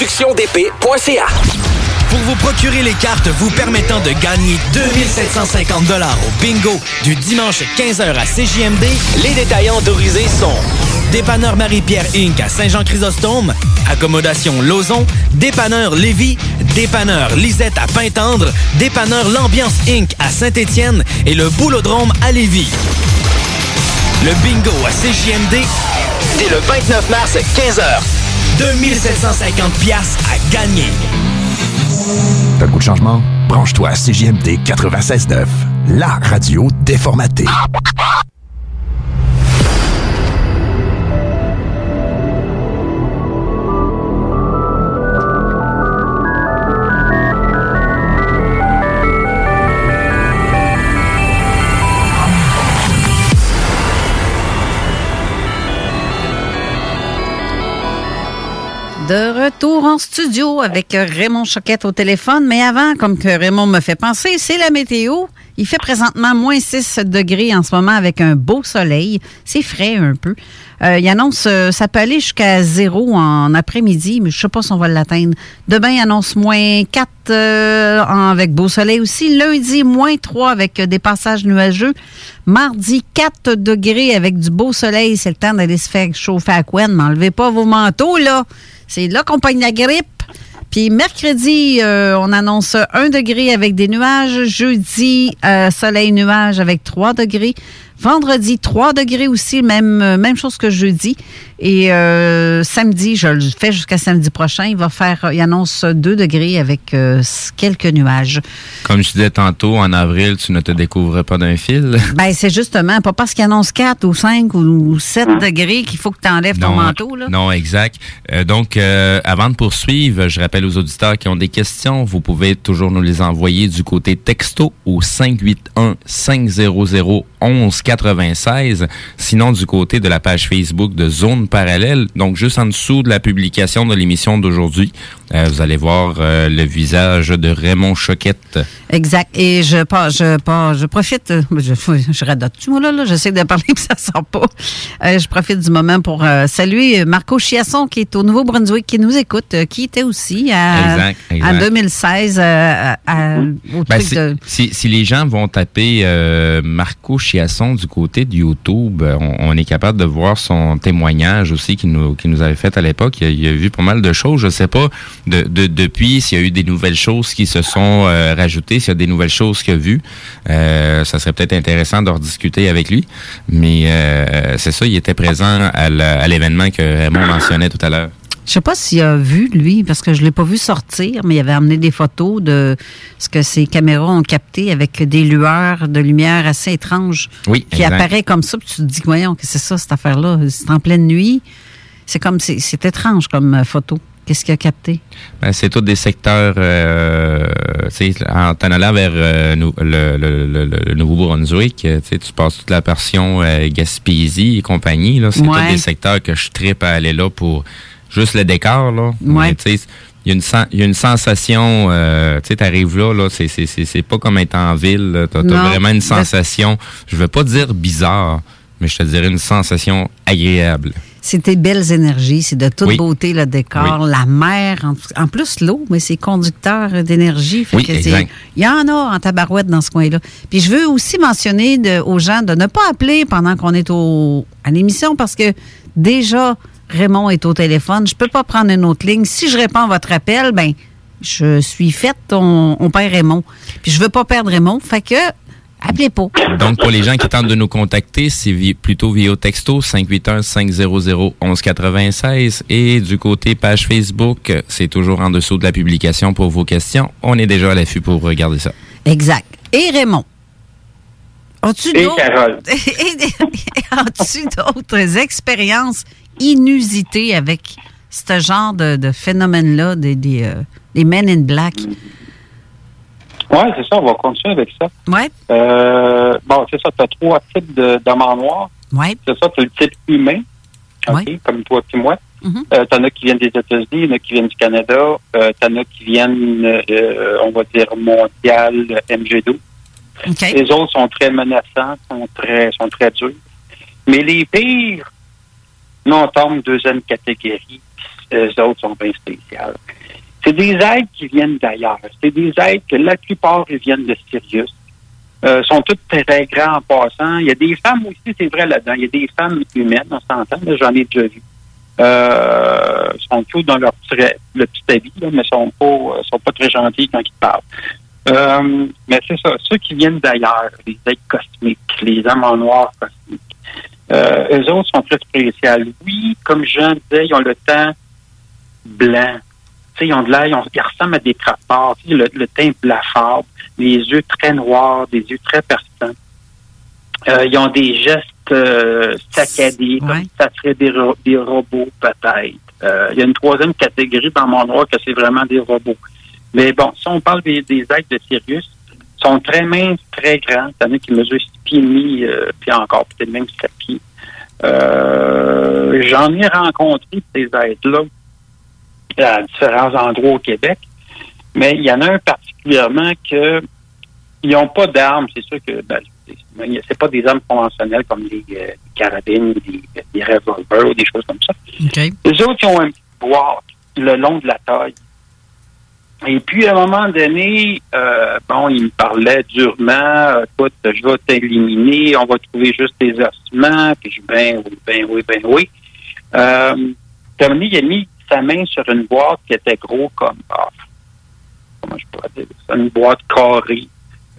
Pour vous procurer les cartes vous permettant de gagner 2750 dollars au bingo du dimanche 15h à CJMD, les détaillants autorisés sont Dépanneur Marie-Pierre Inc. à Saint-Jean-Chrysostome, Accommodation Lauson, Dépanneur Lévis, Dépanneur Lisette à Pintendre, Dépanneur L'Ambiance Inc. à Saint-Étienne et le Boulodrome à Lévis. Le bingo à CJMD, dès le 29 mars, 15h. 2750 piastres à gagner. T'as le goût de changement? Branche-toi à CJMD 96.9, la radio déformatée. De retour en studio avec Raymond Choquette au téléphone. Mais avant, comme Raymond me fait penser, c'est la météo. Il fait présentement moins 6 degrés en ce moment avec un beau soleil. C'est frais un peu. Euh, il annonce, euh, ça peut aller jusqu'à zéro en après-midi, mais je ne sais pas si on va l'atteindre. Demain, il annonce moins 4 euh, avec beau soleil aussi. Lundi, moins 3 avec des passages nuageux. Mardi, 4 degrés avec du beau soleil. C'est le temps d'aller se faire chauffer à couenne. M'enlevez pas vos manteaux, là. C'est là qu'on pogne la grippe. Puis mercredi, euh, on annonce 1 degré avec des nuages. Jeudi, euh, soleil nuage avec 3 degrés. Vendredi, 3 degrés aussi, même, euh, même chose que jeudi. Et euh, samedi, je le fais jusqu'à samedi prochain, il va faire, il annonce 2 degrés avec quelques nuages. Comme je disais tantôt, en avril, tu ne te découvres pas d'un fil. [LAUGHS] Ben, c'est justement pas parce qu'il annonce 4 ou 5 ou 7 degrés qu'il faut que tu enlèves ton manteau. Là. Non, exact. Donc, avant de poursuivre, je rappelle aux auditeurs qui ont des questions, vous pouvez toujours nous les envoyer du côté texto au 581 500 1196. Sinon, du côté de la page Facebook de Zone Parallèle, donc juste en dessous de la publication de l'émission d'aujourd'hui, euh, vous allez voir euh, le visage de Raymond Choquette. Exact. Et je, pas, je, pas, je profite, je, je radote moi, là, là? J'essaie de parler, [LAUGHS] puis ça sort pas. Euh, je profite du moment pour saluer Marco Chiasson, qui est au Nouveau-Brunswick, qui nous écoute, qui était aussi à, Exact, exact. en 2016 euh, à- à- au Ben, truc si, de... si- si les gens vont taper euh, Marco Chiasson du côté de YouTube, euh, on, on est capable de voir son témoignage aussi qu'il nous, avait fait à l'époque. Il, a- il a vu pas mal de choses. Je sais pas de, de- depuis s'il y a eu des nouvelles choses qui se sont euh, rajoutées, s'il y a des nouvelles choses qu'il a vues. Euh, ça serait peut-être intéressant de rediscuter avec lui. Mais euh, c'est ça, il était présent à l'événement que Raymond mentionnait tout à l'heure. Je sais pas s'il a vu, lui, parce que je l'ai pas vu sortir, mais il avait amené des photos de ce que ses caméras ont capté avec des lueurs de lumière assez étranges. Oui, Qui exact. apparaît comme ça, puis tu te dis, voyons, que c'est ça, cette affaire-là? C'est en pleine nuit. C'est comme, c'est c'est étrange comme euh, photo. Qu'est-ce qu'il a capté? Ben, c'est tous des secteurs, euh, tu sais, en t'en allant vers euh, nou- le, le, le, le Nouveau-Brunswick, euh, tu passes toute la portion euh, Gaspésie et compagnie, c'est Ouais. tous des secteurs que je tripe à aller là pour juste le décor, là. Ouais. Mais, tu sais, il y a une sen- il y a une sensation, euh, tu sais, t'arrives là, là, c'est, c'est, c'est, c'est pas comme être en ville, là. t'as, vraiment une sensation, je veux pas dire bizarre, mais je te dirais une sensation agréable. c'est tes belles énergies, c'est de toute Oui. beauté le décor, Oui. la mer, en, en plus l'eau, mais c'est conducteur d'énergie. Fait Oui, que c'est- exact. Il y en a en tabarouette dans ce coin-là. Puis je veux aussi mentionner de- aux gens de ne pas appeler pendant qu'on est au, à l'émission parce que déjà, Raymond est au téléphone. Je peux pas prendre une autre ligne. Si je réponds à votre appel, ben je suis faite, on, on perd Raymond. Puis je veux pas perdre Raymond. Fait que, appelez pas. Donc, pour les gens qui tentent de nous contacter, c'est vi- plutôt via texto 581-500-1196. Et du côté page Facebook, c'est toujours en dessous de la publication pour vos questions. On est déjà à l'affût pour regarder ça. Exact. Et Raymond? As-tu Et d'autres- Carole. [LAUGHS] Et- As-tu d'autres expériences inusitées avec ce genre de, de phénomène-là, des, des, euh, des Men in Black? Oui, c'est ça, on va continuer avec ça. Ouais. Euh, bon, c'est ça, tu as trois types de- d'amants noirs. Ouais. C'est ça, tu as le type humain, OK, comme toi et moi. Mhm. Euh, t'en as qui viennent des États-Unis, il y en a qui viennent du Canada, euh, t'en as qui viennent, euh, on va dire, mondial, euh, MG12. Les autres sont très menaçants, sont très, sont très durs. Mais les pires, nous, on tombe deuxième catégorie. Les autres sont bien spéciales. C'est des aides qui viennent d'ailleurs. C'est des aides que la plupart viennent de Sirius. Euh, sont toutes très grands en passant. Il y a des femmes aussi, c'est vrai là-dedans. Il y a des femmes humaines, on s'entend, là, j'en ai déjà vu. Euh, sont tous dans leur petit, le petit habit, là, mais sont pas, euh, sont pas très gentils quand ils parlent. Euh, mais c'est ça, ceux qui viennent d'ailleurs, les aides cosmiques, les hommes en noir cosmiques, euh, eux autres sont très spéciales. Oui, comme Jean disait, ils ont le teint blanc. Ils ont de l'air, ils, ont- ils ressemblent à des sais, le, le teint blafard, les yeux très noirs, des yeux très perçants. Euh, ils ont des gestes euh, saccadés, comme ça serait des, ro- des robots peut-être. Euh, il y a une troisième catégorie dans mon noir que c'est vraiment des robots. Mais bon, si on parle des, des aides de Sirius, sont très minces, très grands. Il y en a qui mesurent 6 pieds et demi, euh, puis encore peut-être même 7 pieds. Euh, J'en ai rencontré ces aides-là à différents endroits au Québec, mais il y en a un particulièrement que ils n'ont pas d'armes. C'est sûr que ben, c'est- pas des armes conventionnelles comme les, euh, carabines, des, des revolvers ou des choses comme ça. Les autres, ils ont une petite boîte le long de la taille. Et puis, à un moment donné, euh, bon, il me parlait durement, euh, écoute, je vais t'éliminer, on va trouver juste tes ossements, puis je ben oui, ben oui, ben oui. Euh, Tommy, il a mis sa main sur une boîte qui était gros comme, ah, comment je pourrais dire ça, une boîte carrée,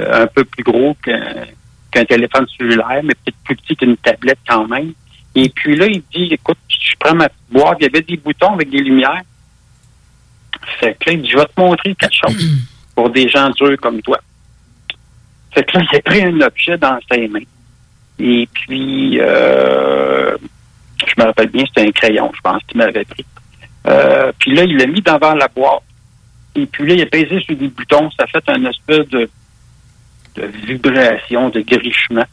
euh, un peu plus gros qu'un qu'un téléphone cellulaire, mais peut-être plus petit qu'une tablette quand même. Et puis là, il dit, écoute, je prends ma boîte, il y avait des boutons avec des lumières. Fait que là, il dit, je vais te montrer quelque chose [CLEARS THROAT] pour des gens durs comme toi. Fait que là, il a pris un objet dans ses mains. Et puis, euh, je me rappelle bien, c'était un crayon, je pense qu'il m'avait pris. Euh, puis là, il l'a mis devant la boîte. Et puis là, il a pesé sur des boutons. Ça fait un espèce de, de vibration, de grichement.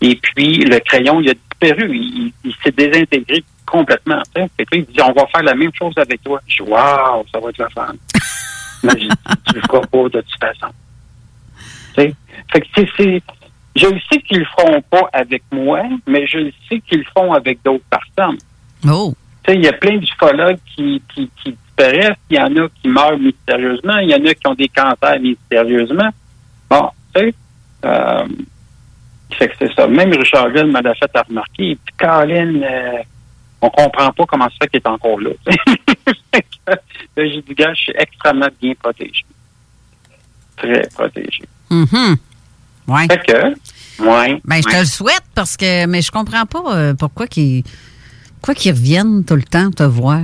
Et puis, le crayon, il a disparu. Il, il s'est désintégré complètement. tu sais. Fait que là, il dit, on va faire la même chose avec toi. Je dis, waouh, ça va être la fun. [LAUGHS] Mais j'ai dit, tu le feras pas de toute façon. Tu sais. Fait que c'est, je le sais qu'ils le feront pas avec moi, mais je le sais qu'ils le font avec d'autres personnes. Oh. Tu sais, il y a plein d'ufologues qui, qui, qui disparaissent, il y en a qui meurent mystérieusement, il y en a qui ont des cancers mystérieusement. Bon, tu sais, euh, fait que c'est ça. Même Richard Gell m'a fait à remarquer, puis Colin, euh, on comprend pas comment ça fait qu'il est encore là. Là, j'ai dit, gars, je suis extrêmement bien protégé. Très protégé. Mhm. Ouais. Fait que, ouais. Ben, je te ouais. le souhaite parce que, mais je comprends pas euh, pourquoi qu'ils pourquoi qu'ils reviennent tout le temps te voir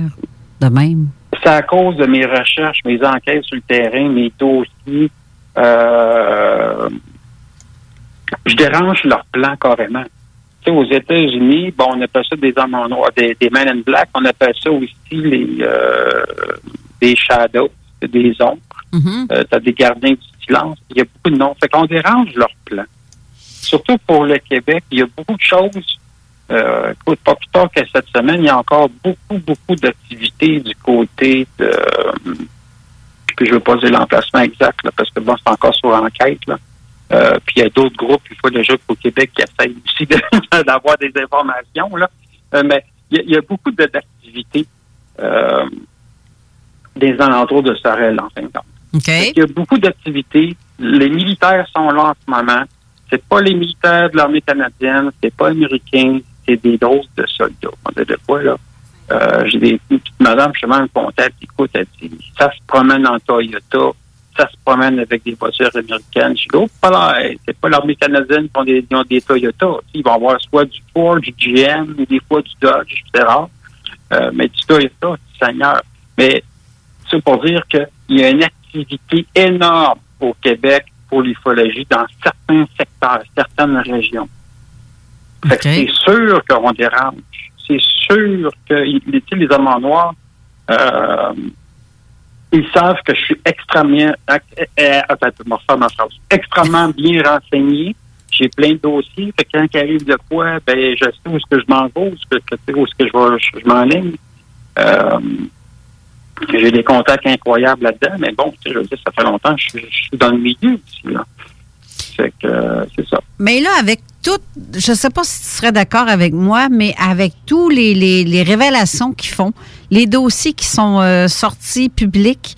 de même. C'est à cause de mes recherches, mes enquêtes sur le terrain, mes dossiers. Euh, je dérange leur plan carrément. Aux États-Unis, bon, on appelle ça des hommes en noir, des, des men in black. On appelle ça aussi les euh, des shadows, des ombres. Euh, T'as des gardiens du silence. Il y a beaucoup de noms. Fait qu'on dérange leur plan. Surtout pour le Québec, il y a beaucoup de choses. Euh, écoute, pas plus tard que cette semaine, il y a encore beaucoup, beaucoup d'activités du côté de. puis je ne veux pas dire l'emplacement exact, là, parce que bon, c'est encore sur enquête. Là. Euh, puis il y a d'autres groupes, une fois déjà qu'au Québec, qui essayent aussi [LAUGHS] de- d'avoir des informations. Là. Euh, mais il y, y a beaucoup d'activités euh, des alentours de Sorel, en fin de compte. OK. Il y a beaucoup d'activités. Les militaires sont là en ce moment. C'est pas les militaires de l'armée canadienne, c'est pas américain, c'est des doses de soldats. On dit de quoi, là? Euh, j'ai des une petite madame, justement, me contacte, écoute, elle dit, ça se promène en Toyota, ça se promène avec des voitures américaines. Je dis, oh, pas c'est pas l'armée canadienne qui ont des, qui ont des Toyota. Ils vont avoir soit du Ford, du GM, des fois du Dodge, etc. Euh, mais du Toyota, Seigneur. Mais c'est pour dire qu'il y a une activité énorme au Québec pour l'ufologie dans certains secteurs, certaines régions. C'est sûr qu'on dérange. C'est sûr que les, les amants noirs, euh, ils savent que je suis extrêmement, euh, euh, extrêmement bien renseigné. J'ai plein de dossiers. Quand il arrive de quoi, ben, je sais où je m'en vais, où je, vais, je, je m'enligne. Euh, j'ai des contacts incroyables là-dedans, mais bon, je veux dire, ça fait longtemps que je, suis- dans le milieu euh, c'est ça. Mais là, avec tout, je sais pas si tu serais d'accord avec moi, mais avec tous les, les- les révélations qu'ils font, les dossiers qui sont euh, sortis publics,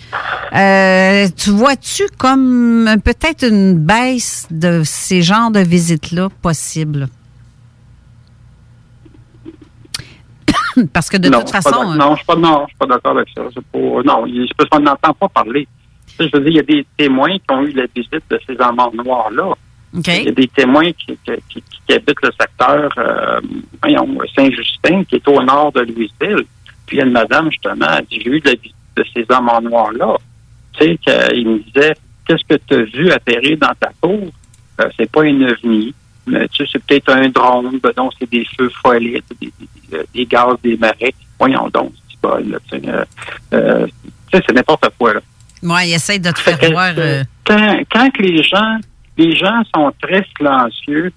euh, tu vois-tu comme euh, peut-être une baisse de ces genres de visites-là possible? [COUGHS] Parce que de non, toute je pas façon... non, je suis pas, non, je suis pas d'accord avec ça. Pas, non, parce qu'on n'entend pas parler. Je veux dire, il y a des témoins qui ont eu la visite de ces amants noirs-là. Il y a des témoins qui, qui, qui- qui habitent le secteur euh, Saint-Justin, qui est au nord de Louisville. Puis il y a une madame, justement, elle dit, j'ai eu de la visite de ces amants noirs-là. Tu sais, qu'il me disait, qu'est-ce que tu as vu atterrir dans ta cour? Euh, c'est pas une ovni. Mais tu sais, c'est peut-être un drone, ben non, c'est des feux follets, des, des, gaz, des marais. Voyons donc, c'est pas, là, tu sais, euh, tu sais, c'est n'importe quoi, là. Moi, il essaie de te faire voir... quand, quand les gens, les gens sont très silencieux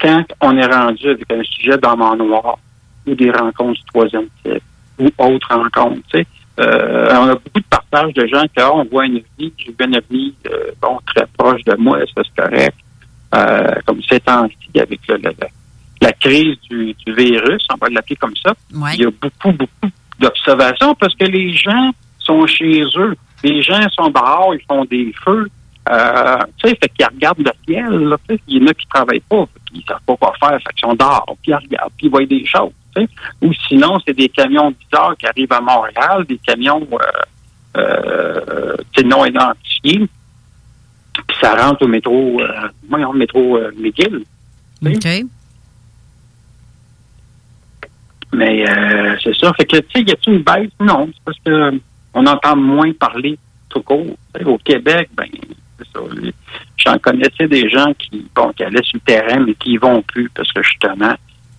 quand on est rendu avec un sujet dans mon noir ou des rencontres du troisième type ou autres rencontres, tu sais. Euh, on a beaucoup de partages de gens qui, ah, on voit un ovni, j'ai vu un ovni, euh, bon, très proche de moi, ça c'est correct? Euh, comme ces temps-ci, avec le- le- le- la crise du, du virus, on va l'appeler comme ça, Ouais. il y a beaucoup, beaucoup d'observations parce que les gens sont chez eux. Les gens sont dehors, ils font des feux. Euh, tu sais, fait qu'ils regardent le ciel. Là, tu sais. il y en a qui travaillent pas, fait qu'ils savent pas quoi faire, fait qu'ils sont dehors, puis ils regardent, puis ils voient des choses. tu sais. Ou sinon, c'est des camions bizarres qui arrivent à Montréal, des camions euh, euh, tu sais, non identifiés, puis ça rentre au métro, euh, voyons, métro euh, McGill. OK. Mais euh, c'est ça. Fait que, tu sais, y a-t-il une baisse? Non. C'est parce que euh, on entend moins parler tout court. Au Québec, ben, c'est ça. les- J'en connaissais des gens qui, bon, qui allaient sur le terrain, mais qui y vont plus parce que justement,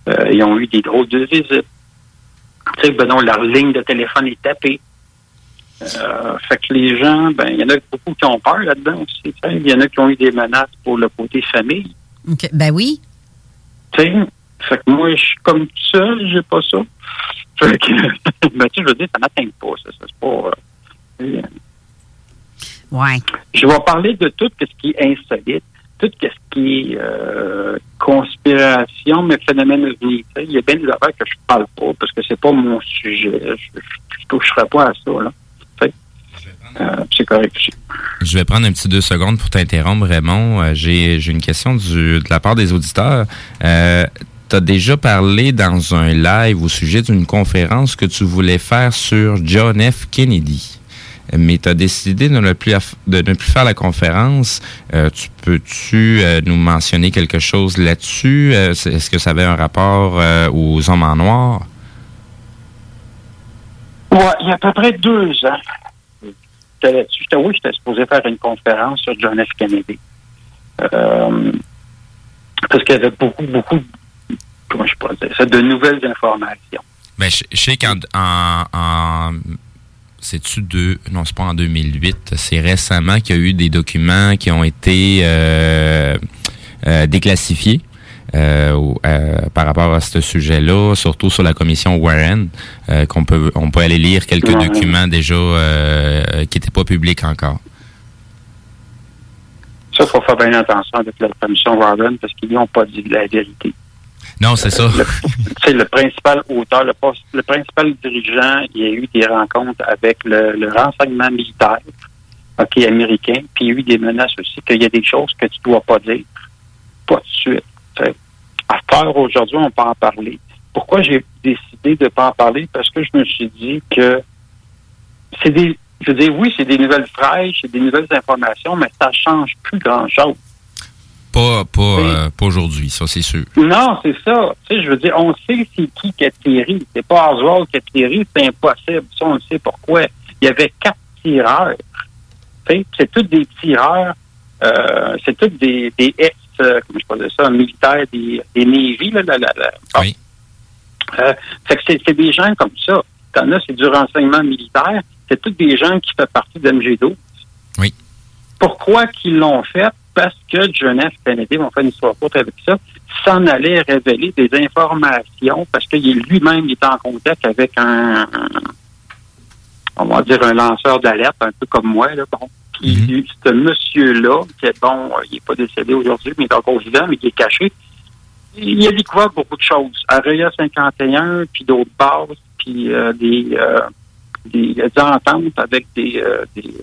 euh, ils ont eu des drôles de visites. Tu sais, ben non, leur ligne de téléphone est tapée. Euh, fait que les gens, ben, il y en a beaucoup qui ont peur là-dedans aussi. Il y en a qui ont eu des menaces pour le côté famille. Ben oui. Tu sais, fait que moi, je suis comme tout seul, j'ai pas ça. Fait que, [LAUGHS] ben, tu je veux dire, ça m'atteint pas, ça. ça c'est pas. euh, Ouais. je vais parler de tout ce qui est insolite, tout ce qui est euh, conspiration, mais phénomène ovni. Il y a bien des affaires que je parle pas parce que c'est pas mon sujet. Je, je toucherai pas à ça, là. Euh, c'est correct. Je vais prendre un petit deux secondes pour t'interrompre, Raymond. Euh, J'ai j'ai une question du, de la part des auditeurs. Euh, tu as déjà parlé dans un live au sujet d'une conférence que tu voulais faire sur John F. Kennedy. Mais tu as décidé de ne, plus de ne plus faire la conférence. Euh, tu peux-tu euh, nous mentionner quelque chose là-dessus? Euh, Est-ce que ça avait un rapport euh, aux hommes en noir? Ouais, il y a à peu près deux ans, j'étais là-dessus. J'étais- oui, j'étais supposé faire une conférence sur John F. Kennedy. Euh, parce qu'il y avait beaucoup, beaucoup, comment je pourrais dire ça, de nouvelles informations. Ben, je, je sais qu'en en, en- c'est-tu deux, non, c'est pas en 2008, c'est récemment qu'il y a eu des documents qui ont été euh, euh, déclassifiés euh, euh, par rapport à ce sujet-là, surtout sur la commission Warren, euh, qu'on peut, on peut aller lire quelques Ouais. documents déjà euh, qui n'étaient pas publics encore. Ça, il faut faire bien attention avec la commission Warren parce qu'ils n'ont pas dit la vérité. Non, c'est ça. C'est le principal auteur, le, le principal dirigeant. Il y a eu des rencontres avec le, renseignement militaire ok, américain. Puis il y a eu des menaces aussi qu'il y a des choses que tu dois pas dire. Pas de suite. À faire aujourd'hui, on peut en parler. Pourquoi j'ai décidé de pas en parler? Parce que je me suis dit que c'est des. Je veux dire, oui, c'est des nouvelles fraîches, c'est des nouvelles informations, mais ça change plus grand-chose. Pas, pas, euh, pas aujourd'hui, ça, c'est sûr. Non, c'est ça. Tu sais, je veux dire, on sait c'est qui qui a tiré. C'est pas Oswald qui a tiré, c'est impossible. Ça, on le sait pourquoi. Il y avait quatre tireurs. Tu sais, c'est tous des tireurs, euh, c'est tous des, des ex, euh, comment je dire ça, militaires, des, des Navy, là, là, là, là. Bon. Euh, fait que c'est c'est des gens comme ça. T'en as, c'est du renseignement militaire. C'est tous des gens qui font partie de MG12. Oui. Pourquoi qu'ils l'ont fait? Parce que John F. Kennedy, on fait une histoire courte avec ça, s'en allait révéler des informations parce qu'il lui-même était en contact avec un, un- on va dire un lanceur d'alerte, un peu comme moi, là, bon. Puis ce monsieur-là, qui est bon, euh, il n'est pas décédé aujourd'hui, mais il est encore vivant, mais qui est caché, il a découvert beaucoup de choses. Araya 51, puis d'autres bases, puis euh, des, euh, des, des ententes avec des, euh, des,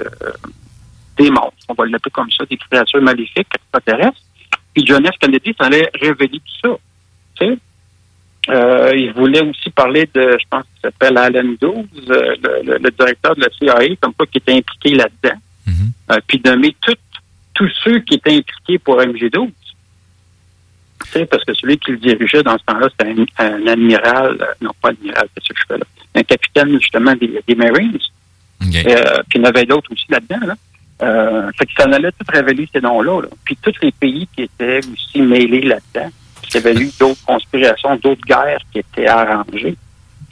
des monstres, on va l'appeler comme ça, des créatures maléfiques extraterrestres. Puis John F. Kennedy s'en allait révéler tout ça. Tu sais? Euh, il voulait aussi parler de, je pense qu'il s'appelle Alan Dawes, euh, le, le- le directeur de la CIA, comme quoi qui était impliqué là-dedans. Euh, puis nommer tous ceux qui étaient impliqués pour MG12. Tu sais, parce que celui qui le dirigeait dans ce temps-là, c'était un, un admiral, non pas admiral, c'est ce que je fais là, un capitaine justement des, des Marines. Euh, puis il y en avait d'autres aussi là-dedans. Là. Euh, fait que ça en allait tout révéler ces noms-là. là. Puis tous les pays qui étaient aussi mêlés là-dedans. Il y avait eu d'autres conspirations, d'autres guerres qui étaient arrangées.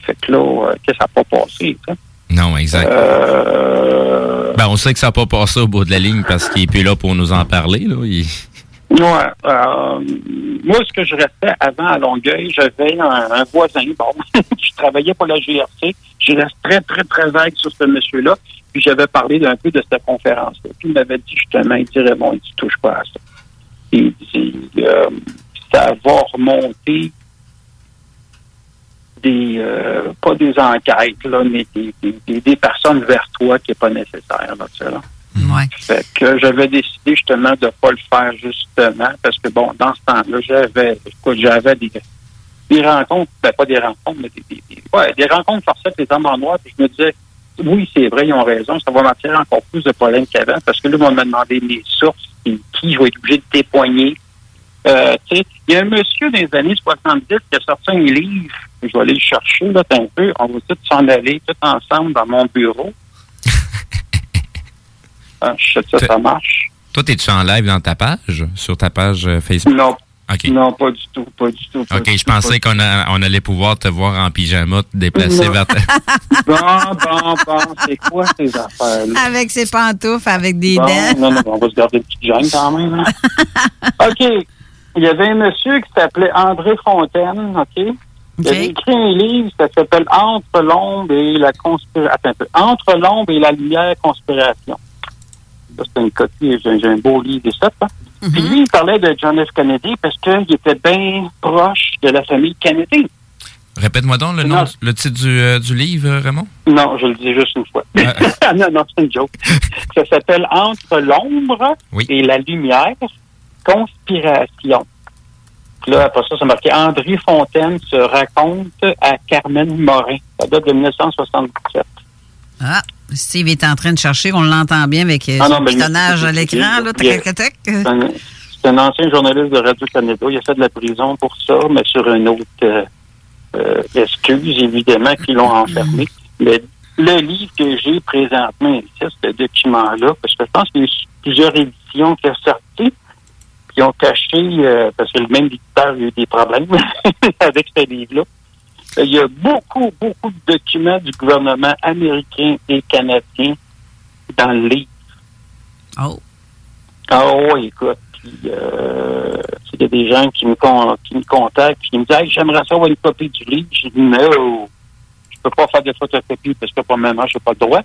Fait que là, euh, que ça n'a pas passé. ça. Non, exact. Euh, Ben, on sait que ça n'a pas passé au bout de la ligne parce qu'il est plus là pour nous en parler. Là. Il- Ouais. euh, moi, ce que je restais avant à Longueuil, j'avais un, un voisin, bon, [LAUGHS] je travaillais pour la GRC. Je reste très, très, très vague sur ce monsieur-là. Puis j'avais parlé d'un peu de cette conférence-là. Puis il m'avait dit justement, il dirait, bon, il dit, touche pas à ça. Il dit, euh, ça va remonter des, euh, pas des enquêtes, là, mais des, des, personnes vers toi qui n'est pas nécessaire, là, tu sais, là. Fait que j'avais décidé justement de pas le faire justement parce que bon, dans ce temps-là, j'avais j'avais des, des rencontres, ben pas des rencontres, mais des, des, des- ouais, des rencontres forcées avec les hommes en noir, puis je me disais oui, c'est vrai, ils ont raison, ça va m'attirer encore plus de problèmes qu'avant, parce que là, ils vont me demander mes sources, et qui je vais être obligé de témoigner. Euh, il y a un monsieur des années 70 qui a sorti un livre, je vais aller le chercher, là, un peu, on va tous s'en aller, tous ensemble dans mon bureau. [LAUGHS] Ah, je sais que ça, ça marche. Toi, es-tu en live dans ta page, sur ta page euh, Facebook? Non. Non, pas du tout, pas du tout. pas OK, du je tout, pensais qu'on a- on allait pouvoir te voir en pyjama, te déplacer Non. vers ta... [LAUGHS] Bon, bon, bon, c'est quoi ces affaires-là? Avec ses pantoufles, avec des Bon, dents. non, non, on va se garder une petite gêne quand même. hein. [LAUGHS] OK. Il y avait un monsieur qui s'appelait André Fontaine, OK? Il avait écrit un livre, ça s'appelle Entre l'ombre et la conspiration. Attends un peu. Entre l'ombre et la lumière, conspiration. C'est une copie, j'ai j'ai un beau livre de ça. hein. Puis lui, il parlait de John F. Kennedy parce qu'il était bien proche de la famille Kennedy. Répète-moi donc le nom, le titre du, euh, du livre, euh, Raymond? Non, je le dis juste une fois. [LAUGHS] non, non, c'est une joke. [LAUGHS] Ça s'appelle Entre l'ombre et la lumière, conspiration. Puis là, après ça, c'est marqué André Fontaine se raconte à Carmen Morin. Ça date de 1977. Ah, Steve est en train de chercher, on l'entend bien avec euh, Ah son non, pitonnage à c'est- l'écran. là, c'est-. C'est un, c'est ancien journaliste de Radio-Canada. Il a fait de la prison pour ça, mais sur une autre euh, euh, excuse, évidemment, qu'ils l'ont enfermé. Mais le livre que j'ai présentement ici, ce document-là, parce que je pense qu'il y a eu plusieurs éditions qui sont sorties, qui ont caché, euh, parce que le même éditeur a eu des problèmes [LAUGHS] avec ce livre-là. Il y a beaucoup, beaucoup de documents du gouvernement américain et canadien dans le livre. Oh. Ah oui, écoute. Puis, euh, il y a des gens qui me, con- qui me contactent et qui me disent hey, j'aimerais ça avoir une copie du livre. Je dis non, je peux pas faire de photocopie parce que pour le moment, je n'ai pas le droit.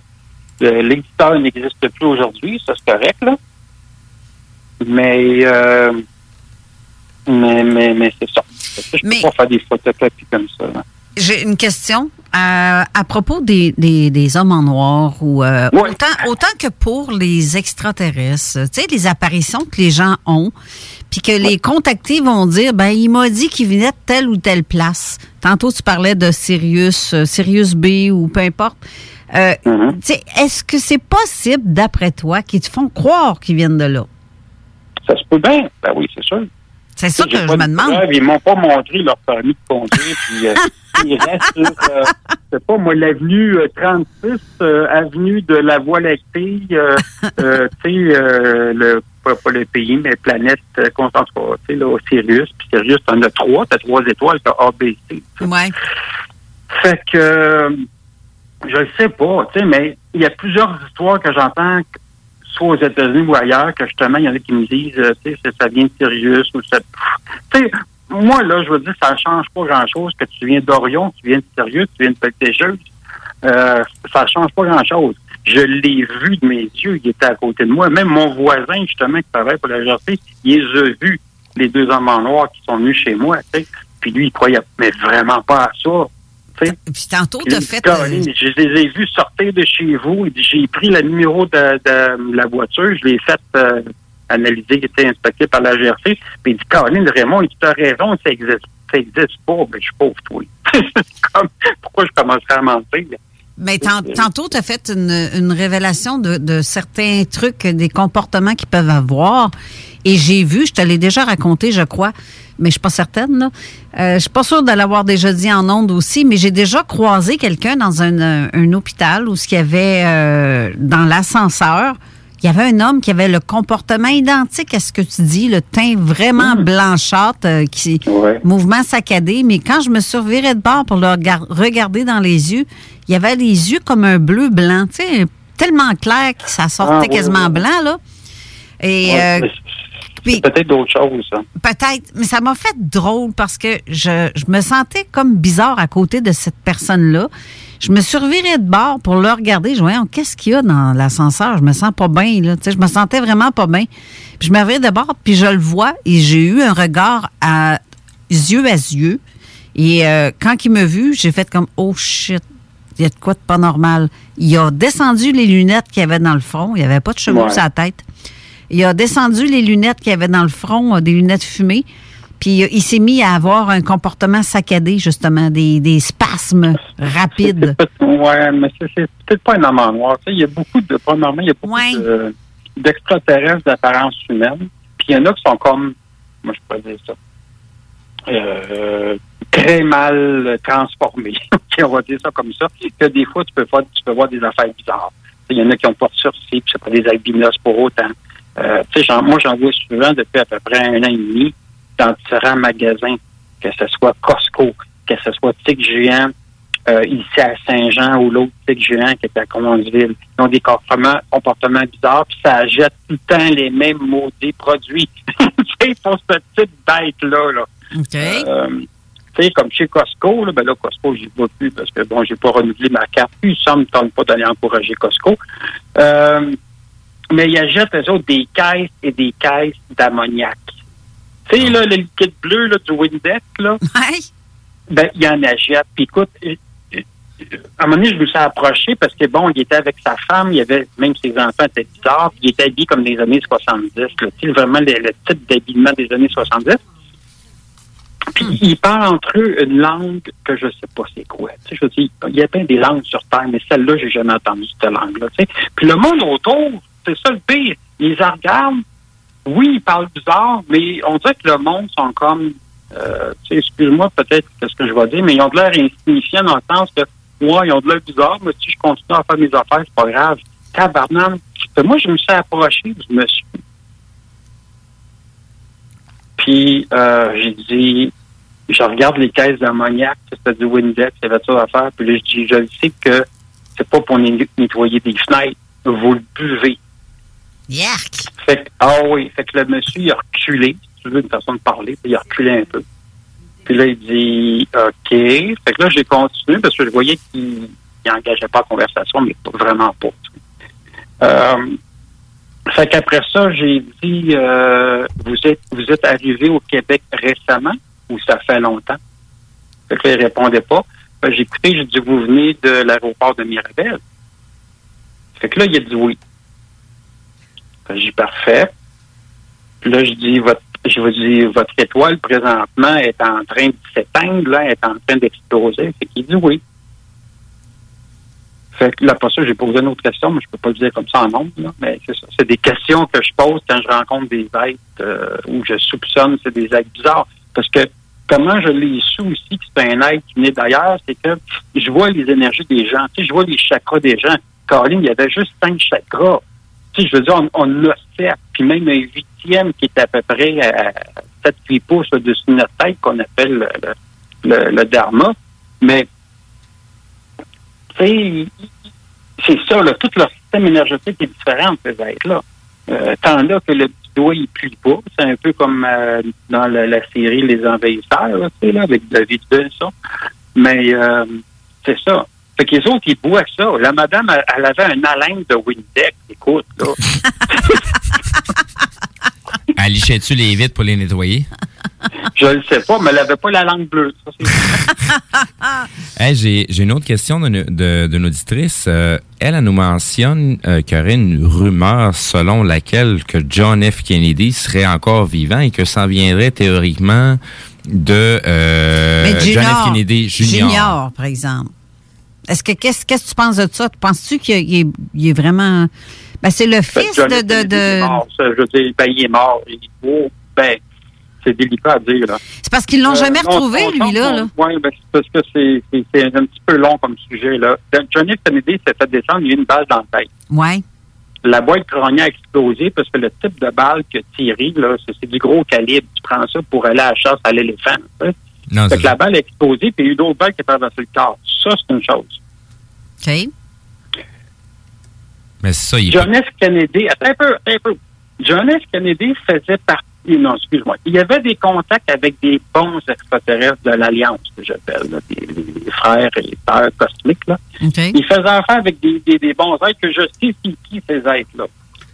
L'éditeur n'existe plus aujourd'hui, ça c'est correct, là. Mais euh, Mais, mais, mais c'est ça. Je peux pas faire des photocopies comme ça. là. J'ai une question euh, à propos des, des, des hommes en noir ou euh, autant, autant que pour les extraterrestres, tu sais, les apparitions que les gens ont, puis que les contactés vont dire, ben il m'a dit qu'il venait de telle ou telle place. Tantôt tu parlais de Sirius, euh, Sirius B ou peu importe. Tu sais, Est-ce que c'est possible, d'après toi, qu'ils te font croire qu'ils viennent de là? Ça se peut bien. Ben oui, c'est sûr. C'est ça que je me de demande. preuves. Ils m'ont pas montré leur permis de conduire. puis euh, [LAUGHS] ils restent sur, euh, pas, moi, l'avenue euh, 36, euh, avenue de la Voie lactée, [LAUGHS] tu sais, le, pas, pas le pays, mais planète, euh, constante, tu sais, là, au Sirius. Puis Sirius, t'en as trois, t'as trois étoiles, t'as A, B, C. Ouais. Fait que, je le sais pas, tu sais, mais il y a plusieurs histoires que j'entends, soit aux États-Unis ou ailleurs, que justement, il y en a qui me disent, euh, tu sais, ça- vient de Sirius ou ça. Tu sais, moi, là, je veux dire, ça change pas grand-chose que tu viens d'Orion, tu viens de Sirius, tu viens de Beltégeuse. Euh, ça change pas grand-chose. Je l'ai vu de mes yeux, il était à côté de moi. Même mon voisin, justement, qui travaille pour la GRC, il les a vus, les deux hommes en noir qui sont venus chez moi, tu sais. Puis lui, il croyait mais vraiment pas à ça. Sais. Puis tantôt, t'as fait... Caroline, je les ai vus sortir de chez vous. J'ai pris le numéro de, de la voiture, je l'ai fait euh, analyser, qui était inspecté par la GRC. Puis il dit, Caroline, Raymond, tu as raison, ça existe, ça existe pas. Ben, je suis pauvre, toi. [LAUGHS] Comme, pourquoi je commencerais à mentir? Mais tant- tantôt, tu as fait une, une révélation de, de certains trucs, des comportements qu'ils peuvent avoir. Et j'ai vu, je te l'ai déjà raconté, je crois, mais je suis pas certaine. Là. Euh, je suis pas sûre de l'avoir déjà dit en ondes aussi, mais j'ai déjà croisé quelqu'un dans un, euh, un hôpital où ce qu'il y avait euh, dans l'ascenseur, il y avait un homme qui avait le comportement identique à ce que tu dis, le teint vraiment blanchâtre, euh, qui mouvement saccadé. Mais quand je me revirée de bord pour le regar- regarder dans les yeux, il y avait les yeux comme un bleu blanc, tu sais, tellement clair que ça sortait Ah, oui, quasiment oui, blanc là. Et Ouais, euh, peut-être d'autres choses, ça. Peut-être, mais ça m'a fait drôle parce que je, je me sentais comme bizarre à côté de cette personne-là. Je me revirée de bord pour le regarder. Je voyais, qu'est-ce qu'il y a dans l'ascenseur? Je me sens pas bien, là. Tu sais, je me sentais vraiment pas bien. Puis je me revirais de bord, puis je le vois et j'ai eu un regard à yeux à yeux. Et euh, quand il m'a vu, j'ai fait comme, oh shit, il y a de quoi de pas normal. Il a descendu les lunettes qu'il y avait dans le front. Il n'y avait pas de cheveux Ouais. sur la tête. Il a descendu les lunettes qu'il y avait dans le front, euh, des lunettes fumées. Puis euh, il s'est mis à avoir un comportement saccadé, justement, des, des spasmes rapides. [LAUGHS] Ouais, mais c'est peut-être pas un homme en noir. Il y a beaucoup de, premièrement, il y a beaucoup de- d'extraterrestres d'apparence humaine. Puis il y en a qui sont comme, moi je pourrais dire ça, euh, très mal transformés. [LAUGHS] On va dire ça comme ça. Que des fois, tu peux, faire, tu peux voir des affaires bizarres. Il y en a qui ont pas de sourcils, puis c'est pas des albinos pour autant. Euh, moi, j'en vois souvent depuis à peu près un an et demi dans différents magasins, que ce soit Costco, que ce soit Tic Géant, euh, ici à Saint-Jean ou l'autre Tic Géant qui est à Commonsville. Ils ont des comportements, comportements bizarres, puis ça jette tout le temps les mêmes maudits produits. [LAUGHS] sais, pour cette petite bête-là, là. Euh, tu sais, comme chez Costco, là, ben là, Costco, j'y vais plus parce que, bon, j'ai pas renouvelé ma carte. Puis, ça me tente pas d'aller encourager Costco. Euh, mais ils achètent, eux autres, des caisses et des caisses d'ammoniac. Tu sais, là, le liquide bleu, là, du Windex, là. Ben, il en achète. Puis, écoute, euh, euh, à un moment donné, je me suis approché parce que, bon, il était avec sa femme, il avait, même ses enfants étaient bizarres, puis il était habillé comme des années 70, là. Vraiment le, le type d'habillement des années 70. Puis ils parlent entre eux une langue que je sais pas c'est quoi. Tu sais, je veux dire, il y a plein des langues sur Terre, mais celle-là, j'ai jamais entendu cette langue-là. tu sais. Puis le monde autour, c'est ça le pire. Ils regardent. Oui, ils parlent bizarre, mais on dirait que le monde sont comme euh, excuse-moi peut-être ce que je vais dire, mais ils ont de l'air insignifiants dans le sens que moi, ils ont de l'air bizarre, mais si je continue à faire mes affaires, c'est pas grave. Tabarnak. Puis Moi, je me suis approché, je me suis puis euh, j'ai dit, je regarde les caisses d'ammoniac, c'était du Windex, il y avait ça à faire. Puis là, je dis, je sais que c'est pas pour net- nettoyer des fenêtres, vous le buvez. Yark! Fait que, ah oui, fait que le monsieur, il a reculé, si tu veux une façon de parler, puis il a reculé un peu. Puis là, il dit, OK. Fait que là, j'ai continué parce que je voyais qu'il n'engageait pas la conversation, mais pas- vraiment pas. Euh, Fait qu'après ça, j'ai dit, euh, vous êtes vous êtes arrivé au Québec récemment ou ça fait longtemps? Fait que là, il répondait pas. Que j'ai écouté, j'ai dit, vous venez de l'aéroport de Mirabel. Fait que là, il a dit oui. Dit, parfait. Là, je dis, votre, je vous dis, votre étoile présentement est en train de s'éteindre, là, est en train d'exploser. Fait qu'il dit oui. Fait que là, pas ça, j'ai posé une autre question, mais je peux pas le dire comme ça en nombre. Mais c'est ça. C'est des questions que je pose quand je rencontre des êtres euh, où je soupçonne c'est des êtres bizarres. Parce que comment je l'ai su aussi que c'est un être qui venait d'ailleurs, c'est que je vois les énergies des gens. Tu sais, je vois les chakras des gens. Caroline, il y avait juste cinq chakras. Tu sais, je veux dire, on, on a sept, puis même un huitième qui est à peu près à 7-8 pouces au-dessus de notre tête qu'on appelle le, le, le dharma. Mais tu sais, c'est ça, là, tout leur système énergétique est différent, ces êtres-là. Euh, tant là que le petit doigt, il pue pas. C'est un peu comme euh, dans la, la série Les Envahisseurs, là, là, avec David ça. Mais euh, c'est ça. Fait que les autres, ils boivent ça. La madame, elle, elle avait un haleine de Windex, écoute, là. [LAUGHS] Elle lichait-tu les vitres pour les nettoyer? Je le sais pas, mais elle avait pas la langue bleue. Ça, c'est [LAUGHS] Hey, j'ai, j'ai une autre question d'une de, d'une auditrice. Euh, elle, elle nous mentionne euh, qu'il y aurait une rumeur selon laquelle que John F. Kennedy serait encore vivant et que ça viendrait théoriquement de euh, John F. Kennedy Junior. Junior, par exemple. Est-ce que qu'est-ce que tu penses de ça? Penses-tu qu'il est, il vraiment. Ben, c'est le fils John de. De, de- mort, ça, je veux dire, ben, il est mort. Il est beau. Ben, c'est délicat à dire, là. C'est parce qu'ils l'ont Euh, jamais retrouvé, on- lui, là. là. Oui, ben, c'est parce que c'est, un petit peu long comme sujet, là. John F. Kennedy s'est fait descendre, il y a eu une balle dans la tête. Ouais. La boîte crânienne a explosé parce que le type de balle que tiré, là, c'est, c'est du gros calibre. Tu prends ça pour aller à la chasse à l'éléphant. Non, Fait c'est que la balle a explosé, puis il y a eu d'autres balles qui ont traversé le corps. Ça, c'est une chose. OK. Mais c'est ça, il est John F. Kennedy, attends un peu, attends un peu. John F. Kennedy faisait partie, non, excuse-moi, il y avait des contacts avec des bons extraterrestres de l'Alliance, que j'appelle, là, des, des frères et sœurs cosmiques, là. OK. Il faisait affaire avec des, des, des bons êtres que je sais c'est qui ces êtres-là.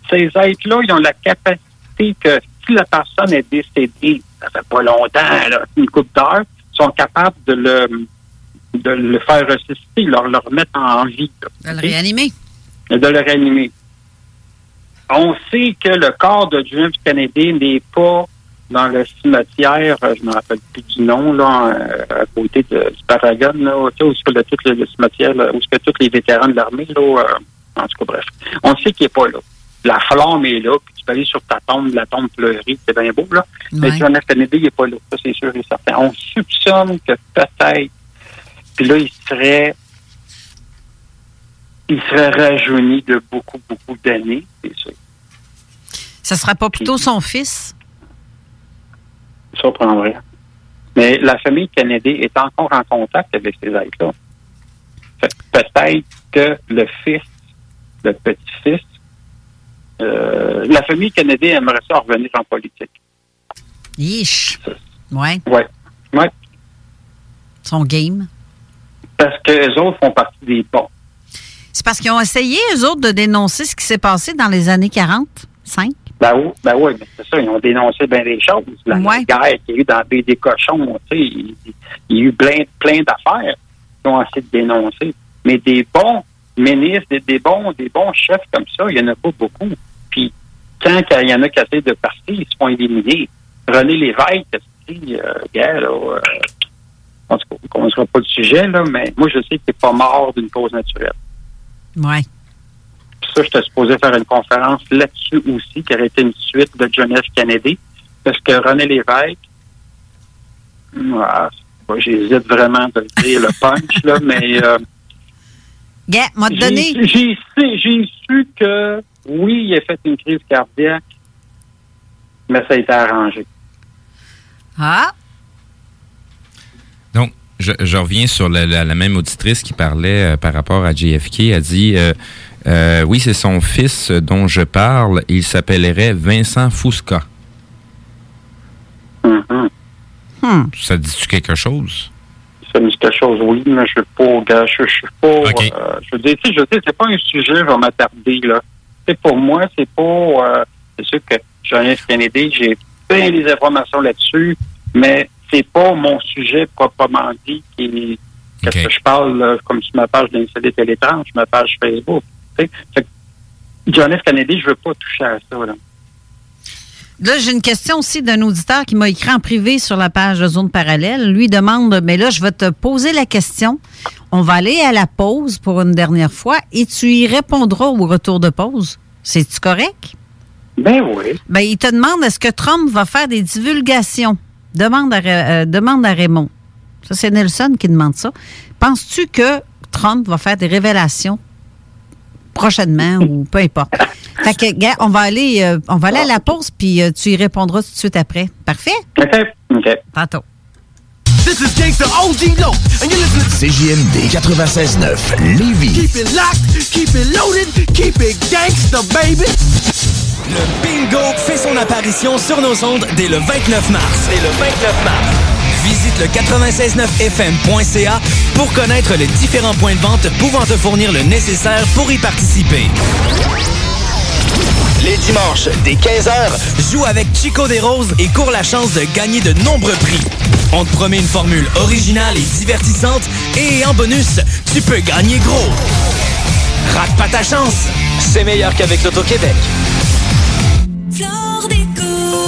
Ces êtres-là, ils ont la capacité que si la personne est décédée, ça fait pas longtemps, là, une coupe d'heure, sont capables de le, de le faire ressusciter, leur, le remettre en vie. là. De le réanimer. Et de le réanimer. On sait que le corps de F. Kennedy n'est pas dans le cimetière, euh, je ne me rappelle plus du nom, là, euh, à côté de, du Paragon, là, où est-ce que le, tout le, le cimetière, là, où est-ce que tous les vétérans de l'armée, là, euh, en tout cas, bref. On sait qu'il n'est pas là. La flamme est là, puis tu peux aller sur ta tombe, la tombe fleurie, c'est bien beau, là. Mais. John F. Kennedy, il n'est pas là. Ça, c'est sûr et certain. On soupçonne que peut-être, puis là, il serait il serait rajeuni de beaucoup, beaucoup d'années, c'est sûr. Ça serait pas plutôt son fils? Ça surprendrait. Mais la famille Kennedy est encore en contact avec ces êtres-là. Peut-être que le fils, le petit-fils, euh, la famille Kennedy aimerait ça revenir en politique. Yeesh. Ouais. Ouais. Ouais. Son game. Parce que les autres font partie des bons. C'est parce qu'ils ont essayé, eux autres, de dénoncer ce qui s'est passé dans les années 45. Ben oui, ben oui, mais c'est ça, ils ont dénoncé bien des choses. La Ouais. guerre qu'il y a eu dans la baie des cochons, tu sais, il, il y a eu plein, plein d'affaires qui ont essayé de dénoncer. Mais des bons ministres, des, des bons, des bons chefs comme ça, il n'y en a pas beaucoup. Quand il y en a qui essaient de partir, ils se font éliminer. René Lévesque, euh, gars, là, euh, on ne commencera pas le sujet, là, mais moi, je sais qu'il n'est pas mort d'une cause naturelle. Puis ça, j'étais supposé faire une conférence là-dessus aussi, qui aurait été une suite de John F. Kennedy, parce que René Lévesque, ah, j'hésite vraiment de le dire, le punch, là, [LAUGHS] mais euh, m'a donné. j'ai su que, oui, il a fait une crise cardiaque, mais ça a été arrangé. Ah, Donc, je, je reviens sur la, la- la même auditrice qui parlait euh, par rapport à JFK. Elle dit euh, euh, Oui, c'est son fils dont je parle. Il s'appellerait Vincent Fusca. Mhm. Hmm. Ça te dit-tu quelque chose? Ça me dit quelque chose, oui, mais je suis pas, gars, je, je suis pas, OK. euh, je veux dire, tu sais, je sais, c'est pas un sujet, je vais m'attarder, là. Sais, pour moi, c'est pas... euh, c'est sûr que F. Kennedy, j'ai bien des informations là-dessus, mais c'est pas mon sujet proprement dit qui... Qu'est-ce que je parle, là, comme sur ma page d'insolite et l'étrange, ma page Facebook. tu sais. John F. Kennedy, je veux pas toucher à ça, là. Là, j'ai une question aussi d'un auditeur qui m'a écrit en privé sur la page de Zone Parallèle. Lui demande, mais là, je vais te poser la question. On va aller à la pause pour une dernière fois et tu y répondras au retour de pause. C'est-tu correct? Ben oui. Ben, il te demande est-ce que Trump va faire des divulgations? Demande à, euh, demande à Raymond. Ça, c'est Nelson qui demande ça. Penses-tu que Trump va faire des révélations prochainement ou peu importe? Fait que, gars, on va aller, euh, on va aller à la pause, puis euh, tu y répondras tout de suite après. Parfait? OK. OK. Tantôt. This is Gangsta OG Low, and you're listening to CJMD 96.9 Lévis. Keep it locked, keep it loaded, keep it gangsta, baby. Le bingo fait son apparition sur nos ondes dès le 29 mars. Dès le 29 mars. Visite le 969fm.ca pour connaître les différents points de vente pouvant te fournir le nécessaire pour y participer. Les dimanches, dès 15h, joue avec Chico des Roses et cours la chance de gagner de nombreux prix. On te promet une formule originale et divertissante et en bonus, tu peux gagner gros. Rate pas ta chance, c'est meilleur qu'avec l'Auto-Québec.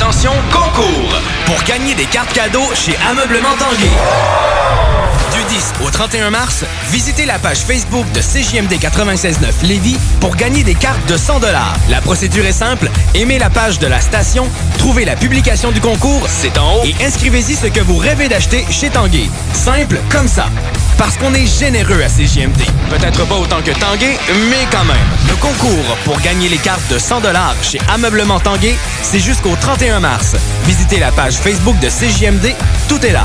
Attention, concours! Pour gagner des cartes cadeaux chez Ameublement Tanguay. Du 10 au 31 mars, visitez la page Facebook de CJMD 96.9 Lévis pour gagner des cartes de 100 La procédure est simple. Aimez la page de la station, trouvez la publication du concours, c'est en haut, et inscrivez-y ce que vous rêvez d'acheter chez Tanguay. Simple comme ça. Parce qu'on est généreux à CJMD. Peut-être pas autant que Tanguay, mais quand même. Le concours pour gagner les cartes de 100 chez Ameublement Tanguay, c'est jusqu'au 31 mars. Visitez la page Facebook de CJMD, tout est là.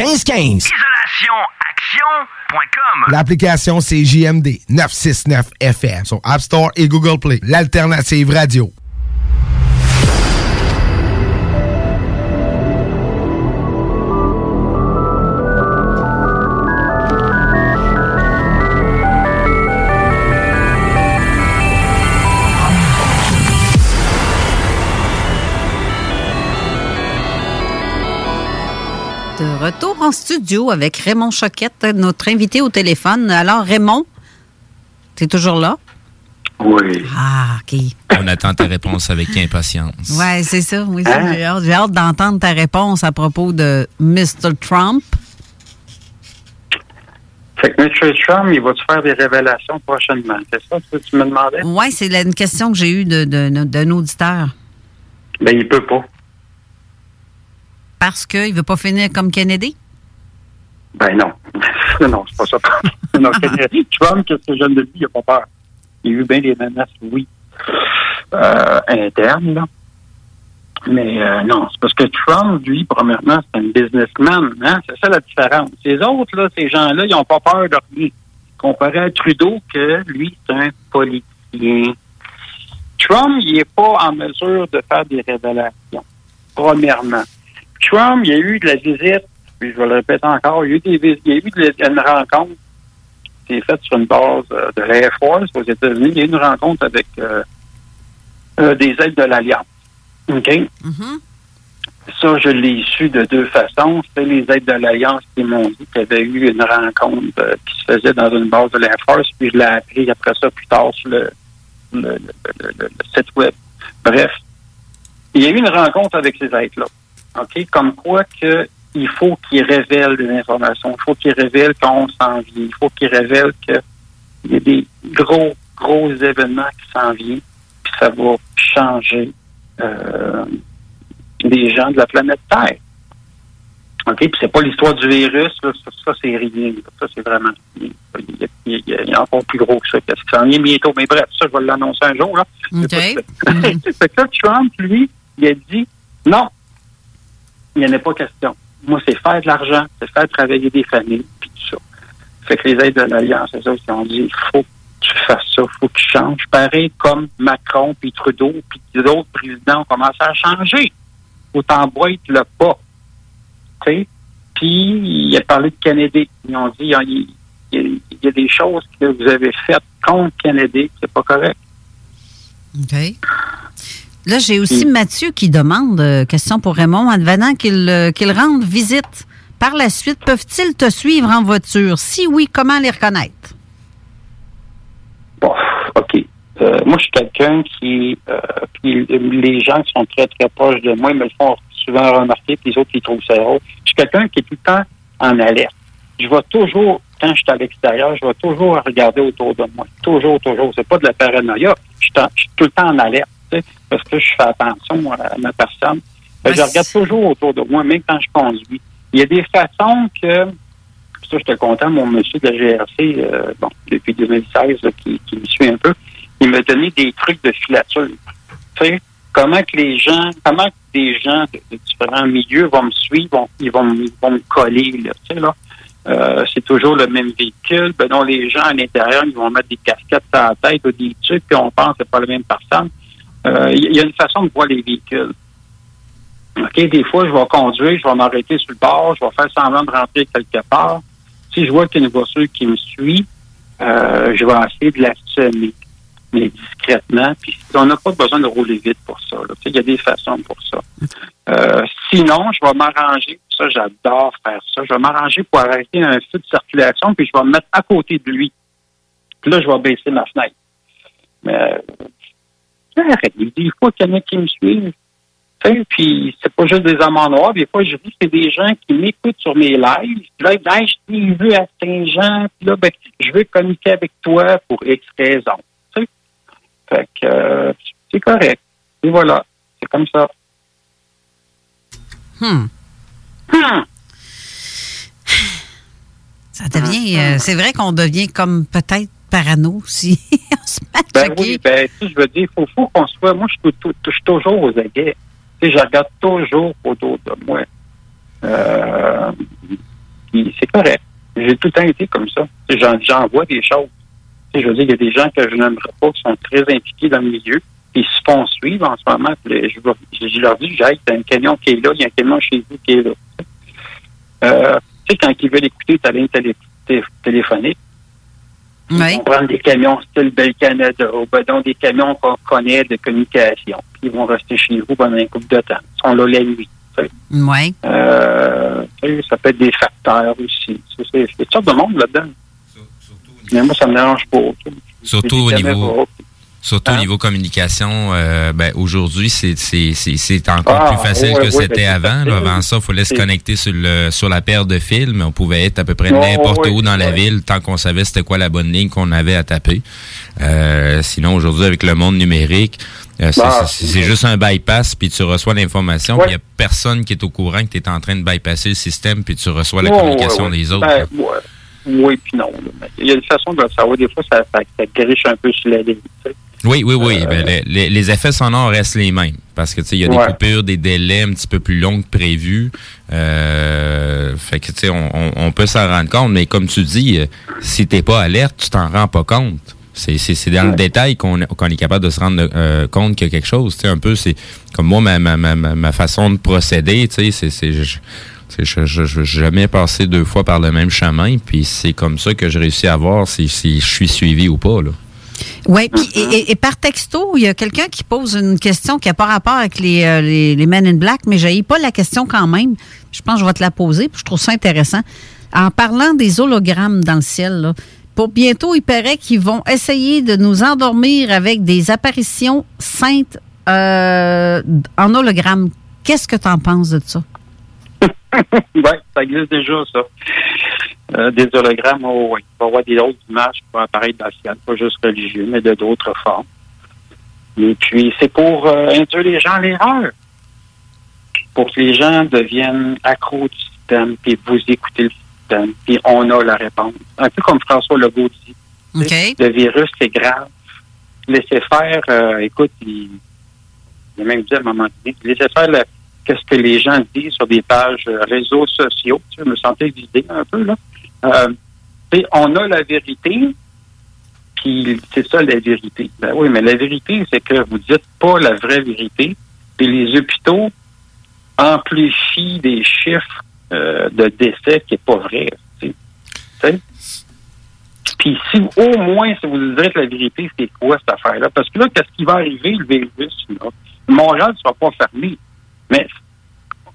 1515. IsolationAction.com L'application, c'est JMD 969 FM sur App Store et Google Play. L'alternative radio. En studio avec Raymond Choquette, notre invité au téléphone. Alors, Raymond, tu es toujours là? Oui. Ah, OK. On attend ta réponse avec impatience. Ouais, c'est ça. Oui, ça, Hein? j'ai hâte, d'entendre ta réponse à propos de Mr. Trump. Fait que M. Trump, il va-tu faire des révélations prochainement? C'est ça que tu me demandais? Oui, c'est une question que j'ai eue de- de- de- d'un auditeur. Ben, il peut pas. Parce qu'il ne veut pas finir comme Kennedy? Ben non. [LAUGHS] non, c'est pas ça. [LAUGHS] non, Trump, qu'est-ce que de lui? Il n'a pas peur. Il y a eu bien des menaces, oui, euh, internes, là. Mais euh, non, c'est parce que Trump, lui, premièrement, c'est un businessman. Hein? C'est ça la différence. Les autres, là, ces gens-là, ils n'ont pas peur de rien. Comparé à Trudeau, que lui, c'est un politicien. Trump, il n'est pas en mesure de faire des révélations, premièrement. Trump, il y a eu de la visite, puis je vais le répéter encore, il y a eu, des, vis- il y a eu de la- une rencontre qui est faite sur une base euh, de l'Air Force aux États-Unis. Il y a eu une rencontre avec euh, euh, des aides de l'Alliance. OK? Ça, je l'ai su de deux façons. C'est les aides de l'Alliance qui m'ont dit qu'il y avait eu une rencontre euh, qui se faisait dans une base de l'Air Force, puis je l'ai appris après ça plus tard sur le, le, le- le- le- le site web. Bref, il y a eu une rencontre avec ces aides-là. OK? Comme quoi que il faut qu'ils révèlent des informations. Il faut qu'ils révèlent qu'on s'en vient. Il faut qu'ils révèlent qu'il y a des gros, gros événements qui s'en viennent, puis ça va changer euh, les gens de la planète Terre. OK? Puis c'est pas l'histoire du virus, là. ça, ça, c'est rien. Ça, c'est vraiment rien. Il y, a, il y a- il y a encore plus gros que ça. Qu'est-ce qui s'en vient bientôt? Mais bref, ça, je vais l'annoncer un jour. Là. OK. [LAUGHS] fait que là, Trump, lui, il a dit non, il n'y en a pas question. Moi, c'est faire de l'argent, c'est faire travailler des familles, puis tout ça. Fait que les aides de l'Alliance, c'est ça, qui ont dit il faut que tu fasses ça, il faut que tu changes. Pareil comme Macron, puis Trudeau, puis d'autres présidents ont commencé à changer. Faut t'emboîter le pas. Tu sais? Puis, il a parlé de Kennedy. Ils ont dit il y a, des choses que vous avez faites contre Kennedy, c'est pas correct. OK. Là, j'ai aussi Mathieu qui demande, euh, question pour Raymond, advenant qu'il euh, qu'il rende visite. Par la suite, peuvent-ils te suivre en voiture? Si oui, comment les reconnaître? Bon, OK. Euh, moi, je suis quelqu'un qui, puis les gens qui sont très, très proches de moi me le font souvent remarquer, puis les autres, ils trouvent ça drôle. Je suis quelqu'un qui est tout le temps en alerte. Je vais toujours, quand je suis à l'extérieur, je vais toujours regarder autour de moi. Toujours, toujours. C'est pas de la paranoïa. Je suis, en- je suis tout le temps en alerte, parce que je fais attention à ma personne. Que je regarde toujours autour de moi, même quand je conduis. Il y a des façons que ça, j'étais content, mon monsieur de la GRC, euh, bon, depuis 2016, là, qui, qui me suit un peu, il m'a donné des trucs de filature. Tu sais, comment que les gens, comment que des gens de, de différents milieux vont me suivre, vont, ils, vont, ils vont me coller, là, tu sais, là. Euh, c'est toujours le même véhicule. Ben non, les gens à l'intérieur, ils vont mettre des casquettes sur la tête ou des trucs, puis on pense que c'est pas la même personne. Euh, Il y a une façon de voir les véhicules. OK, des fois, je vais conduire, je vais m'arrêter sur le bord, je vais faire semblant de rentrer quelque part. Si je vois qu'il y a une voiture qui me suit, euh, je vais essayer de la semer, mais discrètement. Puis on n'a pas besoin de rouler vite pour ça. Il y a des façons pour ça. Euh, sinon, je vais m'arranger. Ça, j'adore faire ça. Je vais m'arranger pour arrêter un feu de circulation, puis je vais me mettre à côté de lui. Puis là, je vais baisser ma fenêtre. Mais dit, il faut qu'il y en ait qui me suivent. Puis c'est pas juste des amants noirs. Des fois, je dis c'est des gens qui m'écoutent sur mes lives. Puis là, ils disent, je t'ai vu à Saint-Jean. Puis là, ben, je veux communiquer avec toi pour X raisons. Tu sais. Fait que euh, c'est correct. Et voilà. C'est comme ça. Hmm. Hmm. Ça devient. euh, c'est vrai qu'on devient comme peut-être parano aussi. [LAUGHS] On se met à Ben oui, ben, tu sais, je veux dire, il faut, faut qu'on soit. Moi, je suis, toujours aux aguets. Tu sais, je regarde toujours autour de moi. Euh, c'est correct. J'ai tout le temps été comme ça. Tu sais, J'en, vois des choses. Je veux dire, il y a des gens que je n'aimerais pas qui sont très impliqués dans le milieu. Puis ils se font suivre en ce moment. Puis je, leur dis, j'ai un camion qui est là, il y a un camion chez vous qui est là. Euh, tu sais, quand ils veulent écouter ta ligne télé- ils vont prendre des camions style Bel Canada ou ben, donc des camions qu'on connaît de communication. Puis ils vont rester chez vous pendant un couple de temps. Ils sont là la nuit. Oui. Euh, ça peut être des facteurs aussi. C'est c'est- c'est toutes sortes de monde là-dedans. Mais moi, ça me dérange pas. Surtout au niveau, caméras. Surtout au niveau communication, euh, ben, aujourd'hui, c'est, c'est, c'est, c'est encore Ah, plus facile que c'était avant. là. Avant ça, il fallait se connecter sur, le, sur la paire de fils, mais on pouvait être à peu près Ouais, n'importe où dans la ville tant qu'on savait c'était quoi la bonne ligne qu'on avait à taper. Euh, sinon, aujourd'hui, avec le monde numérique, euh, c'est, Bah, juste un bypass, puis tu reçois l'information, puis il n'y a personne qui est au courant que tu es en train de bypasser le système, puis tu reçois la communication des autres. Ben, ouais. Oui, puis non. Il y a une façon de le savoir. Des fois, ça, ça, ça griche un peu sur la ligne. Oui, oui, oui. Euh, Ben, les- les, les effets sonores restent les mêmes. Parce que, tu sais, il y a des Ouais. coupures, des délais un petit peu plus longs que prévu. Euh, fait que, tu sais, on, on- on peut s'en rendre compte. Mais comme tu dis, euh, si t'es pas alerte, tu t'en rends pas compte. C'est, c'est, c'est dans le détail qu'on, qu'on est capable de se rendre euh, compte qu'il y a quelque chose. Tu sais, un peu, c'est comme moi, ma, ma, ma, ma façon de procéder, tu sais, c'est, c'est, je, je, je, je veux jamais passer deux fois par le même chemin, puis c'est comme ça que je réussis à voir si, si je suis suivi ou pas, là. Oui, puis et, et- et par texto, il y a quelqu'un qui pose une question qui n'a pas rapport avec les, euh, les, les Men in Black, mais je pas la question quand même. Je pense que je vais te la poser, puis je trouve ça intéressant. En parlant des hologrammes dans le ciel, là, pour bientôt, il paraît qu'ils vont essayer de nous endormir avec des apparitions saintes euh, en hologramme. Qu'est-ce que tu en penses de ça? [LAUGHS] oui, ça existe déjà, ça. Euh, des hologrammes, oh, oui. Il va y avoir des autres images qui vont apparaître dans le ciel, pas juste religieux, mais de d'autres formes. Et puis, c'est pour euh, induire les gens à l'erreur. Pour que les gens deviennent accros du système, puis vous écoutez le système, puis on a la réponse. Un peu comme François Legault dit. Le virus, c'est grave. Laissez faire, euh, écoute, il, il a même dit à un moment donné, laissez faire le- qu'est-ce que les gens disent sur des pages euh, réseaux sociaux. Tu sais, je me sentais visé un peu, là. Euh, on a la vérité, puis c'est ça la vérité. Ben oui, mais la vérité, c'est que vous dites pas la vraie vérité, puis les hôpitaux amplifient des chiffres euh, de décès qui n'est pas vrai. Puis si au moins si vous dites la vérité, c'est quoi cette affaire-là? Parce que là, qu'est-ce qui va arriver, le virus? Là? Montréal ne sera pas fermé. Mais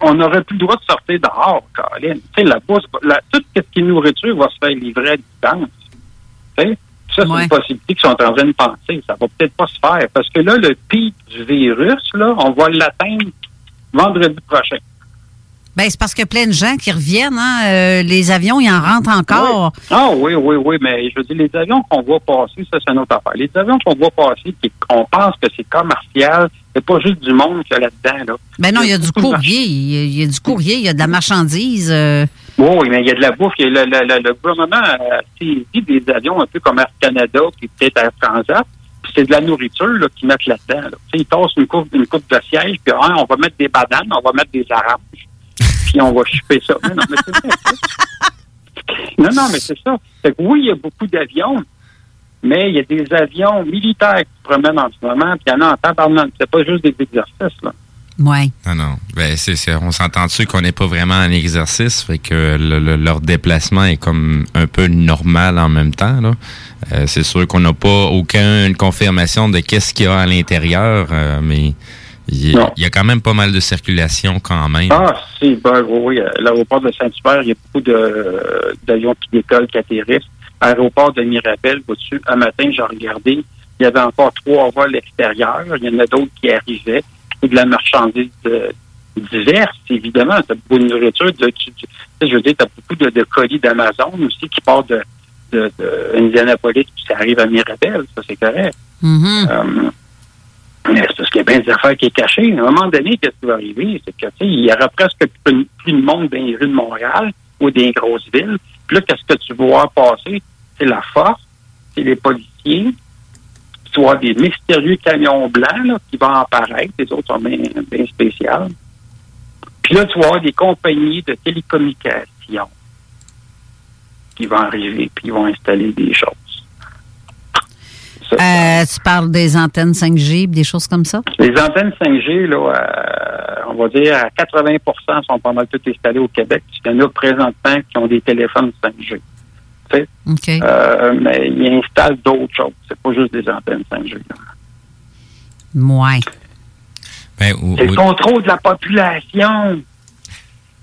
on n'aurait plus le droit de sortir dehors, Colin. Tu sais, la bourse, la, tout ce qui est nourriture va se faire livrer à distance. Tu sais? Ça, c'est une possibilité qu'ils sont en train de penser. Ça va peut-être pas se faire. Parce que là, le pic du virus, là, on va l'atteindre vendredi prochain. Ben, c'est parce qu'il y a plein de gens qui reviennent. Hein? Euh, les avions, ils en rentrent encore. Ah oui, oui, oui, mais je veux dire, les avions qu'on voit passer, ça, c'est une autre affaire. Les avions qu'on voit passer, qui- on pense que c'est commercial, c'est pas juste du monde qu'il y a là-dedans. Là. Ben non, il y a du courrier. Il y a, il y a du courrier, il y a de la marchandise. euh. Oui, oui, mais il y a de la bouffe. Il y a le, le, le, le gouvernement a saisi des avions un peu comme Air Canada, puis peut-être Air Transat, puis c'est de la nourriture là, qu'ils mettent là-dedans. Là. Ils tassent une coupe, une coupe de siège, puis ah, on va mettre des bananes, on va mettre des oranges, puis on va choper ça. Mais non, mais c'est vrai, ça. non, non, mais c'est ça. Fait que oui, il y a beaucoup d'avions, mais il y a des avions militaires qui se promènent en ce moment, puis il y en a en tabarnak. C'est pas juste des exercices, là. Ouais. Non, non. Ben, c'est, c'est- on s'entend dessus qu'on n'est pas vraiment en exercice, fait que le- le- leur déplacement est comme un peu normal en même temps. Là. Euh, c'est sûr qu'on n'a pas aucune confirmation de qu'est-ce qu'il y a à l'intérieur, euh, mais il y, a- Non. il y a quand même pas mal de circulation quand même. Ah, si, ben, oui, oui. euh, L'aéroport de Saint-Hubert, il y a beaucoup de- d'avions qui décollent, qui atterrissent. Aéroport de Mirabel, au-dessus, un matin, j'ai regardé, il y avait encore trois vols extérieurs. Il y en a d'autres qui arrivaient. Et de la marchandise euh, diverse, évidemment. Tu as beaucoup de nourriture. de- tu- tu- je veux dire, tu as beaucoup de, de colis d'Amazon aussi qui partent de, de, de Indianapolis, puis ça arrive à Mirabel. Ça, c'est correct. Mm-hmm. Euh, c'est parce qu'il y a bien des affaires qui est cachées. À un moment donné, qu'est-ce qui va arriver? C'est que, il y aura presque plus, de monde dans les rues de Montréal ou des grosses villes. Puis là, qu'est-ce que tu voir passer? C'est la force, c'est les policiers, tu avoir des mystérieux camions blancs là, qui vont apparaître. Les autres sont bien, bien spéciales. Puis là, tu avoir des compagnies de télécommunications qui vont arriver puis ils vont installer des choses. Euh, tu parles des antennes 5G, des choses comme ça? Les antennes 5G, là, euh, on va dire à 80% sont pas mal toutes installées au Québec. Il y en a présentement qui ont des téléphones 5G. Tu sais? OK. Euh, mais ils installent d'autres choses. C'est pas juste des antennes 5G. là. Ouais. Ben, ou- C'est le contrôle de la population.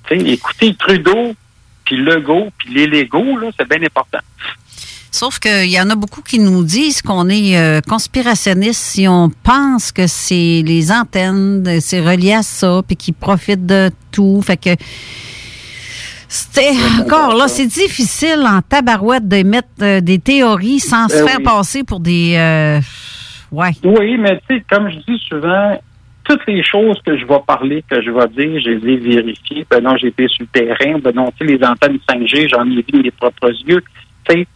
Tu sais, écoutez Trudeau, puis Legault, puis les Légaux, là, c'est bien important. Sauf qu'il y en a beaucoup qui nous disent qu'on est euh, conspirationniste si on pense que c'est les antennes, euh, c'est relié à ça, puis qu'ils profitent de tout. Fait que c'était encore là, c'est difficile en tabarouette de mettre euh, des théories sans se Ben faire oui. passer pour des. euh, ouais. Oui, mais tu sais, comme je dis souvent, toutes les choses que je vais parler, que je vais dire, je les ai vérifiées. Ben non, j'ai été sur le terrain. Ben non, tu sais, les antennes 5G, j'en ai vu de mes propres yeux. Tu sais,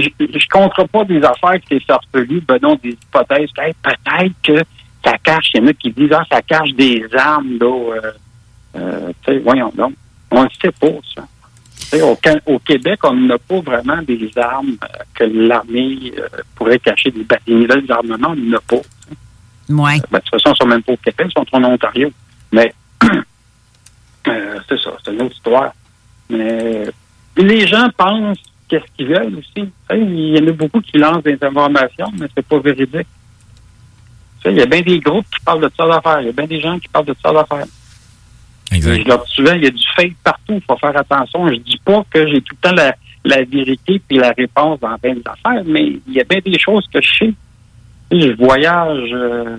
je je compterai pas des affaires qui sont farfelues, ben non, des hypothèses. Hey, peut-être que ça cache, il y en a qui disent, ah, ça cache des armes, là. euh, euh, tu sais, voyons donc. On ne sait pas, ça. Tu sais, Au, au Québec, on n'a pas vraiment des armes euh, que l'armée euh, pourrait cacher, des, des armements, on n'en a pas. Ouais. Ben, de toute façon, ils sont même pas au Québec, ils sont en Ontario. Mais [CLEARS THROAT] c'est ça, c'est une autre histoire. Mais les gens pensent qu'est-ce qu'ils veulent aussi. Il y en a beaucoup qui lancent des informations, mais c'est pas véridique. Il y a bien des groupes qui parlent de ça d'affaires. Il y a bien des gens qui parlent de ça d'affaires. Exact. Je leur dis souvent, il y a du fake partout. Il faut faire attention. Je dis pas que j'ai tout le temps la, la vérité puis la réponse dans plein affaires, mais il y a bien des choses que je sais. Je voyage, euh,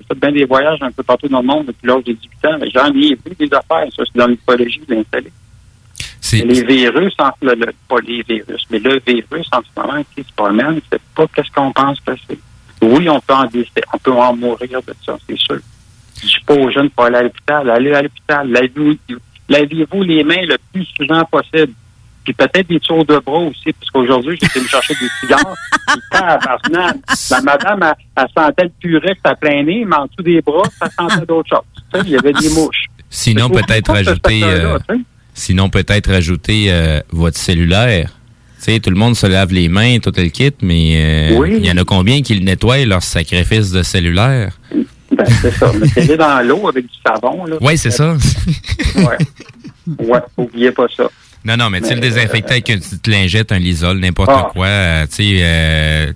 j'ai fait bien des voyages un peu partout dans le monde depuis l'âge de 18 ans. J'en ai vu des affaires. Ça, c'est dans l'installé. C'est- Les virus, en, le, le- pas les virus, mais le virus en ce moment qui se promène, c'est pas qu'est-ce qu'on pense que c'est. Oui, on peut en décéder, on peut en mourir de ça, c'est sûr. Je dis pas aux jeunes pour aller à l'hôpital. Allez à l'hôpital. Lavez-vous les mains le plus souvent possible. Puis peut-être des tours de bras aussi, parce qu'aujourd'hui, j'étais me chercher des cigares. La madame, elle, elle sentait le purex à plein nez, mais en dessous des bras, ça sentait d'autres choses. Tu sais, il y avait des mouches. Sinon, peut-être faut euh, sinon peut-être rajouter euh, votre cellulaire. Tu sais, tout le monde se lave les mains, tout le kit, mais euh, Oui. il y en a combien qui le nettoient leur sacrifice de cellulaire? Ben, c'est ça. Mettez-les dans l'eau avec du savon. Là. Oui, c'est ça. Ouais. Ouais, oubliez pas ça. Non, non, mais tu sais, le désinfecter avec une petite lingette, un lisol, n'importe Ah. quoi. euh, tu sais, euh,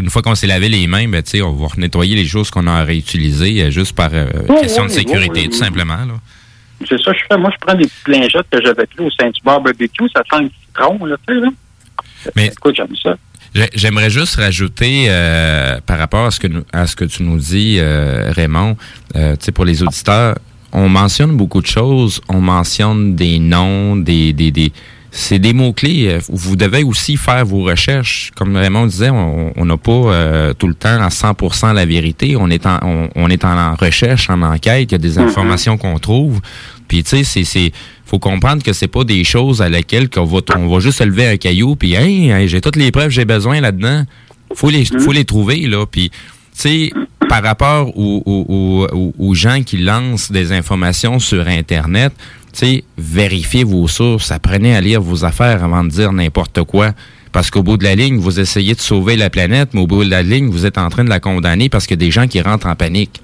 une fois qu'on s'est lavé les mains, ben, tu sais, on va nettoyer les choses qu'on a réutilisées euh, juste par euh, question oui, de sécurité, oui, oui, tout simplement. Là. C'est ça, que je fais. Moi, je prends des lingettes que j'avais pris au Saint-Hubert Barbecue. Ça sent le citron, là, tu sais, là. Mais Écoute, j'aime ça. J'ai- J'aimerais juste rajouter euh, par rapport à ce que nous- à ce que tu nous dis, euh, Raymond, euh, tu sais, pour les auditeurs, on mentionne beaucoup de choses, on mentionne des noms, des, des, des c'est des mots-clés. Vous devez aussi faire vos recherches. Comme Raymond disait, on n'a pas euh, tout le temps à 100% la vérité. On est en, on, on est en recherche, en enquête. Il y a des Mhm. informations qu'on trouve. Puis tu sais, c'est faut comprendre que c'est pas des choses à laquelle qu'on va on va juste se lever un caillou puis hey, hey, j'ai toutes les preuves que j'ai besoin là-dedans. Faut les faut les trouver là. Puis tu sais par rapport aux, aux- aux- aux- aux gens qui lancent des informations sur internet, tu sais vérifiez vos sources, apprenez à lire vos affaires avant de dire n'importe quoi. Parce qu'au bout de la ligne, vous essayez de sauver la planète, mais au bout de la ligne, vous êtes en train de la condamner parce qu'il y a des gens qui rentrent en panique.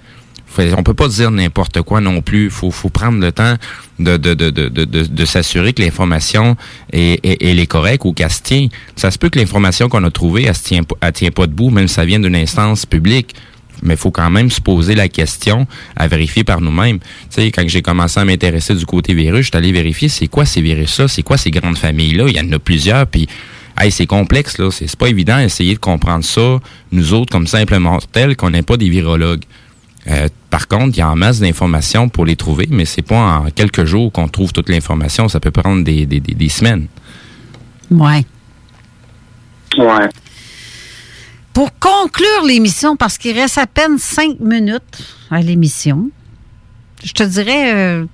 Fait- on peut pas dire n'importe quoi non plus. Faut, faut prendre le temps de, de, de, de, de, s'assurer que l'information est, est, elle est correcte ou qu'elle se tient. Ça se peut que l'information qu'on a trouvée, elle se tient, elle tient pas debout, même si ça vient d'une instance publique. Mais il faut quand même se poser la question à vérifier par nous-mêmes. Tu sais, quand j'ai commencé à m'intéresser du côté virus, je suis allé vérifier c'est quoi ces virus-là, c'est quoi ces grandes familles-là. Il y en a plusieurs, puis hey, c'est complexe, là. C'est pas évident d'essayer de comprendre ça, nous autres, comme simples mortels, qu'on n'est pas des virologues. Euh, par contre, il y a en masse d'informations pour les trouver, mais c'est pas en quelques jours qu'on trouve toute l'information. Ça peut prendre des, des, des, des semaines. Ouais. Ouais. Pour conclure l'émission, parce qu'il reste à peine cinq minutes à l'émission, je te dirais, euh,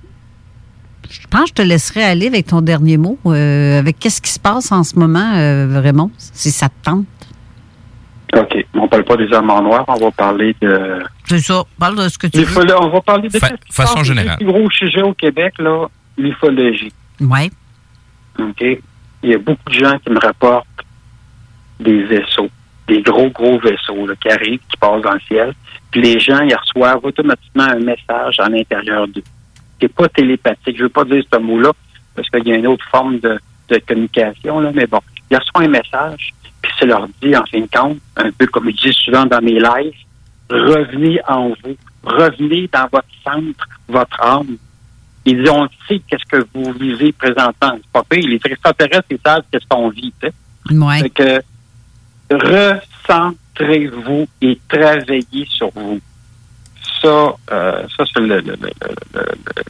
je pense que je te laisserai aller avec ton dernier mot, euh, avec qu'est-ce qui se passe en ce moment, euh, Raymond, si ça te tente? OK. On parle pas des amants noirs, on va parler de. C'est ça, parle de ce que tu veux. L'ufologie, on va parler de Fa- façon générale. Le plus gros sujet au Québec, là, l'ufologie. Oui. OK? Il y a beaucoup de gens qui me rapportent des vaisseaux, des gros, gros vaisseaux là, qui arrivent, qui passent dans le ciel. Puis les gens, ils reçoivent automatiquement un message à l'intérieur d'eux. C'est pas télépathique. Je veux pas dire ce mot-là, parce qu'il y a une autre forme de, de communication, là, mais bon. Ils reçoivent un message, puis ça leur dit, en fin de compte, un peu comme je dis souvent dans mes lives, revenez en vous. Revenez dans votre centre, votre âme. Ils disent, on sait qu'est-ce que vous vivez présentement. C'est pas pire. Les extraterrestres, ils savent qu'est-ce qu'on vit. Ouais. Fait que recentrez-vous et travaillez sur vous. Ça, euh, ça c'est le, le- le- le- le-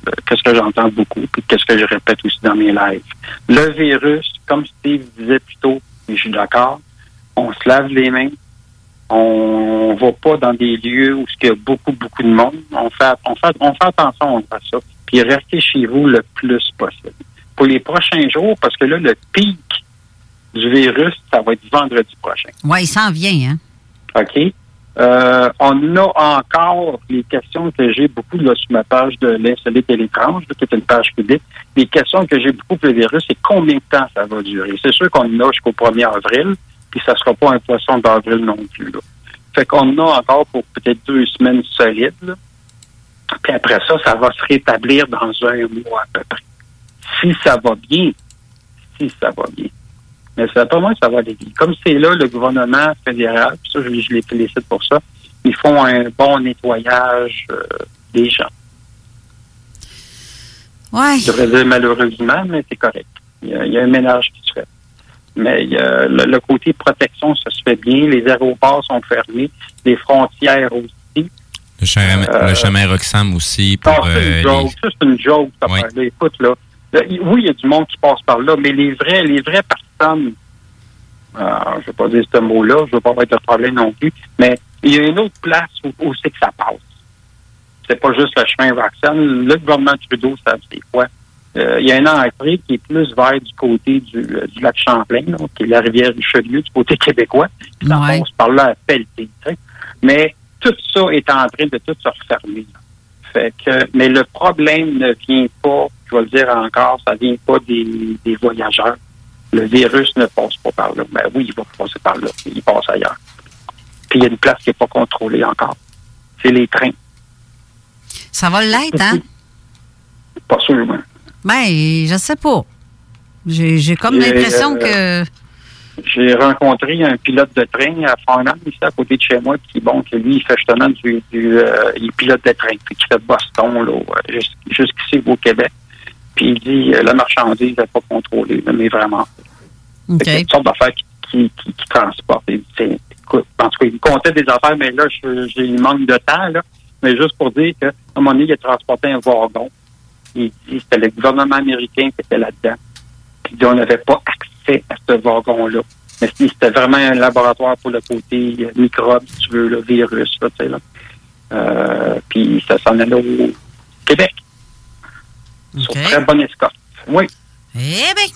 le- qu'est-ce que j'entends beaucoup, puis qu'est-ce que je répète aussi dans mes lives. Le virus, comme Steve disait plus tôt, je suis d'accord, on se lave les mains, on va pas dans des lieux où il y a beaucoup, beaucoup de monde. On fait, on fait, on fait attention à ça. Puis restez chez vous le plus possible. Pour les prochains jours, parce que là, le pic du virus, ça va être vendredi prochain. Oui, il s'en vient, hein? OK? Euh, on a encore les questions que j'ai beaucoup là, sur ma page de l'insolite et l'étrange, qui est une page publique. Les questions que j'ai beaucoup pour le virus, c'est combien de temps ça va durer. C'est sûr qu'on en a jusqu'au 1er avril, puis ça sera pas un poisson d'avril non plus. Là. Fait qu'on a encore pour peut-être deux semaines solides. là. Puis après ça, ça va se rétablir dans un mois à peu près. Si ça va bien, si ça va bien. Mais c'est pas moi que ça va aller. Comme c'est là, le gouvernement fédéral, puis ça, je, je les félicite pour ça, ils font un bon nettoyage euh, des gens. Ouais. Je devrais dire malheureusement, mais c'est correct. Il y, a, il y a un ménage qui se fait. Mais le, le côté protection, ça se fait bien. Les aéroports sont fermés. Les frontières aussi. Le chemin, Euh, le chemin Roxham aussi pour Non, c'est euh, une joke. les- Ça, c'est une joke, Oui. Écoute, là, oui, il y a du monde qui passe par là, mais les vrais, les vraies euh, je ne vais pas dire ce mot-là, je ne veux pas être le problème non plus, mais il y a une autre place où, où c'est que ça passe. C'est pas juste le chemin Roxane. Le gouvernement Trudeau, ça c'est quoi? Euh, il y a une entrée qui est plus vers du côté du, euh, du lac Champlain, qui est la rivière Richelieu, du côté [LAUGHS] québécois. Puis ça passe par là à sais. Mais tout ça est en train de tout se refermer. là. Fait que, mais le problème ne vient pas, je vais le dire encore, ça vient pas des, des voyageurs. Le virus ne passe pas par là. Ben oui, il va passer par là. Il passe ailleurs. Puis il y a une place qui n'est pas contrôlée encore. C'est les trains. Ça va l'être, hein? Pas sûr, moi. Ben, je sais pas. J'ai comme l'impression euh, que. J'ai rencontré un pilote de train à Farnham, ici à côté de chez moi, qui bon, que lui, il fait justement du, du euh, il pilote de train, puis qui fait Boston, là, euh, jus- jusqu'ici au Québec. Puis il dit la marchandise n'est pas contrôlée, mais vraiment. OK. C'est une sorte d'affaires qui, qui, qui, qui transporte. Écoute, en tout cas, il me comptait des affaires, mais là, j'ai manque de temps, là. Mais juste pour dire qu'à un moment donné, il a transporté un wagon. Il dit c'était le gouvernement américain qui était là-dedans. Puis on n'avait pas accès à ce wagon-là. Mais c'était c'était vraiment un laboratoire pour le côté euh, microbe, si tu veux, le virus, là, tu sais, là. Euh, puis ça s'en allait au Québec. Sur très bonne escorte. Oui. Eh bien.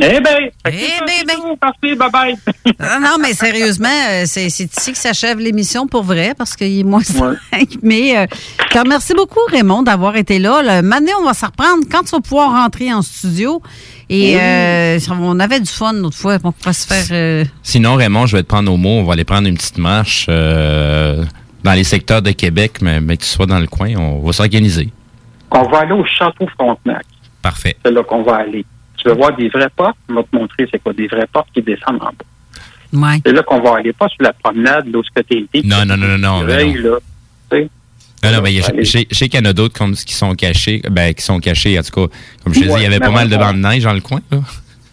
Eh bien. Eh ben, ben. Parfait, bye-bye. [LAUGHS] Ah non, mais sérieusement, euh, c'est c'est ici que s'achève l'émission pour vrai, parce qu'il est moins cinq. [LAUGHS] Mais euh, je te remercie beaucoup, Raymond, d'avoir été là. Le Mané, on va se reprendre quand tu vas pouvoir rentrer en studio. Et Oui. euh, on avait du fun l'autre fois. On pourrait se faire. euh, Sinon, Raymond, je vais te prendre au mot. On va aller prendre une petite marche euh, dans les secteurs de Québec, mais, mais que tu sois dans le coin, on va s'organiser. On va aller au Château Frontenac. Parfait. C'est là qu'on va aller. Tu veux voir des vraies portes? On va te montrer c'est quoi des vraies portes qui descendent en bas. Ouais. C'est là qu'on va aller, pas sur la promenade, là ce été. Non, non, non, non, non. mais non. mais il y a- Allez. je sais je sais qu'il y en a d'autres comme- qui sont cachés, ben, qui sont cachés, en tout cas. Comme je te dis, Ouais, il y avait pas mal de bancs de neige dans le coin, là.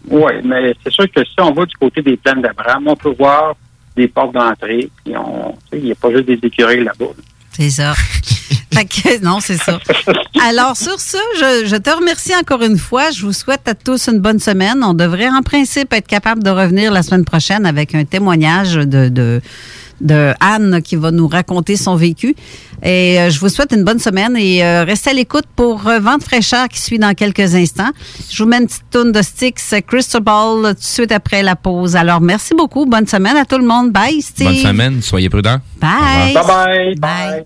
Oui, mais c'est sûr que si on va du côté des plaines d'Abraham, on peut voir des portes d'entrée. Puis on, tu sais, il n'y a pas juste des écureuils là-bas. là. C'est ça. [LAUGHS] fait que, non, c'est ça. Alors, sur ça, je, je te remercie encore une fois. Je vous souhaite à tous une bonne semaine. On devrait, en principe, être capable de revenir la semaine prochaine avec un témoignage de, de, de Anne qui va nous raconter son vécu. Et euh, je vous souhaite une bonne semaine et euh, restez à l'écoute pour euh, Vente fraîcheur qui suit dans quelques instants. Je vous mets une petite tourne de Styx, Crystal Ball, tout de suite après la pause. Alors, merci beaucoup. Bonne semaine à tout le monde. Bye, Steve. Bonne semaine, soyez prudents. Bye. Bye-bye. Bye.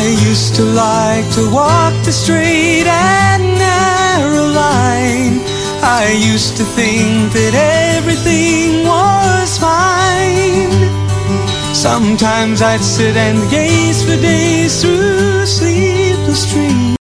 I used to like to walk the straight and narrow line. I used to think that everything was fine. Sometimes I'd sit and gaze for days through sleepless dreams.